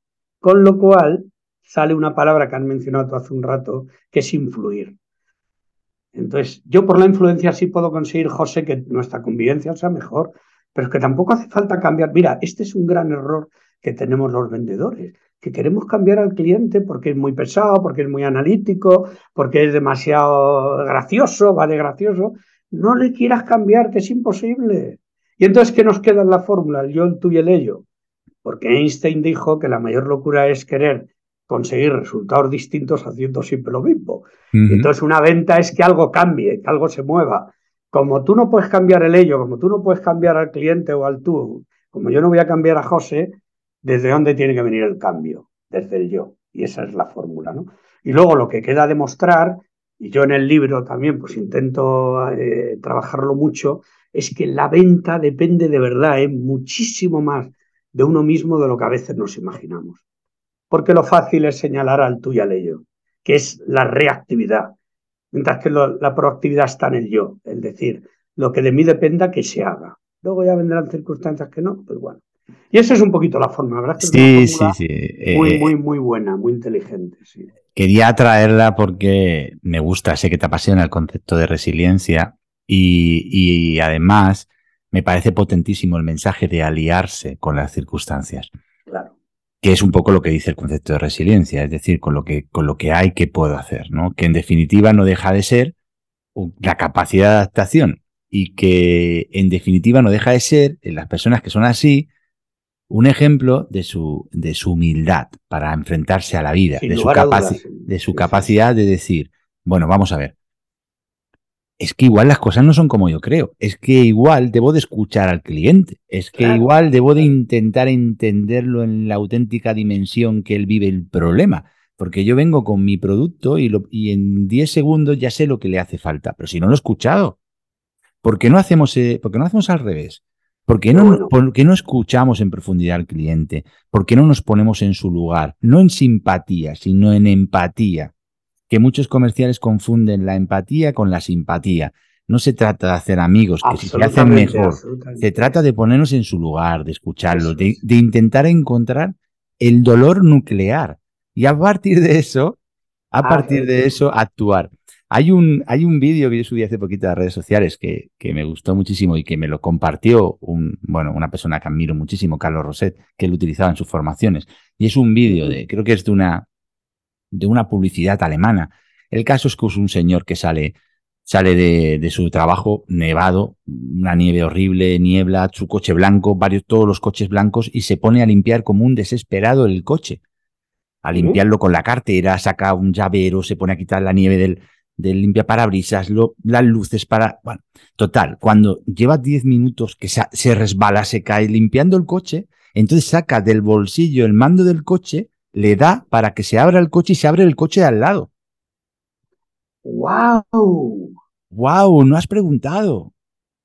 Speaker 7: Con lo cual sale una palabra que han mencionado hace un rato, que es influir. Entonces, yo por la influencia sí puedo conseguir, José, que nuestra convivencia sea mejor, pero es que tampoco hace falta cambiar. Mira, este es un gran error que tenemos los vendedores que queremos cambiar al cliente porque es muy pesado, porque es muy analítico, porque es demasiado gracioso, vale gracioso. No le quieras cambiar, que es imposible. Y entonces, ¿qué nos queda en la fórmula? El yo, el tú y el ello. Porque Einstein dijo que la mayor locura es querer conseguir resultados distintos haciendo siempre lo mismo. Uh -huh. Entonces, una venta es que algo cambie, que algo se mueva. Como tú no puedes cambiar el ello, como tú no puedes cambiar al cliente o al tú, como yo no voy a cambiar a José, ¿Desde dónde tiene que venir el cambio? Desde el yo. Y esa es la fórmula, ¿no? Y luego lo que queda demostrar, y yo en el libro también pues intento eh, trabajarlo mucho, es que la venta depende de verdad, ¿eh? muchísimo más de uno mismo de lo que a veces nos imaginamos. Porque lo fácil es señalar al tú y al ello, que es la reactividad. Mientras que lo- la proactividad está en el yo, es decir, lo que de mí dependa que se haga. Luego ya vendrán circunstancias que no, pues bueno. Y esa es un poquito la forma, ¿verdad? Que es
Speaker 3: Sí,
Speaker 7: una
Speaker 3: sí, sí. Eh,
Speaker 7: Muy,
Speaker 3: eh,
Speaker 7: muy, muy buena, muy inteligente, sí.
Speaker 3: Quería traerla porque me gusta, sé que te apasiona el concepto de resiliencia y, y además me parece potentísimo el mensaje de aliarse con las circunstancias,
Speaker 7: Claro.
Speaker 3: que es un poco lo que dice el concepto de resiliencia, es decir, con lo que, con lo que hay que puedo hacer, ¿no? Que en definitiva no deja de ser la capacidad de adaptación y que en definitiva no deja de ser, en las personas que son así, un ejemplo de su, de su humildad para enfrentarse a la vida,
Speaker 7: Sin
Speaker 3: de su,
Speaker 7: lugar a dudas,
Speaker 3: capaci-
Speaker 7: sí.
Speaker 3: de su
Speaker 7: Sí, sí,
Speaker 3: capacidad de decir, bueno, vamos a ver. Es que igual las cosas no son como yo creo. Es que igual debo de escuchar al cliente. Es que
Speaker 7: Claro,
Speaker 3: igual debo de intentar entenderlo en la auténtica dimensión que él vive el problema. Porque yo vengo con mi producto y, lo- y en 10 segundos ya sé lo que le hace falta. Pero si no lo he escuchado, ¿por qué no hacemos, eh, por qué no hacemos al revés? ¿Por qué, no, por qué no escuchamos en profundidad al cliente? ¿Por qué no nos ponemos en su lugar? No en simpatía, sino en empatía. Que muchos comerciales confunden la empatía con la simpatía. No se trata de hacer amigos que si se hacen mejor. Se trata de ponernos en su lugar, de escucharlo,
Speaker 7: Eso
Speaker 3: de, intentar encontrar el dolor nuclear. Y a partir de eso, a
Speaker 7: Ah,
Speaker 3: partir de
Speaker 7: eh,
Speaker 3: eso, actuar. Hay un, hay un vídeo que yo subí hace poquito a las redes sociales que, que me gustó muchísimo y que me lo compartió un, bueno, una persona que admiro muchísimo, Carlos Roset, que lo utilizaba en sus formaciones. Y es un vídeo de, creo que es de una, de una publicidad alemana. El caso es que es un señor que sale, sale de, de su trabajo nevado, una nieve horrible, niebla, su coche blanco, varios, todos los coches blancos, y se pone a limpiar como un desesperado el coche. A limpiarlo con la cartera, saca un llavero, se pone a quitar la nieve del, del limpiaparabrisas, lo- las luces para. Bueno, total, cuando lleva 10 minutos que se, se resbala, se cae limpiando el coche, entonces saca del bolsillo el mando del coche, le da para que se abra el coche y se abre el coche de al lado.
Speaker 7: ¡Wow!
Speaker 3: ¡Wow! No has preguntado.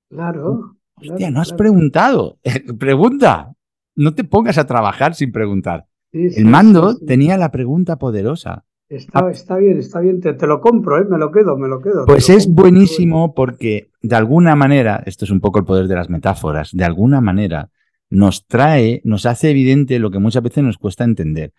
Speaker 7: Claro.
Speaker 3: Hostia,
Speaker 7: claro,
Speaker 3: no has
Speaker 7: claro.
Speaker 3: preguntado. Pregunta. No te pongas a trabajar sin preguntar.
Speaker 7: Sí, sí,
Speaker 3: El mando
Speaker 7: sí,
Speaker 3: tenía la pregunta poderosa.
Speaker 7: Está, está bien, está bien. Te, te lo compro, ¿eh? Me lo quedo, me lo quedo.
Speaker 3: Pues
Speaker 7: lo
Speaker 3: es
Speaker 7: compro.
Speaker 3: buenísimo porque de alguna manera, esto es un poco el poder de las metáforas, de alguna manera nos trae, nos hace evidente lo que muchas veces nos cuesta entender.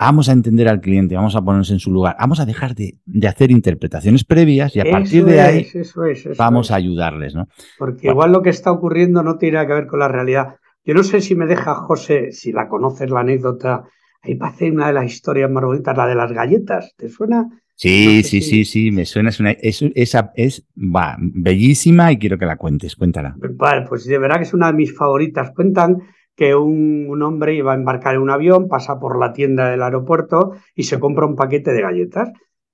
Speaker 3: Vamos a entender al cliente, vamos a ponernos en su lugar, vamos a dejar de, de hacer interpretaciones previas y a partir de ahí
Speaker 7: es, eso es, eso
Speaker 3: vamos
Speaker 7: es.
Speaker 3: a ayudarles, ¿no?
Speaker 7: Porque
Speaker 3: Bueno.
Speaker 7: igual lo que está ocurriendo no tiene nada que ver con la realidad. Yo no sé si me deja, José, si la conoces la anécdota, ahí parece una de las historias más bonitas, la de las galletas. ¿Te suena?
Speaker 3: Sí,
Speaker 7: No sé
Speaker 3: sí,
Speaker 7: si-
Speaker 3: sí, sí, me suena, es una, es, esa es va, bellísima y quiero que la cuentes, cuéntala.
Speaker 7: Vale, pues de verdad que es una de mis favoritas. Cuentan que un, un hombre iba a embarcar en un avión, pasa por la tienda del aeropuerto y se compra un paquete de galletas.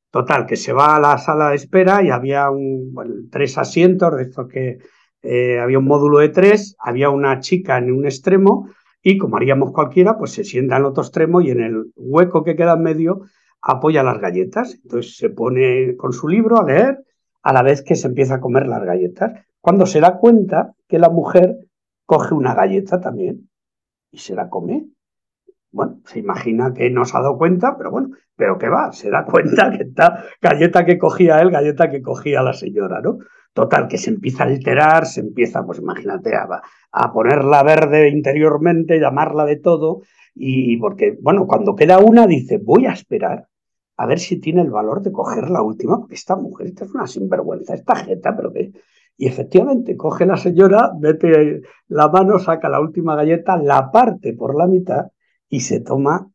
Speaker 7: Total, que se va a la sala de espera y había un, tres asientos de estos que eh, había un módulo de tres, había una chica en un extremo y como haríamos cualquiera, pues se sienta en otro extremo y en el hueco que queda en medio apoya las galletas. Entonces se pone con su libro a leer a la vez que se empieza a comer las galletas. Cuando se da cuenta que la mujer coge una galleta también y se la come. Bueno, se imagina que no se ha dado cuenta, pero bueno, pero que va, se da cuenta que está galleta que cogía él, galleta que cogía la señora, ¿no? Total, que se empieza a alterar, se empieza, pues imagínate, a, a ponerla verde interiormente, llamarla de todo, y porque, bueno, cuando queda una, dice, voy a esperar a ver si tiene el valor de coger la última, porque esta mujer, esta es una sinvergüenza, esta jeta, pero que... Y efectivamente, coge la señora, mete la mano, saca la última galleta, la parte por la mitad y se toma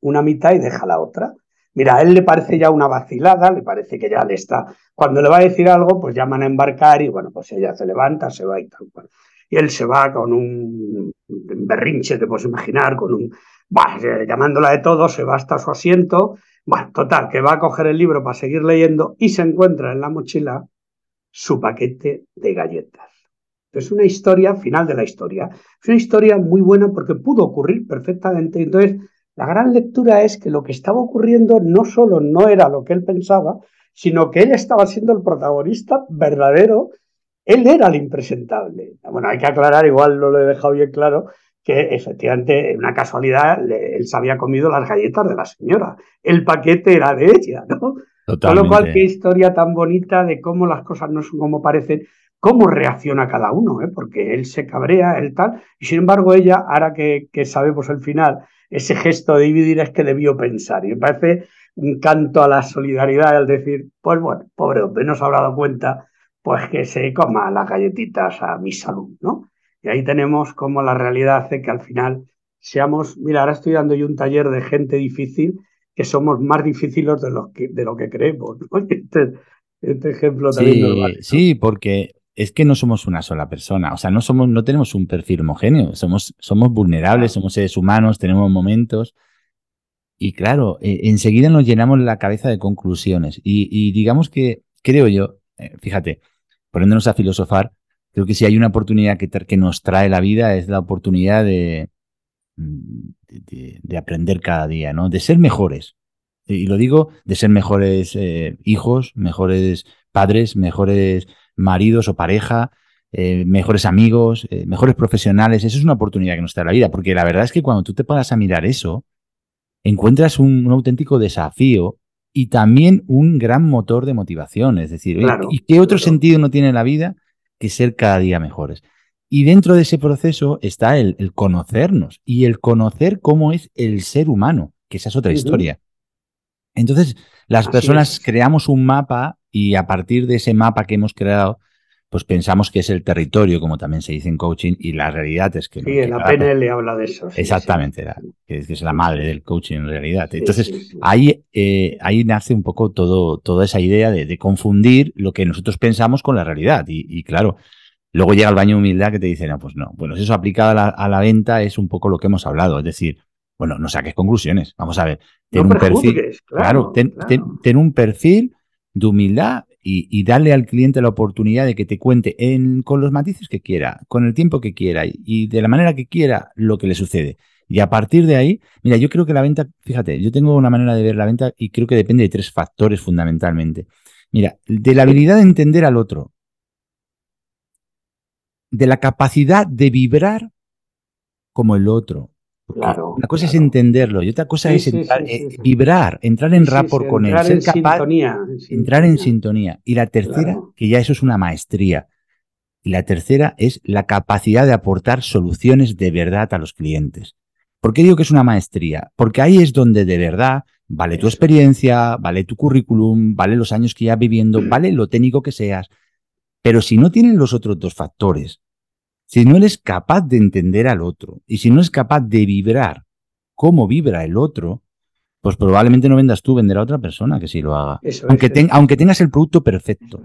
Speaker 7: una mitad y deja la otra. Mira, a él le parece ya una vacilada, le parece que ya le está. Cuando le va a decir algo, pues llaman a embarcar y bueno, pues ella se levanta, se va y tal cual. Y él se va con un berrinche, te puedes imaginar, con un. Bah, llamándola de todo, se va hasta su asiento. Bueno, total, que va a coger el libro para seguir leyendo y se encuentra en la mochila su paquete de galletas. Es una historia, final de la historia. Es una historia muy buena porque pudo ocurrir perfectamente. Entonces, la gran lectura es que lo que estaba ocurriendo no solo no era lo que él pensaba, sino que él estaba siendo el protagonista verdadero. Él era el impresentable. Bueno, hay que aclarar, igual no lo he dejado bien claro, que efectivamente, en una casualidad, él se había comido las galletas de la señora. El paquete era de ella, ¿no? Con lo cual, qué historia tan bonita de cómo las cosas no son como parecen, cómo reacciona cada uno, ¿eh? porque él se cabrea, él tal, y sin embargo ella, ahora que, que sabemos el final, ese gesto de dividir es que debió pensar. Y me parece un canto a la solidaridad el decir, pues bueno, pobre hombre, no se habrá dado cuenta, pues que se coma las galletitas a mi salud, ¿no? Y ahí tenemos cómo la realidad hace que al final seamos, mira, ahora estoy dando yo un taller de gente difícil, que somos más difíciles de, los que, de lo que creemos, ¿no? Este, este ejemplo también normal.
Speaker 3: Sí, porque es que no somos una sola persona, o sea, no somos, no tenemos un perfil homogéneo, somos, somos vulnerables, somos seres humanos, tenemos momentos. Y claro, eh, enseguida nos llenamos la cabeza de conclusiones. Y, digamos que, creo yo, eh, fíjate, poniéndonos a filosofar, creo que si hay una oportunidad que, que nos trae la vida es la oportunidad de, mm, de, aprender cada día, ¿no? De ser mejores. Y lo digo, de ser mejores eh, hijos, mejores padres, mejores maridos o pareja, mejores amigos, mejores profesionales. Eso es una oportunidad que nos trae la vida, porque la verdad es que cuando tú te paras a mirar eso, encuentras un, auténtico desafío y también un gran motor de motivación. Es decir, ¿y qué otro sentido no tiene la vida que ser cada día mejores? Y dentro de ese proceso está el, conocernos y el conocer cómo es el ser humano, que esa es otra historia. Entonces, las personas creamos un mapa y a partir de ese mapa que hemos creado, pues pensamos que es el territorio, como también se dice en coaching, y la realidad es que...
Speaker 7: Sí, en la PNL habla de eso.
Speaker 3: exactamente, que es la madre del coaching en realidad. Entonces, ahí, eh, ahí nace un poco todo, toda esa idea de, confundir lo que nosotros pensamos con la realidad. Y, claro, luego llega el baño de humildad que te dice, no, pues no. Bueno, si eso aplicado a la, venta es un poco lo que hemos hablado, es decir, bueno, no saques conclusiones. Vamos a ver, ten un perfil... Claro, ten, ten un perfil de humildad y, darle al cliente la oportunidad de que te cuente en, con los matices que quiera, con el tiempo que quiera y, de la manera que quiera lo que le sucede. Y a partir de ahí, mira, yo creo que la venta, fíjate, yo tengo una manera de ver la venta y creo que depende de tres factores fundamentalmente. Mira, de la habilidad de entender al otro, de la capacidad de vibrar como el otro, una cosa es entenderlo y otra cosa es eh, vibrar, entrar en rapport con él, ser capaz, sintonía, entrar en sintonía. Y la tercera, que ya eso es una maestría. Y la tercera es la capacidad de aportar soluciones de verdad a los clientes. ¿Por qué digo que es una maestría? Porque ahí es donde de verdad vale tu experiencia, vale tu currículum, vale los años que ya viviendo, vale lo técnico que seas. Pero si no tienen los otros dos factores, si no eres capaz de entender al otro y si no es capaz de vibrar cómo vibra el otro, pues probablemente no vendas tú, venderá a otra persona que sí lo haga. aunque, aunque tengas el producto perfecto.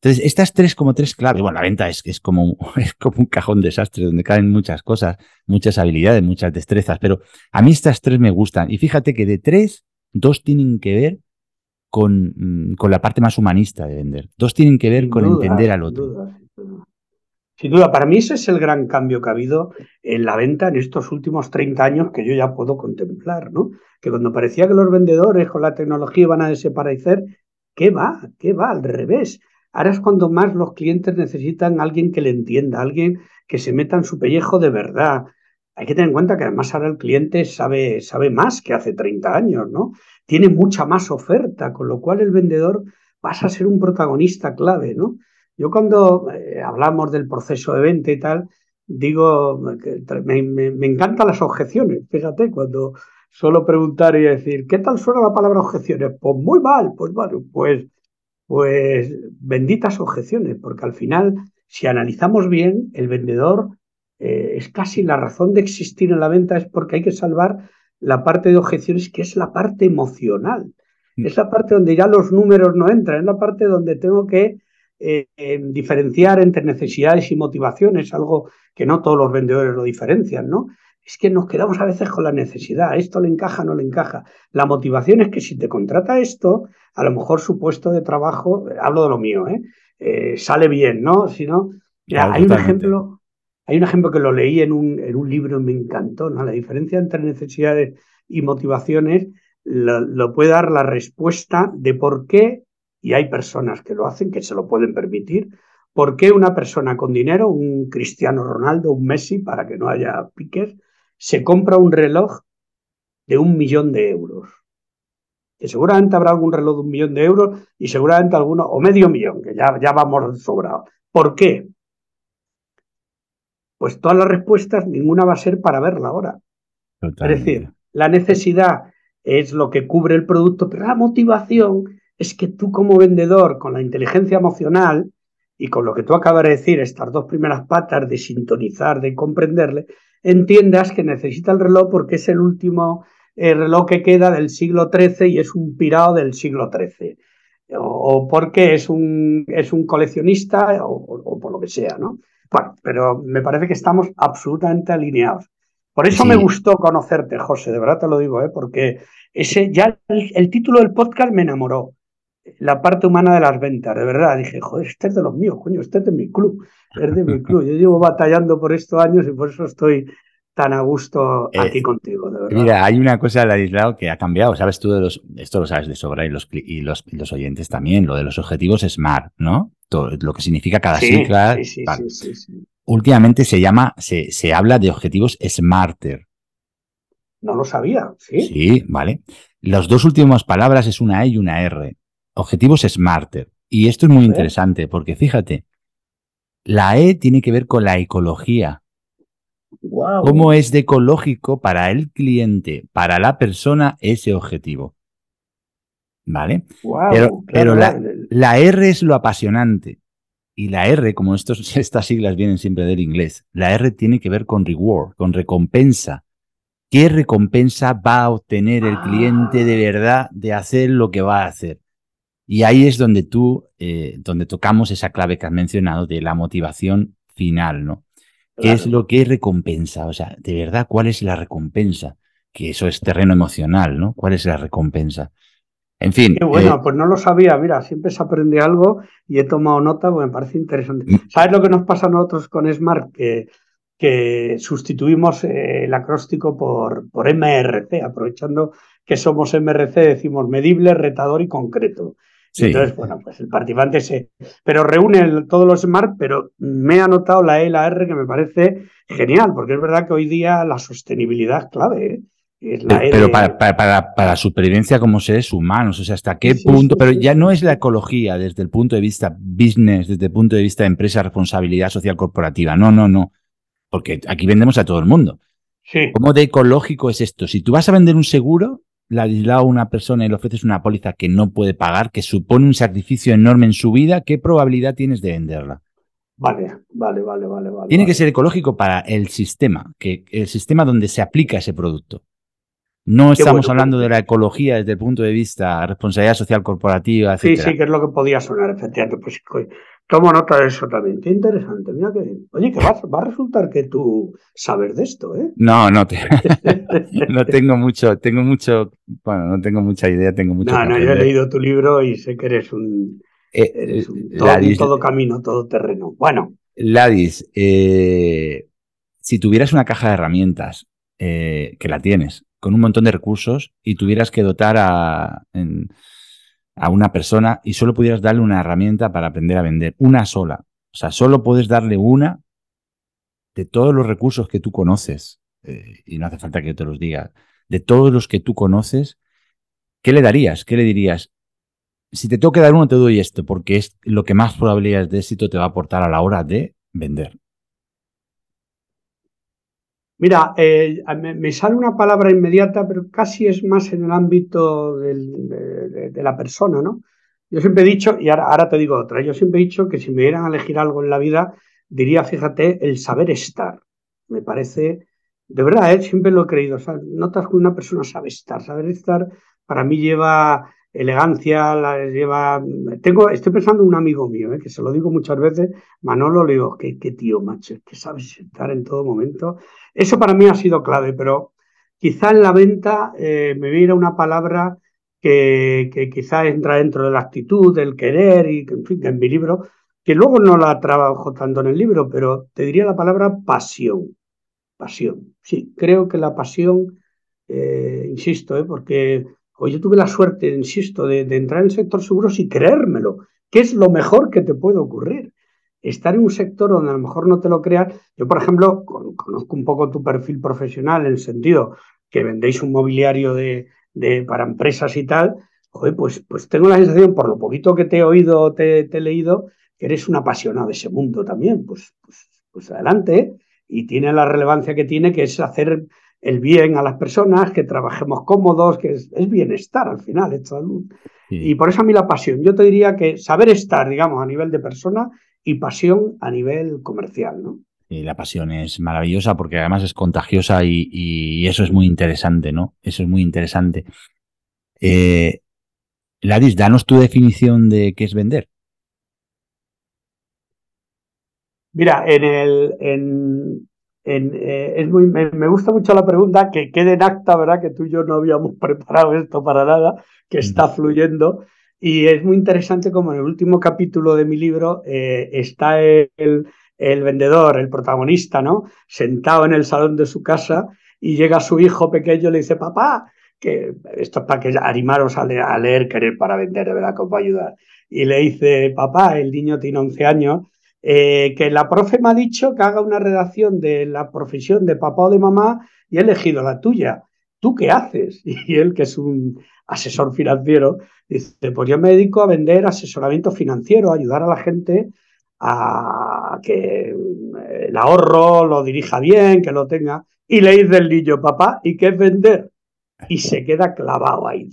Speaker 3: Entonces, estas tres como tres claves, bueno, la venta es, es, como, es como un cajón desastre donde caen muchas cosas, muchas habilidades, muchas destrezas, pero a mí estas tres me gustan. Y fíjate que de tres, dos tienen que ver con, mm, con la parte más humanista de vender. Dos tienen que ver con entender al otro.
Speaker 7: Sin duda, para mí ese es el gran cambio que ha habido en la venta en estos últimos 30 años que yo ya puedo contemplar, ¿no? Que cuando parecía que los vendedores con la tecnología iban a desaparecer, ¿qué va? ¿Qué va? Al revés. Ahora es cuando más los clientes necesitan a alguien que le entienda, alguien que se meta en su pellejo de verdad. Hay que tener en cuenta que además ahora el cliente sabe, sabe más que hace 30 años, ¿no? Tiene mucha más oferta, con lo cual el vendedor pasa a ser un protagonista clave, ¿no? Yo cuando eh, hablamos del proceso de venta y tal, digo me, encantan las objeciones. Fíjate, cuando suelo preguntar y decir, ¿qué tal suena la palabra objeciones? Pues muy mal, pues bueno, pues, pues benditas objeciones, porque al final, si analizamos bien, el vendedor eh, es casi la razón de existir en la venta es porque hay que salvar la parte de objeciones que es la parte emocional. Mm. Es la parte donde ya los números no entran, es la parte donde tengo que eh, diferenciar entre necesidades y motivaciones, algo que no todos los vendedores lo diferencian, ¿no? Es que nos quedamos a veces con la necesidad, esto le encaja, no le encaja. La motivación es que si te contrata esto, a lo mejor su puesto de trabajo, hablo de lo mío, ¿eh? eh sale bien, ¿no? Si no, hay un ejemplo, hay un ejemplo que lo leí en un, en un libro y me encantó, ¿no? La diferencia entre necesidades y motivaciones lo puede dar la respuesta de por qué y hay personas que lo hacen, que se lo pueden permitir. ¿Por qué una persona con dinero, un Cristiano Ronaldo, un Messi, para que no haya piques, se compra un reloj de un millón de euros? que seguramente habrá algún reloj de un millón de euros y seguramente alguno, o medio millón, que ya, ya vamos sobrados. ¿Por qué? Pues todas las respuestas, ninguna va a ser para verla ahora.
Speaker 3: Totalmente.
Speaker 7: Es decir, la necesidad es lo que cubre el producto, pero la motivación es que tú como vendedor, con la inteligencia emocional y con lo que tú acabas de decir, estas dos primeras patas de sintonizar, de comprenderle, entiendas que necesita el reloj porque es el último eh, reloj que queda del siglo XIII y es un pirado del siglo XIII. O, o porque es un, es un coleccionista o, o por lo que sea, ¿no? Bueno, pero me parece que estamos absolutamente alineados. Por eso
Speaker 3: Sí.
Speaker 7: me gustó conocerte, José, de verdad te lo digo, ¿eh? porque ese ya el, el título del podcast me enamoró. La parte humana de las ventas, de verdad. Dije, joder, este es de los míos, coño, este es de mi club, es de mi club. Yo llevo batallando por estos años y por eso estoy tan a gusto
Speaker 3: Eh,
Speaker 7: aquí contigo, de verdad.
Speaker 3: Mira, hay una cosa, Ladislao, que ha cambiado. Sabes tú de los, esto lo sabes de sobra y los, y los, y los oyentes también, lo de los objetivos SMART, ¿no? Todo, lo que significa cada
Speaker 7: sí,
Speaker 3: sigla.
Speaker 7: sí, sí,
Speaker 3: vale.
Speaker 7: sí, sí, sí.
Speaker 3: Últimamente se llama, se, se habla de objetivos SMARTER.
Speaker 7: No lo sabía, ¿sí?
Speaker 3: Sí, vale. Las dos últimas palabras es una E y una R. Objetivos SMARTER. Y esto es muy interesante porque fíjate, la E tiene que ver con la ecología.
Speaker 7: Guau.
Speaker 3: ¿Cómo es de ecológico para el cliente, para la persona, ese objetivo? ¿Vale?
Speaker 7: Guau,
Speaker 3: pero-
Speaker 7: claro,
Speaker 3: pero la- La R es lo apasionante. Y la R, como estos, estas siglas vienen siempre del inglés, la R tiene que ver con reward, con recompensa. ¿Qué recompensa va a obtener el cliente de verdad de hacer lo que va a hacer? Y ahí es donde tú, eh, donde tocamos esa clave que has mencionado de la motivación final, ¿no? ¿Qué es lo que es recompensa? O sea, de verdad, ¿cuál es la recompensa? Que eso es terreno emocional, ¿no? ¿Cuál es la recompensa? En fin.
Speaker 7: Qué bueno,
Speaker 3: eh,
Speaker 7: pues no lo sabía. Mira, siempre se aprende algo y he tomado nota porque me parece interesante.
Speaker 3: Mm.
Speaker 7: ¿Sabes lo que nos pasa a nosotros con Smart? Que, que sustituimos eh, el acróstico por, por MRC, aprovechando que somos MRC, decimos medible, retador y concreto.
Speaker 3: sí.
Speaker 7: Entonces, bueno, pues el participante se. Pero reúne el- todos los Smart, pero me he anotado la E y la R que me parece genial, porque es verdad que hoy día la sostenibilidad es clave. ¿eh? Es la E
Speaker 3: Pero
Speaker 7: de-
Speaker 3: para, para, para, para supervivencia como seres humanos, o sea, hasta qué
Speaker 7: Sí,
Speaker 3: punto,
Speaker 7: sí,
Speaker 3: pero
Speaker 7: sí,
Speaker 3: ya no es la ecología desde el punto de vista business, desde el punto de vista de empresa, responsabilidad social corporativa. No, no, no. Porque aquí vendemos a todo el mundo.
Speaker 7: Sí.
Speaker 3: ¿Cómo de ecológico es esto? Si tú vas a vender un seguro, la a una persona y le ofreces una póliza que no puede pagar, que supone un sacrificio enorme en su vida, ¿qué probabilidad tienes de venderla?
Speaker 7: Vale, vale, vale, vale. vale
Speaker 3: Tiene que ser ecológico para el sistema, que el sistema donde se aplica ese producto. No
Speaker 7: Qué
Speaker 3: estamos
Speaker 7: bueno,
Speaker 3: hablando de la ecología desde el punto de vista responsabilidad social corporativa,
Speaker 7: Sí,
Speaker 3: etcétera.
Speaker 7: sí, que es lo que podía sonar, efectivamente. Pues tomo nota de eso también. Qué interesante, mira que. Oye, que va, va a resultar que tú sabes de esto, ¿eh?
Speaker 3: No, no, te- no tengo mucho, tengo mucho, bueno, no tengo mucha idea, tengo mucho
Speaker 7: no, no, yo he leído tu libro y sé que eres un,
Speaker 3: Eh,
Speaker 7: eres un
Speaker 3: eh,
Speaker 7: todo,
Speaker 3: Ladis,
Speaker 7: un todo camino, todo terreno. Bueno,
Speaker 3: Ladis, eh, si tuvieras una caja de herramientas, eh, que la tienes, con un montón de recursos y tuvieras que dotar a, en- a una persona y solo pudieras darle una herramienta para aprender a vender, una sola. O sea, solo puedes darle una de todos los recursos que tú conoces, eh, y no hace falta que yo te los diga, de todos los que tú conoces, ¿qué le darías? ¿Qué le dirías? Si te tengo que dar uno, te doy esto, porque es lo que más probabilidades de éxito te va a aportar a la hora de vender.
Speaker 7: Mira, eh, me, sale una palabra inmediata, pero casi es más en el ámbito del- de, la persona, ¿no? Yo siempre he dicho, y ahora, ahora te digo otra, yo siempre he dicho que si me dieran a elegir algo en la vida, diría, fíjate, el saber estar. Me parece, de verdad, ¿eh? siempre lo he creído. O sea, notas que una persona sabe estar. Saber estar para mí lleva elegancia, la, lleva... Tengo, estoy pensando en un amigo mío, ¿eh? que se lo digo muchas veces, Manolo, le digo, qué, tío, macho, que sabes estar en todo momento. Eso para mí ha sido clave, pero quizá en la venta eh, me viera una palabra que, que quizá entra dentro de la actitud, del querer, y en fin, en mi libro, que luego no la trabajo tanto en el libro, pero te diría la palabra pasión. Pasión. Sí, creo que la pasión, eh, insisto, eh, porque hoy yo tuve la suerte, insisto, de, entrar en el sector seguros y creérmelo, que es lo mejor que te puede ocurrir. Estar en un sector donde a lo mejor no te lo creas. Yo, por ejemplo, con- conozco un poco tu perfil profesional en el sentido que vendéis un mobiliario de, para empresas y tal, joder, pues, pues tengo la sensación, por lo poquito que te he oído, te, te he leído, que eres un apasionado de ese mundo también. Pues, pues, pues adelante, y tiene la relevancia que tiene, que es hacer el bien a las personas, que trabajemos cómodos, que es, es bienestar al final, es salud. Y por eso a mí la pasión. Yo te diría que saber estar, digamos, a nivel de persona y pasión a nivel comercial, ¿no?
Speaker 3: Y la pasión es maravillosa porque además es contagiosa y, y eso es muy interesante, ¿no? Eso es muy interesante. Eh, Ladis, danos tu definición de qué es vender.
Speaker 7: Mira, en el, en, en, eh, es muy, me, me, gusta mucho la pregunta, que quede en acta, ¿verdad? Que tú y yo no habíamos preparado esto para nada, que está fluyendo. Y es muy interesante como en el último capítulo de mi libro eh, está el, el, vendedor, el protagonista, ¿no? Sentado en el salón de su casa y llega su hijo pequeño y le dice, papá, que esto es para que animaros a leer, a leer Querer para Vender, de verdad, que ayudar. Y le dice, papá, el niño tiene 11 años, eh, que la profe me ha dicho que haga una redacción de la profesión de papá o de mamá y he elegido la tuya. ¿Tú qué haces? Y él, que es un asesor financiero, dice, pues yo me dedico a vender asesoramiento financiero, a ayudar a la gente a que el ahorro lo dirija bien, que lo tenga. Y le dice el niño, papá, ¿y qué es vender? Y se queda clavado ahí.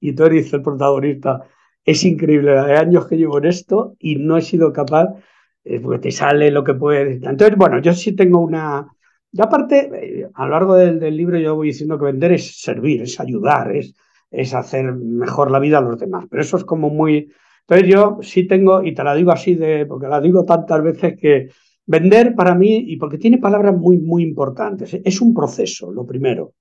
Speaker 7: Y entonces dice el protagonista, es increíble la años que llevo en esto y no he sido capaz, eh, porque te sale lo que puedes. Entonces, bueno, yo sí tengo una... Y aparte, eh, a lo largo del, del, libro yo voy diciendo que vender es servir, es ayudar, es, es hacer mejor la vida a los demás. Pero eso es como muy... Entonces yo sí tengo, y te la digo así, de, porque la digo tantas veces que vender para mí, y porque tiene palabras muy, muy importantes, es un proceso, lo primero.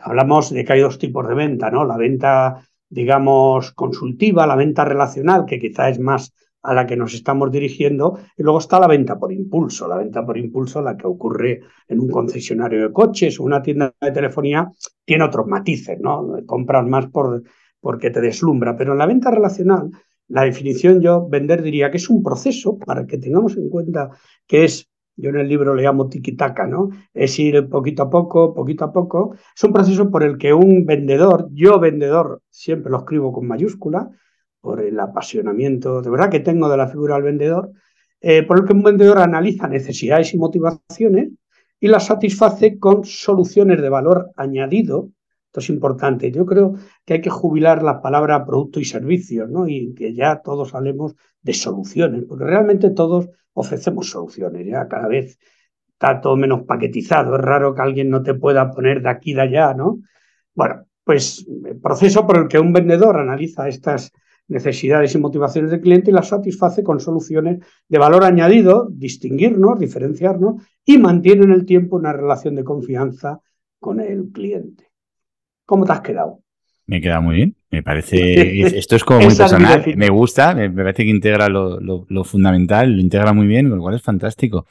Speaker 7: Hablamos de que hay dos tipos de venta, ¿no? La venta digamos, consultiva, la venta relacional, que quizá es más a la que nos estamos dirigiendo, y luego está la venta por impulso, la venta por impulso, la que ocurre en un concesionario de coches o una tienda de telefonía, tiene otros matices, ¿no? Compras más por, porque te deslumbra, pero en la venta relacional, la definición yo, vender diría que es un proceso para que tengamos en cuenta que es yo en el libro le llamo tiki-taka, ¿no? Es ir poquito a poco, poquito a poco. Es un proceso por el que un vendedor, yo vendedor, siempre lo escribo con mayúscula, por el apasionamiento de verdad que tengo de la figura del vendedor, eh, por el que un vendedor analiza necesidades y motivaciones y las satisface con soluciones de valor añadido. Esto es importante. Yo creo que hay que jubilar la palabra producto y servicio, ¿no? Y que ya todos hablemos de soluciones, porque realmente todos ofrecemos soluciones, ya cada vez está todo menos paquetizado, es raro que alguien no te pueda poner de aquí de allá, ¿no? Bueno, pues el proceso por el que un vendedor analiza estas necesidades y motivaciones del cliente y las satisface con soluciones de valor añadido, distinguirnos, diferenciarnos y mantiene en el tiempo una relación de confianza con el cliente. ¿Cómo te has quedado?
Speaker 3: Me queda muy bien. Me parece. Esto es como muy personal. Me gusta, me parece que integra lo, lo, lo, fundamental, lo integra muy bien, con lo cual es fantástico.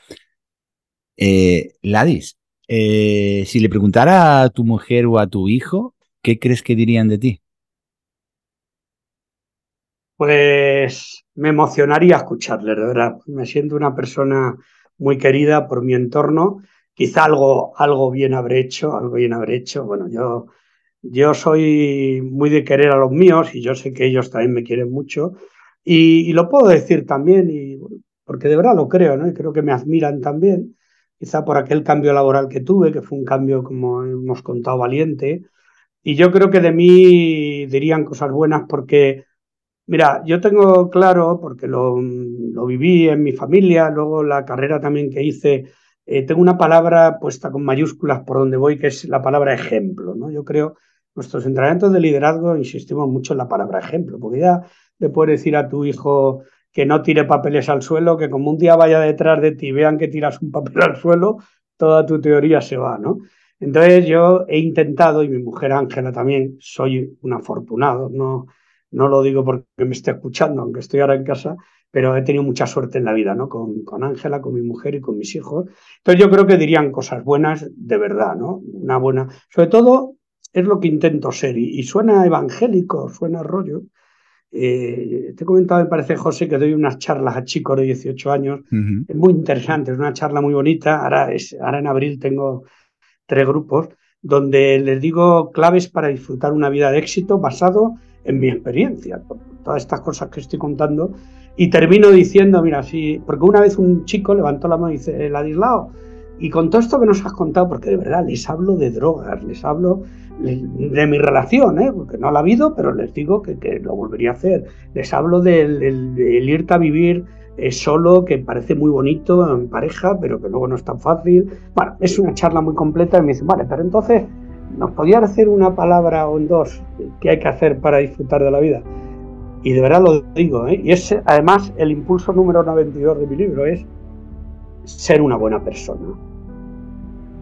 Speaker 3: Eh, Ladis, eh, si le preguntara a tu mujer o a tu hijo, ¿qué crees que dirían de ti?
Speaker 7: Pues me emocionaría escucharle, de verdad. Me siento una persona muy querida por mi entorno. Quizá algo, algo bien habré hecho, algo bien habré hecho. Bueno, yo yo soy muy de querer a los míos y yo sé que ellos también me quieren mucho. Y, y lo puedo decir también, y, porque de verdad lo creo, ¿no? Y creo que me admiran también, quizá por aquel cambio laboral que tuve, que fue un cambio, como hemos contado, valiente. Y yo creo que de mí dirían cosas buenas porque, mira, yo tengo claro, porque lo, lo viví en mi familia, luego la carrera también que hice, eh, tengo una palabra puesta con mayúsculas por donde voy, que es la palabra ejemplo, ¿no? Yo creo Nuestros entrenamientos de liderazgo insistimos mucho en la palabra ejemplo, porque ya le puedes decir a tu hijo que no tire papeles al suelo, que como un día vaya detrás de ti vean que tiras un papel al suelo, toda tu teoría se va, ¿no? Entonces yo he intentado, y mi mujer Ángela también, soy un afortunado, no, no lo digo porque me esté escuchando, aunque estoy ahora en casa, pero he tenido mucha suerte en la vida, ¿no? Con Ángela, con, con, mi mujer y con mis hijos. Entonces yo creo que dirían cosas buenas de verdad, ¿no? Una buena, sobre todo es lo que intento ser. Y, y suena evangélico, suena rollo. Eh, te he comentado, me parece, José, que doy unas charlas a chicos de 18 años. Uh -huh. Es muy interesante, es una charla muy bonita. Ahora, es, ahora en abril tengo tres grupos donde les digo claves para disfrutar una vida de éxito basado en mi experiencia, por todas estas cosas que estoy contando, y termino diciendo, mira, porque una vez un chico levantó la mano y dice, Ladislao, y con todo esto que nos has contado, porque de verdad les hablo de drogas, les hablo de mi relación, ¿eh? porque no la ha habido, pero les digo que, que lo volvería a hacer. Les hablo del, del- del irte a vivir eh, solo, que parece muy bonito en pareja, pero que luego no es tan fácil. Bueno, es una charla muy completa y me dicen, vale, pero entonces, ¿nos podías hacer una palabra o en dos que hay que hacer para disfrutar de la vida? Y de verdad lo digo, ¿eh? y es además el impulso número 92 de mi libro, es ser una buena persona.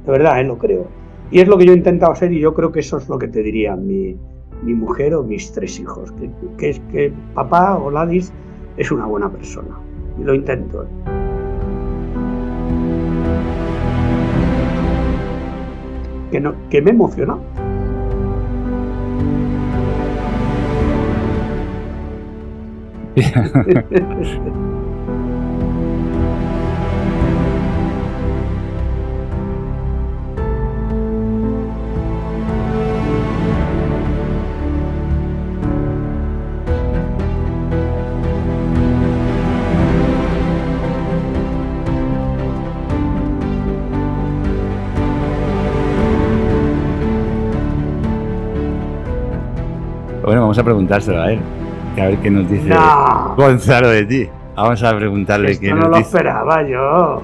Speaker 7: De verdad, ¿eh? lo creo. Y es lo que yo he intentado ser y yo creo que eso es lo que te diría mi, mi mujer o mis tres hijos, que, que es que papá o Ladis es una buena persona. Y lo intento. ¿eh? Que, no, que me emociona.
Speaker 3: Bueno, vamos a preguntárselo a él. A ver qué nos dice
Speaker 7: No.
Speaker 3: Gonzalo de ti. Vamos a preguntarle qué
Speaker 7: Esto no
Speaker 3: nos
Speaker 7: lo
Speaker 3: dice.
Speaker 7: esperaba yo.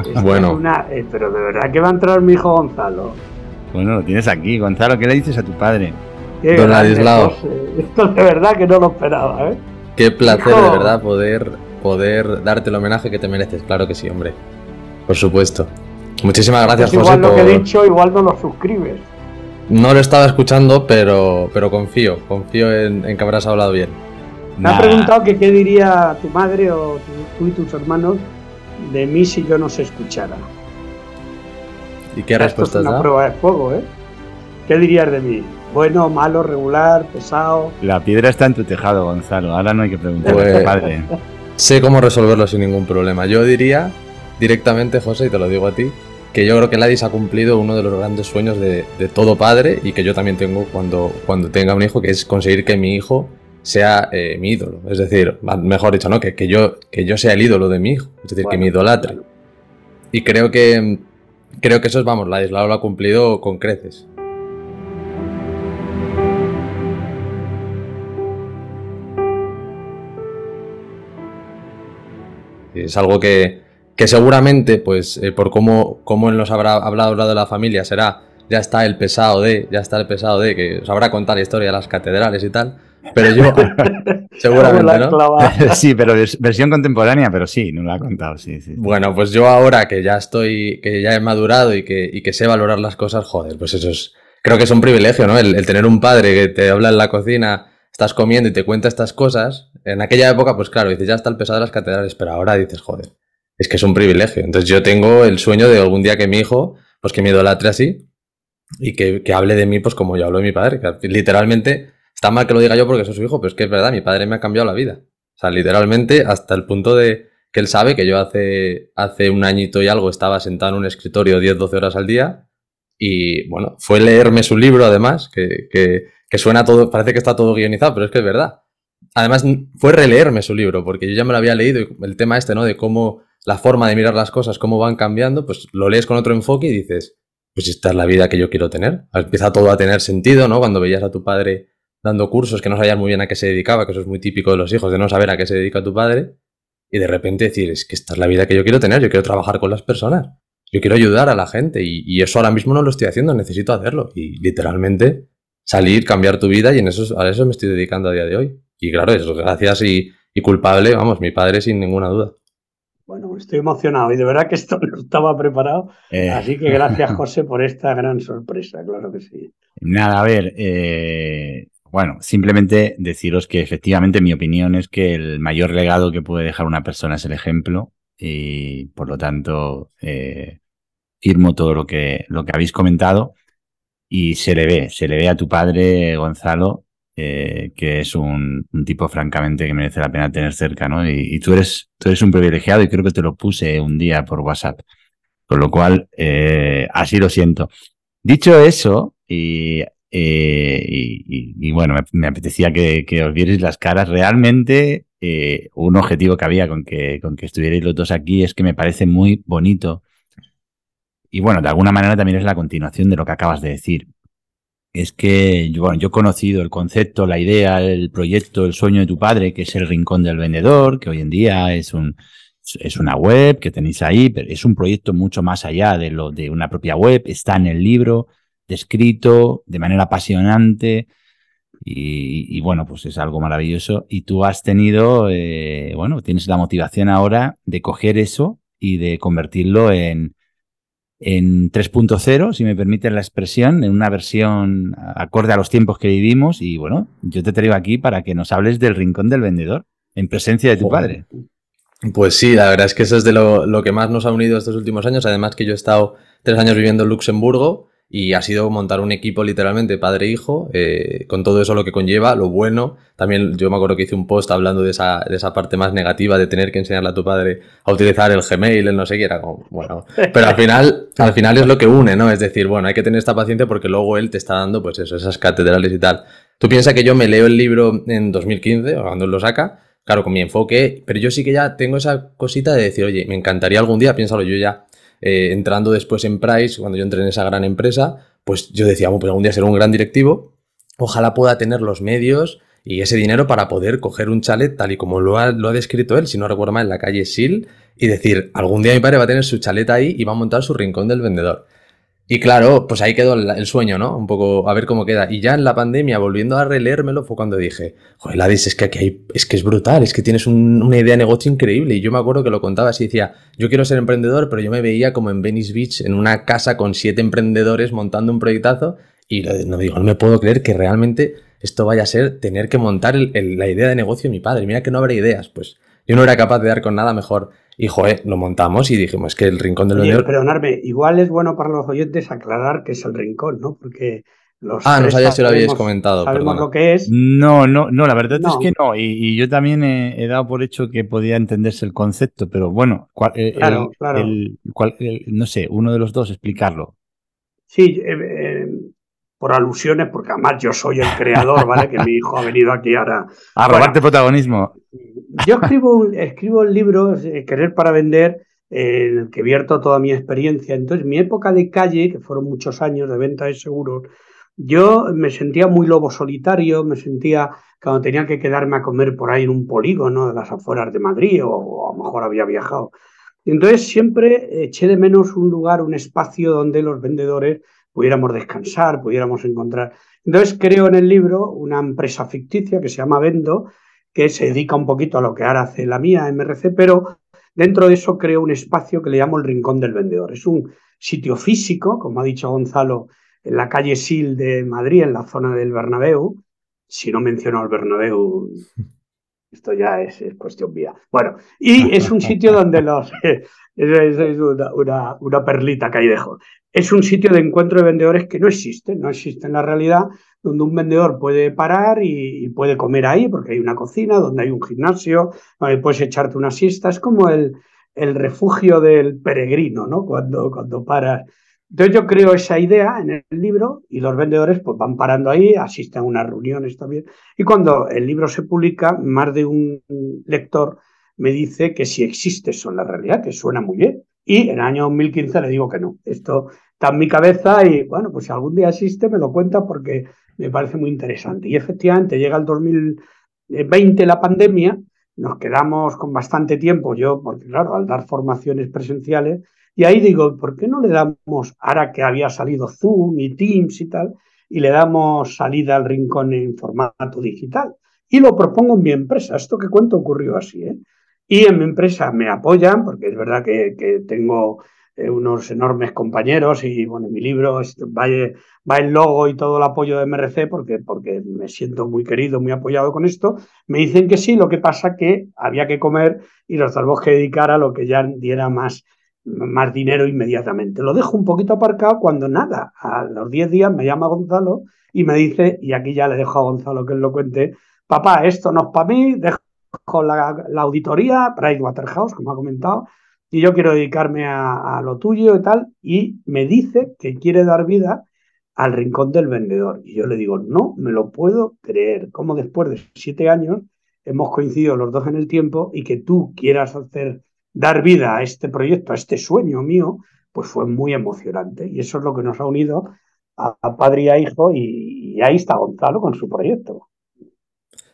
Speaker 7: Esto
Speaker 8: Bueno.
Speaker 7: es una- eh, pero de verdad que va a entrar mi hijo Gonzalo.
Speaker 3: Bueno, lo tienes aquí. Gonzalo, ¿qué le dices a tu padre?
Speaker 7: Qué
Speaker 8: Don.
Speaker 7: José. Esto de verdad que no lo esperaba, ¿eh?
Speaker 8: Qué placer,
Speaker 7: Hijo.
Speaker 8: de verdad, poder, poder darte el homenaje que te mereces. Claro que sí, hombre. Por supuesto. Muchísimas gracias,
Speaker 7: Pues
Speaker 8: José,
Speaker 7: igual lo que he dicho, igual no lo suscribes.
Speaker 8: No lo estaba escuchando, pero, pero confío. Confío en, en que habrás hablado bien.
Speaker 7: Me ha
Speaker 3: Nah,
Speaker 7: preguntado que qué diría tu madre o tú y tus hermanos de mí si yo no se escuchara.
Speaker 8: ¿Y qué
Speaker 7: Esto
Speaker 8: respuesta
Speaker 7: es una
Speaker 8: da?
Speaker 7: prueba de fuego, ¿eh? ¿Qué dirías de mí? Bueno, malo, regular, pesado.
Speaker 3: La piedra está en tu tejado, Gonzalo. Ahora no hay que preguntarle a
Speaker 8: Pues-
Speaker 3: tu padre.
Speaker 8: Sé cómo resolverlo sin ningún problema. Yo diría directamente, José, y te lo digo a ti, que yo creo que Ladis ha cumplido uno de los grandes sueños de, de todo padre y que yo también tengo cuando, cuando tenga un hijo, que es conseguir que mi hijo sea eh, mi ídolo. Es decir, mejor dicho, ¿no? Que, que, yo, que yo sea el ídolo de mi hijo. Es decir, que me idolatre.
Speaker 7: bueno.
Speaker 8: Y creo que creo que eso es, vamos, Ladislao lo ha cumplido con creces. Es algo que, que seguramente, pues, eh, por cómo, cómo él nos habrá hablado, hablado de la familia, será, ya está el pesado de, ya está el pesado de, que os habrá contado la historia de las catedrales y tal. Pero yo, seguramente,
Speaker 7: La
Speaker 3: sí, pero vers- versión contemporánea, pero sí, no lo ha contado, sí, sí.
Speaker 8: Bueno, pues yo ahora que ya estoy, que ya he madurado y que, y que sé valorar las cosas, joder, pues eso es, creo que es un privilegio, ¿no? El, el tener un padre que te habla en la cocina, estás comiendo y te cuenta estas cosas. En aquella época, pues claro, dices, ya está el pesado de las catedrales, pero ahora dices, joder, es que es un privilegio. Entonces yo tengo el sueño de algún día que mi hijo, pues que me idolatre así y que, que hable de mí, pues como yo hablo de mi padre, que literalmente está mal que lo diga yo porque soy su hijo, pero es que es verdad, mi padre me ha cambiado la vida. O sea, literalmente hasta el punto de que él sabe que yo hace, hace un añito y algo estaba sentado en un escritorio 10-12 horas al día y bueno, fue leerme su libro además, que, que, que suena todo, parece que está todo guionizado, pero es que es verdad. Además fue releerme su libro, porque yo ya me lo había leído el tema este, ¿no? De cómo la forma de mirar las cosas, cómo van cambiando, pues lo lees con otro enfoque y dices, pues esta es la vida que yo quiero tener. Empieza todo a tener sentido, ¿no? Cuando veías a tu padre dando cursos que no sabías muy bien a qué se dedicaba, que eso es muy típico de los hijos, de no saber a qué se dedica tu padre, y de repente decir, que esta es la vida que yo quiero tener, yo quiero trabajar con las personas, yo quiero ayudar a la gente, y, y eso ahora mismo no lo estoy haciendo, necesito hacerlo, y literalmente salir, cambiar tu vida, y en eso, a eso me estoy dedicando a día de hoy. Y claro, es gracias y culpable, vamos, mi padre sin ninguna duda.
Speaker 7: Bueno, estoy emocionado y de verdad que esto no estaba preparado.
Speaker 3: Eh,
Speaker 7: Así que gracias, José, por esta gran sorpresa, claro que sí.
Speaker 3: Nada, a ver, eh, bueno, simplemente deciros que efectivamente mi opinión es que el mayor legado que puede dejar una persona es el ejemplo y por lo tanto eh, firmo todo lo que, lo que habéis comentado y se le ve, se le ve a tu padre, Gonzalo, eh, que es un, tipo francamente que merece la pena tener cerca, ¿no? Y, tú, eres, tú eres un privilegiado y creo que te lo puse un día por WhatsApp, con lo cual eh, así lo siento. Dicho eso, y, eh, y- bueno, me, apetecía que, que os vierais las caras. Realmente, un objetivo que había con que, con que estuvierais los dos aquí es que me parece muy bonito. Y bueno, de alguna manera también es la continuación de lo que acabas de decir. Es que, bueno, yo he conocido el concepto, la idea, el proyecto, el sueño de tu padre, que es el Rincón del Vendedor, que hoy en día es un, es una web que tenéis ahí, pero es un proyecto mucho más allá de lo de una propia web. Está en el libro, descrito de manera apasionante. Y, y bueno, pues es algo maravilloso. Y tú has tenido, eh, bueno, tienes la motivación ahora de coger eso y de convertirlo en, en 3.0, si me permiten la expresión, en una versión acorde a los tiempos que vivimos. Y bueno, yo te traigo aquí para que nos hables del rincón del vendedor, en presencia de tu padre.
Speaker 8: Pues sí, la verdad es que eso es de lo, lo que más nos ha unido estos últimos años. Además que yo he estado tres años viviendo en Luxemburgo y ha sido montar un equipo literalmente padre e eh, con todo eso lo que conlleva, lo bueno. También yo me acuerdo que hice un post hablando de esa, de esa parte más negativa de tener que enseñarle a tu padre a utilizar el Gmail, el no sé qué, era como, bueno. Pero al final, al final es lo que une, ¿no? Es decir, bueno, hay que tener esta paciencia porque luego él te está dando, pues eso, esas catedrales y tal. Tú piensas que yo me leo el libro en 2015, o cuando él lo saca, claro, con mi enfoque, pero yo sí que ya tengo esa cosita de decir, oye, me encantaría algún día, piénsalo, yo ya eh, entrando después en Price, cuando yo entré en esa gran empresa, pues yo decía, bueno, pues algún día ser un gran directivo, ojalá pueda tener los medios y ese dinero para poder coger un chalet tal y como lo ha, lo ha descrito él, si no recuerdo mal, en la calle Sil, y decir, algún día mi padre va a tener su chalet ahí y va a montar su rincón del vendedor. Y claro, pues ahí quedó el, sueño, ¿no? Un poco a ver cómo queda. Y ya en la pandemia, volviendo a releérmelo, fue cuando dije, joder, Ladis, es que aquí hay, es que es brutal, es que tienes un- una idea de negocio increíble. Y yo me acuerdo que lo contaba así, decía, yo quiero ser emprendedor, pero yo me veía como en Venice Beach, en una casa con siete emprendedores montando un proyectazo. Y no digo, no me puedo creer que realmente esto vaya a ser tener que montar el- el- la idea de negocio de mi padre. Mira que no habrá ideas, pues yo no era capaz de dar con nada mejor. Y joder, lo montamos y dijimos que el rincón del
Speaker 7: Oye,
Speaker 8: vendedor.
Speaker 7: perdonadme, igual es bueno para los oyentes aclarar que es el rincón, ¿no? Porque los
Speaker 8: Ah, no sabía si lo habíais comentado,
Speaker 7: Sabemos
Speaker 8: perdona.
Speaker 7: lo que es.
Speaker 3: No, no, no, la verdad es que no. Y, y yo también he, he dado por hecho que podía entenderse el concepto, pero bueno, cual- eh, el-
Speaker 7: Claro, claro.
Speaker 3: el- cual- el- no sé, uno de los dos explicarlo.
Speaker 7: Sí, eh, eh, por alusiones, porque además yo soy el creador, ¿vale? Que mi hijo ha venido aquí ahora.
Speaker 3: A
Speaker 7: Bueno,
Speaker 3: robarte protagonismo.
Speaker 7: Yo escribo, un- escribo el libro eh, Querer para Vender, en el que vierto toda mi experiencia. Entonces, mi época de calle, que fueron muchos años de venta de seguros, yo me sentía muy lobo solitario, me sentía cuando tenía que quedarme a comer por ahí en un polígono de las afueras de Madrid, o, o a lo mejor había viajado. Entonces, siempre eché de menos un lugar, un espacio donde los vendedores pudiéramos descansar, pudiéramos encontrar. Entonces, creo en el libro una empresa ficticia que se llama Vendo, que se dedica un poquito a lo que ahora hace la mía, MRC, pero dentro de eso creo un espacio que le llamo el Rincón del Vendedor. Es un sitio físico, como ha dicho Gonzalo, en la calle Sil de Madrid, en la zona del Bernabéu. Si no menciono al Bernabéu, esto ya es, es cuestión mía. Bueno, y es un sitio donde los... es, es- una- una perlita que ahí dejo. Es un sitio de encuentro de vendedores que no existe, no existe en la realidad, donde un vendedor puede parar y, puede comer ahí, porque hay una cocina, donde hay un gimnasio, donde puedes echarte una siesta. Es como el, el refugio del peregrino, ¿no? Cuando, cuando paras. Entonces yo creo esa idea en el libro y los vendedores pues van parando ahí, asisten a unas reuniones también. Y cuando el libro se publica, más de un lector me dice que si existe eso en la realidad, que suena muy bien. Y en el año 2015 le digo que no. Esto está en mi cabeza y bueno, pues si algún día existe me lo cuenta porque me parece muy interesante. Y efectivamente llega el 2020 la pandemia, nos quedamos con bastante tiempo, yo, porque claro, al dar formaciones presenciales, y ahí digo, ¿por qué no le damos, ahora que había salido Zoom y Teams y tal, y le damos salida al rincón en formato digital? Y lo propongo en mi empresa. Esto que cuento ocurrió así, ¿eh? Y en mi empresa me apoyan, porque es verdad que, que tengo eh, unos enormes compañeros y bueno, mi libro va, el logo y todo el apoyo de MRC porque, porque me siento muy querido, muy apoyado con esto. Me dicen que sí, lo que pasa que había que comer y nos tenemos que dedicar a lo que ya diera más, más dinero inmediatamente. Lo dejo un poquito aparcado cuando nada, a los 10 días me llama Gonzalo y me dice, y aquí ya le dejo a Gonzalo que él lo cuente, papá, esto no es para mí, dejo la, la auditoría, Pricewaterhouse, como ha comentado, y yo quiero dedicarme a, lo tuyo y tal, y me dice que quiere dar vida al rincón del vendedor. Y yo le digo, no me lo puedo creer, como después de siete años hemos coincidido los dos en el tiempo y que tú quieras hacer, dar vida a este proyecto, a este sueño mío, pues fue muy emocionante. Y eso es lo que nos ha unido a, a padre y a hijo y, y ahí está Gonzalo con su proyecto.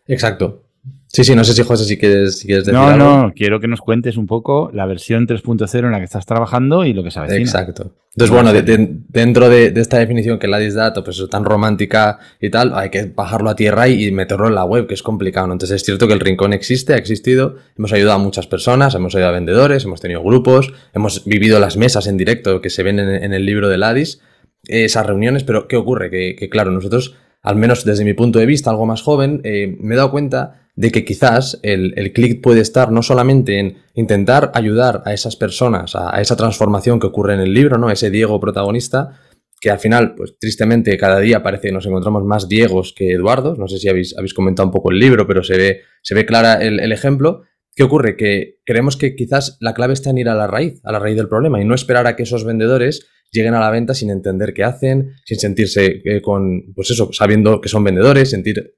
Speaker 8: Exacto. Sí, sí, no sé si José, si quieres, si quieres decir
Speaker 3: No,
Speaker 8: algo.
Speaker 3: no, quiero que nos cuentes un poco la versión 3.0 en la que estás trabajando y lo que sabes.
Speaker 8: Exacto. Entonces, bueno, de- de- dentro de, de esta definición que la dato, pues tan romántica y tal, hay que bajarlo a tierra y, y meterlo en la web, que es complicado. ¿no? Entonces, es cierto que el rincón existe, ha existido, hemos ayudado a muchas personas, hemos ayudado a vendedores, hemos tenido grupos, hemos vivido las mesas en directo que se ven en, en el libro de Ladis, esas reuniones, pero ¿qué ocurre? Que, que, claro, nosotros, al menos desde mi punto de vista, algo más joven, eh, me he dado cuenta de que quizás el, el clic puede estar no solamente en intentar ayudar a esas personas, a, esa transformación que ocurre en el libro, ¿no? Ese Diego protagonista, que al final, pues tristemente, cada día parece que nos encontramos más Diegos que Eduardos. No sé si habéis, habéis comentado un poco el libro, pero se ve, se ve clara el, el ejemplo. ¿Qué ocurre? Que creemos que quizás la clave está en ir a la raíz, a la raíz del problema, y no esperar a que esos vendedores lleguen a la venta sin entender qué hacen, sin sentirse eh, con, pues eso, sabiendo que son vendedores, sentir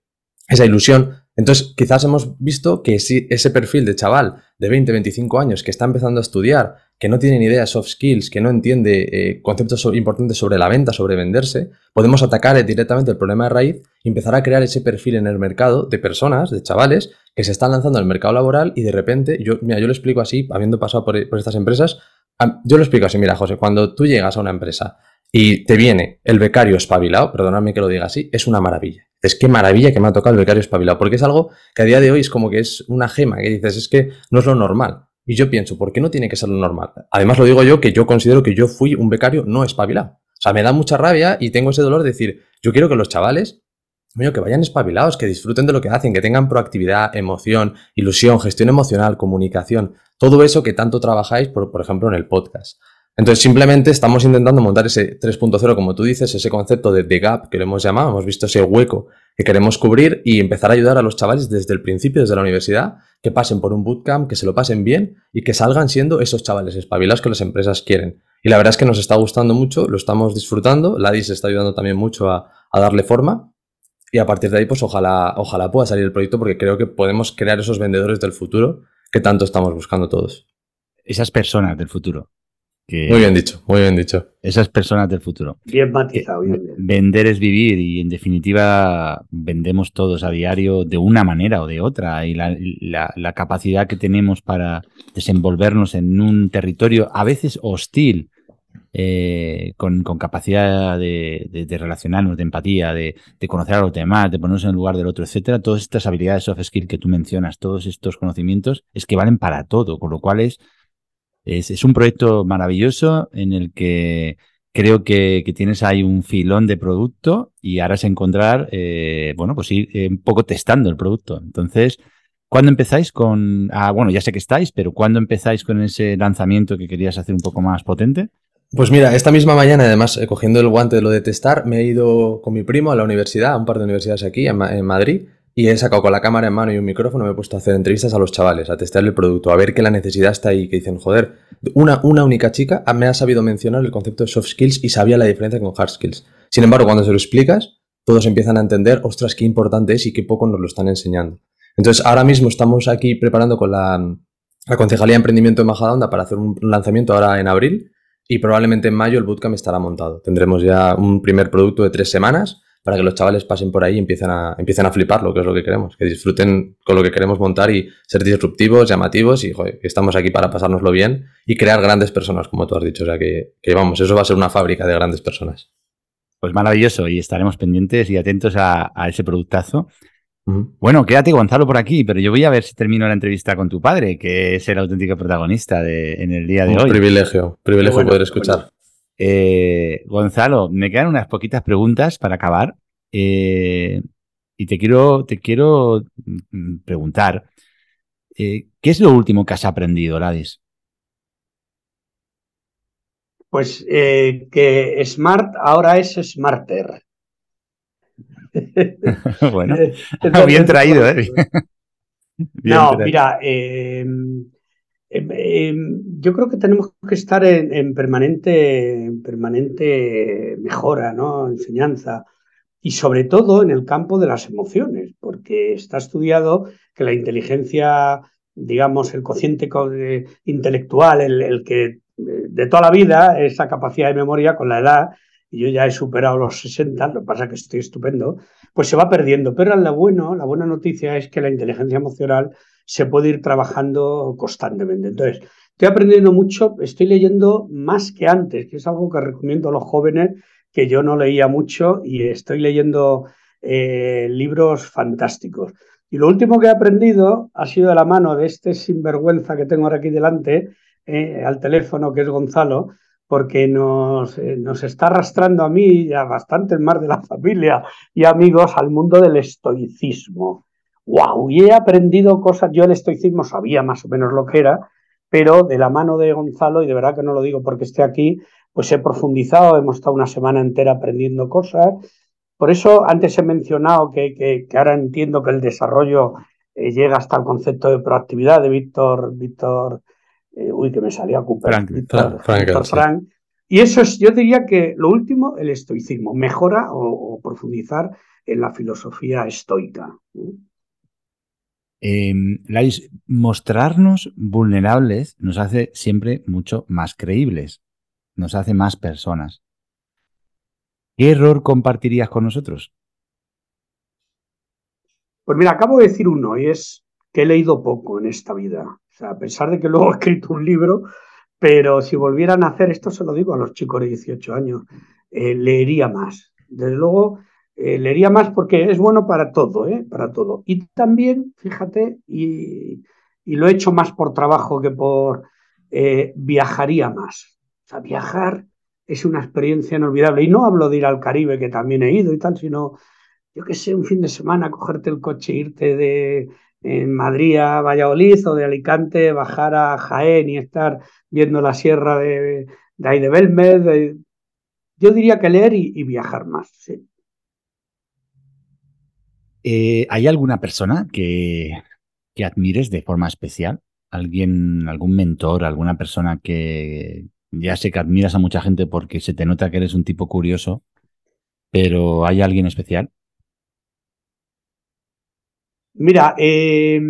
Speaker 8: esa ilusión. Entonces, quizás hemos visto que ese perfil de chaval de 20, 25 años que está empezando a estudiar, que no tiene ni idea de soft skills, que no entiende eh, conceptos importantes sobre la venta, sobre venderse, podemos atacar eh, directamente el problema de raíz y empezar a crear ese perfil en el mercado de personas, de chavales, que se están lanzando al mercado laboral y de repente, yo, mira, yo lo explico así, habiendo pasado por, estas empresas, yo lo explico así, mira, José, cuando tú llegas a una empresa y te viene el becario espabilado, perdonadme que lo diga así, es una maravilla. Es que maravilla que me ha tocado el becario espabilado, porque es algo que a día de hoy es como que es una gema, que dices, es que no es lo normal. Y yo pienso, ¿por qué no tiene que ser lo normal? Además lo digo yo, que yo considero que yo fui un becario no espabilado. O sea, me da mucha rabia y tengo ese dolor de decir, yo quiero que los chavales, coño, que vayan espabilados, que disfruten de lo que hacen, que tengan proactividad, emoción, ilusión, gestión emocional, comunicación, todo eso que tanto trabajáis, por, por ejemplo, en el podcast. Entonces, simplemente estamos intentando montar ese 3.0, como tú dices, ese concepto de The Gap que lo hemos llamado, hemos visto ese hueco que queremos cubrir y empezar a ayudar a los chavales desde el principio, desde la universidad, que pasen por un bootcamp, que se lo pasen bien y que salgan siendo esos chavales espabilados que las empresas quieren. Y la verdad es que nos está gustando mucho, lo estamos disfrutando, Ladis está ayudando también mucho a darle forma y a partir de ahí, pues ojalá, ojalá pueda salir el proyecto porque creo que podemos crear esos vendedores del futuro que tanto estamos buscando todos.
Speaker 3: Esas personas del futuro. que-
Speaker 8: Muy bien dicho, muy bien dicho.
Speaker 3: Esas personas del futuro.
Speaker 7: Bien matizado, bien, bien.
Speaker 3: Vender es vivir y en definitiva vendemos todos a diario de una manera o de otra y la, la- la capacidad que tenemos para desenvolvernos en un territorio a veces hostil, eh, con, capacidad de, relacionarnos, de empatía, de, conocer a los demás, de ponernos en el lugar del otro, etcétera, todas estas habilidades soft skill que tú mencionas, todos estos conocimientos, es que valen para todo, con lo cual es, es, un proyecto maravilloso en el que creo que, que tienes ahí un filón de producto y ahora es encontrar, eh, bueno, pues ir eh, un poco testando el producto. Entonces, ¿cuándo empezáis con, ah, bueno, ya sé que estáis, pero ¿cuándo empezáis con ese lanzamiento que querías hacer un poco más potente?
Speaker 8: Pues mira, esta misma mañana, además, eh, cogiendo el guante de lo de testar, me he ido con mi primo a la universidad, a un par de universidades aquí, en, Ma- en Madrid, y he sacado con la cámara en mano y un micrófono, me he puesto a hacer entrevistas a los chavales, a testar el producto, a ver que la necesidad está ahí, que dicen, joder, una, una única chica me ha sabido mencionar el concepto de soft skills y sabía la diferencia con hard skills. Sin embargo, cuando se lo explicas, todos empiezan a entender, ostras, qué importante es y qué poco nos lo están enseñando. Entonces, ahora mismo estamos aquí preparando con la, la Concejalía de Emprendimiento de Majadahonda para hacer un lanzamiento ahora en abril y probablemente en mayo el bootcamp estará montado. Tendremos ya un primer producto de tres semanas para que los chavales pasen por ahí y empiecen a, empiecen a flipar lo que es lo que queremos, que disfruten con lo que queremos montar y ser disruptivos, llamativos y estamos aquí para pasárnoslo bien y crear grandes personas, como tú has dicho. O sea que, vamos, eso va a ser una fábrica de grandes personas.
Speaker 3: Pues maravilloso y estaremos pendientes y atentos a ese productazo. Bueno, quédate Gonzalo por aquí, pero yo voy a ver si termino la entrevista con tu padre, que es el auténtico protagonista de, en el día de
Speaker 8: Un
Speaker 3: hoy.
Speaker 8: privilegio, privilegio
Speaker 7: bueno,
Speaker 8: poder escuchar.
Speaker 7: bueno.
Speaker 3: Eh, Gonzalo, me quedan unas poquitas preguntas para acabar. eh, y te quiero, te quiero mm, preguntar, eh, ¿qué es lo último que has aprendido, Ladis?
Speaker 7: Pues eh, que Smart ahora es Smarter.
Speaker 3: bueno, bien traído, ¿eh? Bien
Speaker 7: no,
Speaker 3: traído.
Speaker 7: mira, eh, Eh, eh, yo creo que tenemos que estar en, en permanente, en permanente mejora, ¿no? Enseñanza. Y sobre todo en el campo de las emociones, porque está estudiado que la inteligencia, digamos, el cociente co- eh, intelectual, el, el que eh, de toda la vida, esa capacidad de memoria con la edad, y yo ya he superado los 60, lo que pasa es que estoy estupendo, pues se va perdiendo. Pero lo bueno, la buena noticia es que la inteligencia emocional se puede ir trabajando constantemente. Entonces, estoy aprendiendo mucho, estoy leyendo más que antes, que es algo que recomiendo a los jóvenes, que yo no leía mucho y estoy leyendo eh, libros fantásticos. Y lo último que he aprendido ha sido de la mano de este sinvergüenza que tengo ahora aquí delante, eh, al teléfono, que es Gonzalo, porque nos, eh, nos está arrastrando a mí y a bastantes más de la familia y amigos al mundo del estoicismo. ¡Wow! Y he aprendido cosas, yo el estoicismo sabía más o menos lo que era, pero de la mano de Gonzalo, y de verdad que no lo digo porque esté aquí, pues he profundizado, hemos estado una semana entera aprendiendo cosas. Por eso antes he mencionado que, que, que ahora entiendo que el desarrollo eh, llega hasta el concepto de proactividad de Víctor, Víctor, eh, uy, que me salía Cooper,
Speaker 8: Frank,
Speaker 7: Víctor
Speaker 8: sí.
Speaker 7: Frank. Y eso es, yo diría que lo último, el estoicismo, mejora o, o profundizar en la filosofía estoica.
Speaker 3: Eh, Lais, mostrarnos vulnerables nos hace siempre mucho más creíbles, nos hace más personas. ¿Qué error compartirías con nosotros?
Speaker 7: Pues mira, acabo de decir uno, y es que he leído poco en esta vida. O sea, a pesar de que luego he escrito un libro, pero si volvieran a hacer esto, se lo digo a los chicos de 18 años, eh, leería más. Desde luego, eh, leería más porque es bueno para todo, ¿eh? Para todo. Y también, fíjate, y, y lo he hecho más por trabajo que por eh, viajaría más. O sea, viajar es una experiencia inolvidable. Y no hablo de ir al Caribe, que también he ido y tal, sino, yo qué sé, un fin de semana, cogerte el coche, irte de en Madrid a Valladolid o de Alicante, bajar a Jaén y estar viendo la sierra de, de ahí de Belmez. yo diría que leer y, y viajar más.
Speaker 3: Eh, ¿Hay alguna persona que, que admires de forma especial? ¿Alguien, algún mentor, alguna persona que ya sé que admiras a mucha gente porque se te nota que eres un tipo curioso, pero ¿hay alguien especial?
Speaker 7: Mira, eh,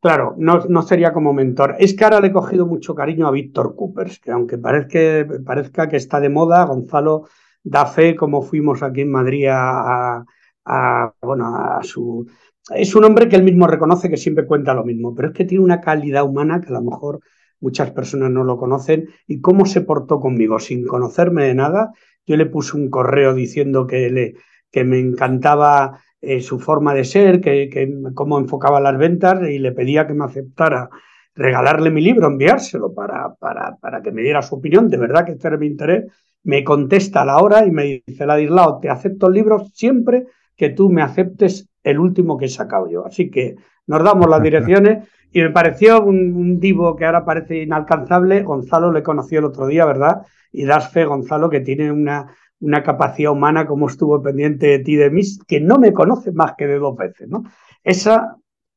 Speaker 7: claro, no, sería como mentor. Es que ahora le he cogido mucho cariño a Víctor Coopers, que aunque parezca, parezca que está de moda, Gonzalo da fe como fuimos aquí en Madrid a, a- bueno, a su... Es un hombre que él mismo reconoce que siempre cuenta lo mismo, pero es que tiene una calidad humana que a lo mejor muchas personas no lo conocen. ¿Y cómo se portó conmigo? Sin conocerme de nada, yo le puse un correo diciendo que, le, que me encantaba eh, su forma de ser, que, que cómo enfocaba las ventas y le pedía que me aceptara regalarle mi libro, enviárselo para, para, para que me diera su opinión. De verdad que este era mi interés. Me contesta a la hora y me dice, Ladislao, te acepto el libro siempre que tú me aceptes el último que he sacado yo. Así que nos damos las direcciones y me pareció un, un divo que ahora parece inalcanzable. Gonzalo le conocí el otro día, ¿verdad? Y das fe, Gonzalo, que tiene una, una capacidad humana como estuvo pendiente de ti, de mí, que no me conoce más que de dos veces, ¿no? Esa,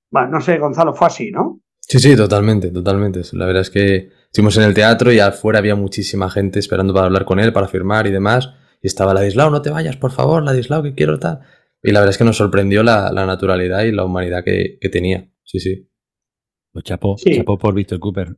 Speaker 7: bueno, no sé, Gonzalo, fue así, ¿no?
Speaker 8: Sí, sí, totalmente, totalmente. La verdad es que estuvimos en el teatro y afuera había muchísima gente esperando para hablar con él, para firmar y demás. Y estaba Ladislao, no te vayas, por favor, Ladislao, que quiero tal. Y la verdad es que nos sorprendió la, la naturalidad y la humanidad que, que tenía. Sí, sí.
Speaker 3: Pues chapó,
Speaker 7: Sí.
Speaker 3: chapó por Víctor Cooper.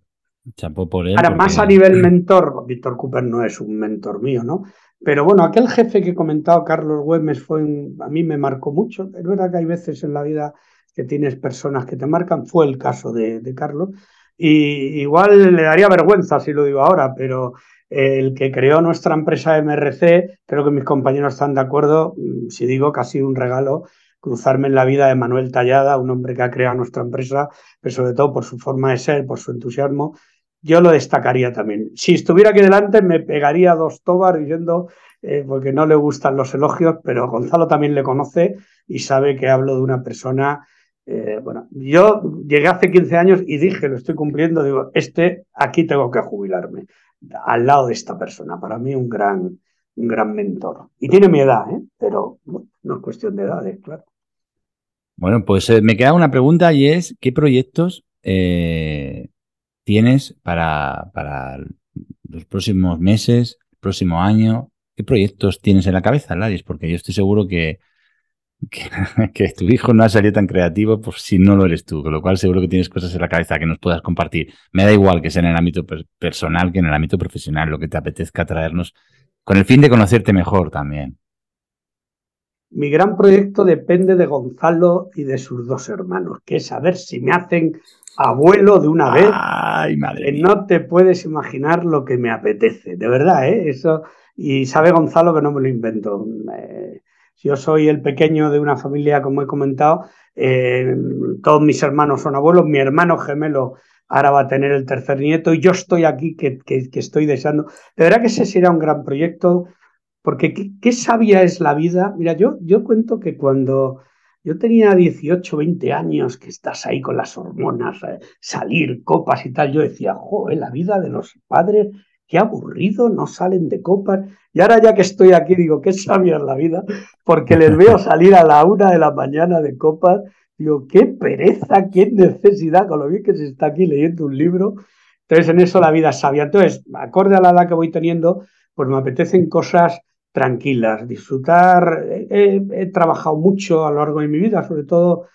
Speaker 3: Chapó por él.
Speaker 7: Ahora,
Speaker 3: porque-
Speaker 7: más a nivel mentor, Víctor Cooper no es un mentor mío, ¿no? Pero bueno, aquel jefe que he comentado, Carlos Güemes, fue a mí me marcó mucho. Es verdad que hay veces en la vida que tienes personas que te marcan, fue el caso de, de Carlos. Y igual le daría vergüenza si lo digo ahora, pero el que creó nuestra empresa MRC, creo que mis compañeros están de acuerdo, mm, si digo que ha sido un regalo cruzarme en la vida de Manuel Tallada, un hombre que ha creado nuestra empresa, pero sobre todo por su forma de ser, por su entusiasmo, yo lo destacaría también. Si estuviera aquí delante me pegaría dos tobas diciendo, eh, porque no le gustan los elogios, pero Gonzalo también le conoce y sabe que hablo de una persona, eh, bueno, yo llegué hace 15 años y dije, lo estoy cumpliendo, digo, este, aquí tengo que jubilarme, al lado de esta persona, para mí un gran, un gran mentor. Y tiene mi edad, ¿eh? pero no es cuestión de edades, claro.
Speaker 3: Bueno, pues eh, me queda una pregunta y es, ¿qué proyectos tienes para, los próximos meses, el próximo año? ¿Qué proyectos tienes en la cabeza, Ladis? Porque yo estoy seguro que, que, tu hijo no ha salido tan creativo por si no lo eres tú, con lo cual seguro que tienes cosas en la cabeza que nos puedas compartir. Me da igual que sea en el ámbito personal que en el ámbito profesional, lo que te apetezca traernos, con el fin de conocerte mejor también.
Speaker 7: Mi gran proyecto depende de Gonzalo y de sus dos hermanos, que es saber si me hacen abuelo de una vez.
Speaker 3: Ay, madre.
Speaker 7: no te puedes imaginar lo que me apetece, de verdad, ¿eh? Eso. Y sabe Gonzalo que no me lo invento. Eh, yo soy el pequeño de una familia, como he comentado, eh, todos mis hermanos son abuelos, mi hermano gemelo ahora va a tener el tercer nieto y yo estoy aquí que, estoy deseando. De verdad que ese será un gran proyecto, porque qué, sabia es la vida. Mira, yo, yo cuento que cuando yo tenía 18, 20 años, que estás ahí con las hormonas, eh, salir, copas y tal, yo decía, joder, la vida de los padres qué aburrido, no salen de copas. Y ahora ya que estoy aquí, digo, qué sabia es la vida, porque les veo salir a la una de la mañana de copas. Digo, qué pereza, qué necesidad, con lo bien que se está aquí leyendo un libro. Entonces, en eso la vida es sabia. Entonces, acorde a la edad que voy teniendo, pues me apetecen cosas tranquilas, disfrutar. He, trabajado mucho a lo largo de mi vida, sobre todo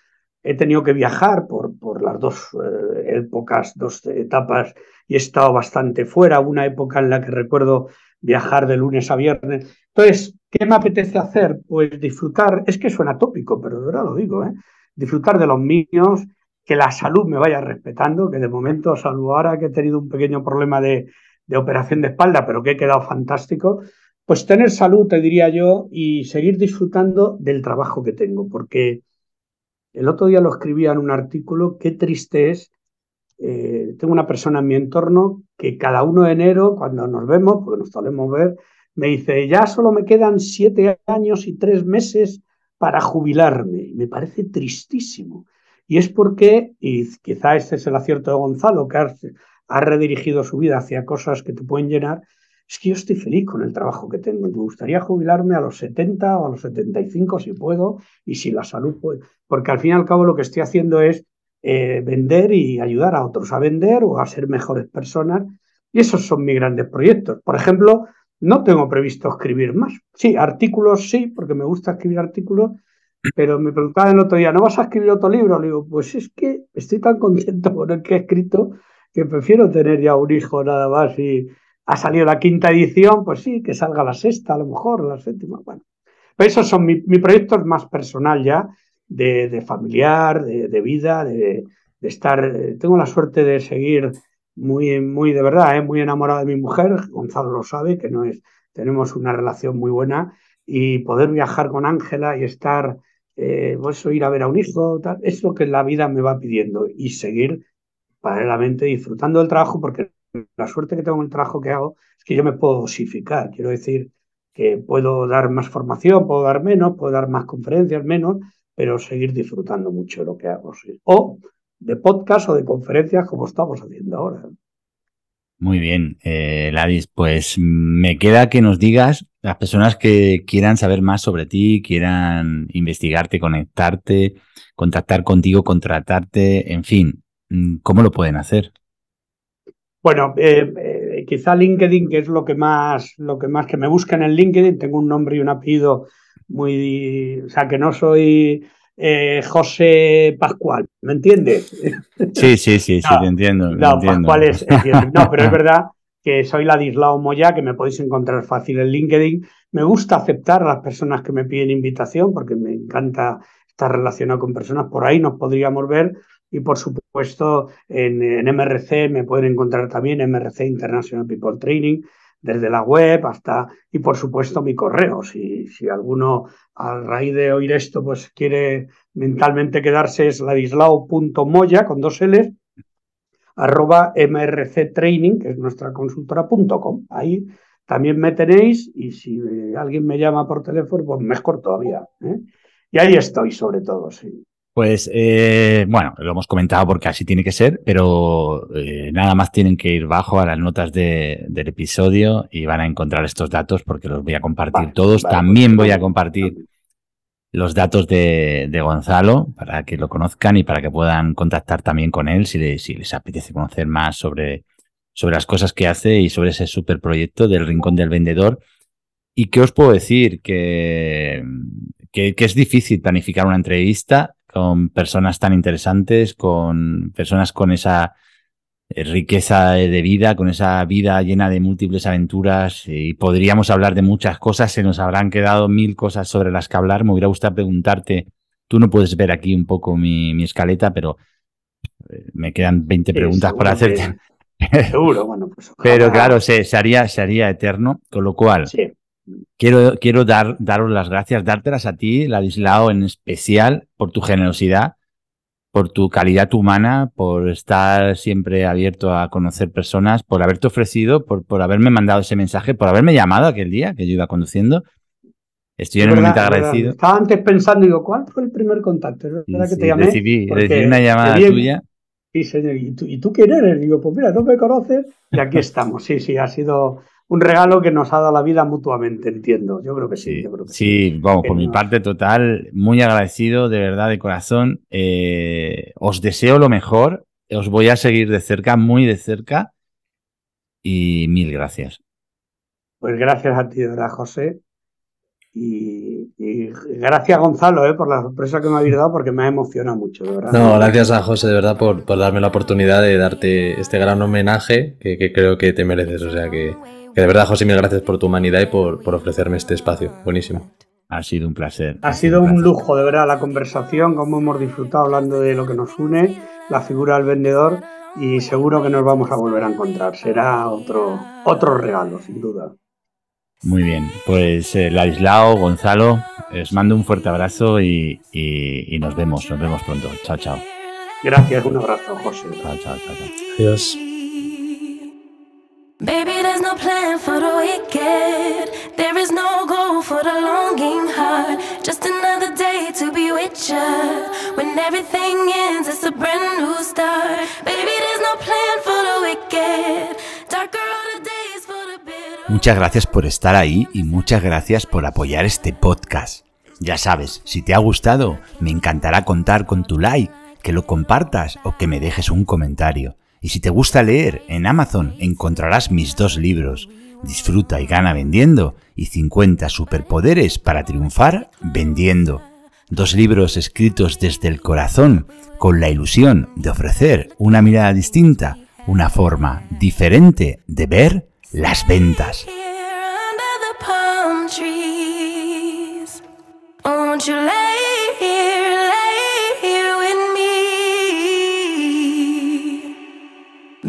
Speaker 7: he tenido que viajar por, por las dos eh, épocas, dos etapas y he estado bastante fuera, una época en la que recuerdo viajar de lunes a viernes. Entonces, ¿qué me apetece hacer? Pues disfrutar, es que suena tópico, pero de verdad lo digo, ¿eh? disfrutar de los míos, que la salud me vaya respetando, que de momento, salvo ahora que he tenido un pequeño problema de, de operación de espalda, pero que he quedado fantástico, pues tener salud, te diría yo, y seguir disfrutando del trabajo que tengo, porque el otro día lo escribía en un artículo, qué triste es eh, tengo una persona en mi entorno que cada uno de enero, cuando nos vemos, porque nos solemos ver, me dice, ya solo me quedan siete años y tres meses para jubilarme. Me parece tristísimo. Y es porque, y quizá este es el acierto de Gonzalo, que ha, redirigido su vida hacia cosas que te pueden llenar, es que yo estoy feliz con el trabajo que tengo. Me gustaría jubilarme a los 70 o a los 75 si puedo y si la salud puede. Porque al fin y al cabo lo que estoy haciendo es eh, vender y ayudar a otros a vender o a ser mejores personas. Y esos son mis grandes proyectos. Por ejemplo, no tengo previsto escribir más. Sí, artículos sí, porque me gusta escribir artículos, pero me preguntaba el otro día, ¿no vas a escribir otro libro? Le digo, pues es que estoy tan contento con el que he escrito que prefiero tener ya un hijo nada más y ha salido la quinta edición, pues sí, que salga la sexta, a lo mejor, la séptima. Bueno, pero esos son mis mi proyectos más personal ya de, familiar, de, vida, de, estar. Eh, tengo la suerte de seguir muy, muy de verdad, eh, muy enamorado de mi mujer. Gonzalo lo sabe, que no es. Tenemos una relación muy buena y poder viajar con Ángela y estar, eh, pues ir a ver a un hijo, tal, es lo que la vida me va pidiendo y seguir paralelamente disfrutando del trabajo porque la suerte que tengo en el trabajo que hago es que yo me puedo dosificar. Quiero decir que puedo dar más formación, puedo dar menos, puedo dar más conferencias, menos, pero seguir disfrutando mucho de lo que hago. O de podcast o de conferencias como estamos haciendo ahora.
Speaker 3: Muy bien, eh, Ladis, pues me queda que nos digas las personas que quieran saber más sobre ti, quieran investigarte, conectarte, contactar contigo, contratarte, en fin, ¿cómo lo pueden hacer?
Speaker 7: Bueno, eh, eh, quizá LinkedIn, que es lo que más, lo que más que me buscan en LinkedIn, tengo un nombre y un apellido muy, o sea, que no soy eh, José Pascual, ¿me entiendes?
Speaker 3: Sí, sí, sí, sí, te entiendo.
Speaker 7: No, Pascual es, no, pero es verdad que soy Ladislao Moya, que me podéis encontrar fácil en LinkedIn. Me gusta aceptar a las personas que me piden invitación, porque me encanta estar relacionado con personas. Por ahí nos podríamos ver. Y por supuesto, en, en MRC me pueden encontrar también, MRC International People Training desde la web hasta, y por supuesto mi correo. Si, si alguno a raíz de oír esto pues quiere mentalmente quedarse es ladislao.moya con dos L's arroba mrctraining, que es nuestra consultora.com. Ahí también me tenéis y si alguien me llama por teléfono, pues mejor todavía. ¿eh? Y ahí estoy sobre todo, sí.
Speaker 3: Pues eh, bueno, lo hemos comentado porque así tiene que ser, pero eh, nada más tienen que ir bajo a las notas de, del episodio y van a encontrar estos datos porque los voy a compartir todos. También pues voy a compartir los datos de, de, Gonzalo para que lo conozcan y para que puedan contactar también con él si, les, si les apetece conocer más sobre, sobre las cosas que hace y sobre ese super proyecto del Rincón del Vendedor. ¿Y qué os puedo decir? Que, que, que es difícil planificar una entrevista con personas tan interesantes, con personas con esa eh, riqueza de vida, con esa vida llena de múltiples aventuras y podríamos hablar de muchas cosas, se nos habrán quedado mil cosas sobre las que hablar. Me hubiera gustado preguntarte, tú no puedes ver aquí un poco mi, mi escaleta, pero eh, me quedan 20 preguntas por hacerte.
Speaker 7: seguro, bueno, pues.
Speaker 3: Pero claro, se, se, haría, se haría eterno, con lo cual
Speaker 7: sí.
Speaker 3: Quiero, quiero dar, daros las gracias, dártelas a ti, Ladislao, en especial, por tu generosidad por tu calidad humana, por estar siempre abierto a conocer personas, por haberte ofrecido, por, por haberme mandado ese mensaje, por haberme llamado aquel día que yo iba conduciendo. Estoy enormemente agradecido.
Speaker 7: Estaba antes pensando, digo, ¿cuál fue el primer contacto? ¿Es verdad
Speaker 3: sí,
Speaker 7: que te llamé?
Speaker 3: Recibí, recibí una llamada
Speaker 7: bien,
Speaker 3: tuya.
Speaker 7: Sí, señor. ¿Y tú, ¿Y tú quién eres? Digo, pues mira, no me conoces y aquí estamos. Sí, sí, ha sido un regalo que nos ha dado la vida mutuamente, entiendo. Yo creo que sí.
Speaker 3: Sí,
Speaker 7: yo creo que
Speaker 3: sí, vamos, por mi parte total, muy agradecido, de verdad, de corazón. Eh, os deseo lo mejor, os voy a seguir de cerca, muy de cerca, y mil gracias.
Speaker 7: Pues gracias a ti, de verdad, José. Y, y gracias, Gonzalo, eh, por la sorpresa que me habéis dado, porque me ha emocionado mucho, de verdad.
Speaker 8: No, gracias a José, de verdad, por, por darme la oportunidad de darte este gran homenaje que, que creo que te mereces. O sea que, que de verdad, José, mil gracias por tu humanidad y por, por ofrecerme este espacio. Buenísimo.
Speaker 3: Ha sido un placer.
Speaker 7: Ha sido un lujo, de verdad, la conversación, cómo hemos disfrutado hablando de lo que nos une, la figura del vendedor, y seguro que nos vamos a volver a encontrar. Será otro, otro regalo, sin duda.
Speaker 3: Muy bien, pues eh, Ladislao, Gonzalo, os mando un fuerte abrazo y, y, y, nos vemos, nos vemos pronto. Chao, chao.
Speaker 7: Gracias, un abrazo, José.
Speaker 3: Chao, chao, chao. chao.
Speaker 8: Adiós.
Speaker 9: Baby, there's no plan for the wicked. There is no goal for the longing heart. Just another day to be with you. When everything ends, it's a brand new start. Baby, there's no plan for the wicked. The days for the.
Speaker 3: Muchas gracias por estar ahí y muchas gracias por apoyar este podcast. Ya sabes, si te ha gustado, me encantará contar con tu like, que lo compartas o que me dejes un comentario. Y si te gusta leer, en Amazon encontrarás mis dos libros, Disfruta y gana vendiendo y 50 superpoderes para triunfar vendiendo. Dos libros escritos desde el corazón, con la ilusión de ofrecer una mirada distinta, una forma diferente de ver las ventas.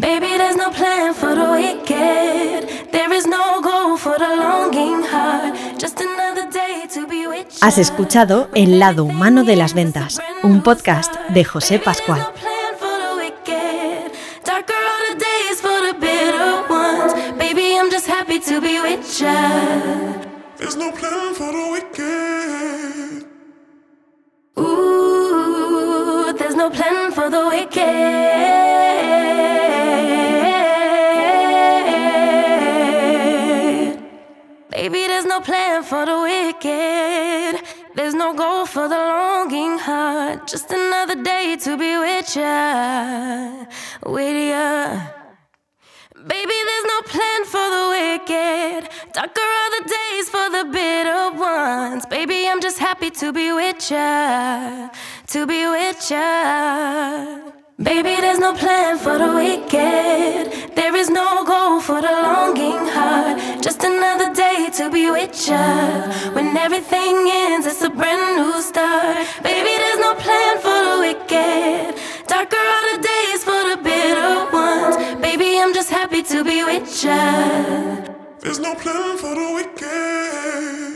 Speaker 9: Baby, there's no plan for the wicked. There is no goal for the longing heart. Just another day to be with you.
Speaker 1: Has escuchado El lado humano de las ventas, un podcast de José Pascual.
Speaker 9: There's no plan for the wicked. Darker are the days for the bitter ones. Baby, I'm just happy to be with you.
Speaker 5: There's no plan for the wicked.
Speaker 9: Ooh, there's no plan for the wicked. Baby, there's no plan for the wicked. There's no goal for the longing heart. Just another day to be with ya, with ya. Baby, there's no plan for the wicked. Darker are the days for the bitter ones. Baby, I'm just happy to be with ya, to be with ya. Baby, there's no plan for the wicked. There is no goal for the longing heart. Just another day to be with ya. When everything ends, it's a brand new start. Baby, there's no plan for the wicked. Darker are the days for the bitter ones. Baby, I'm just happy to be with ya.
Speaker 5: There's no plan for the wicked.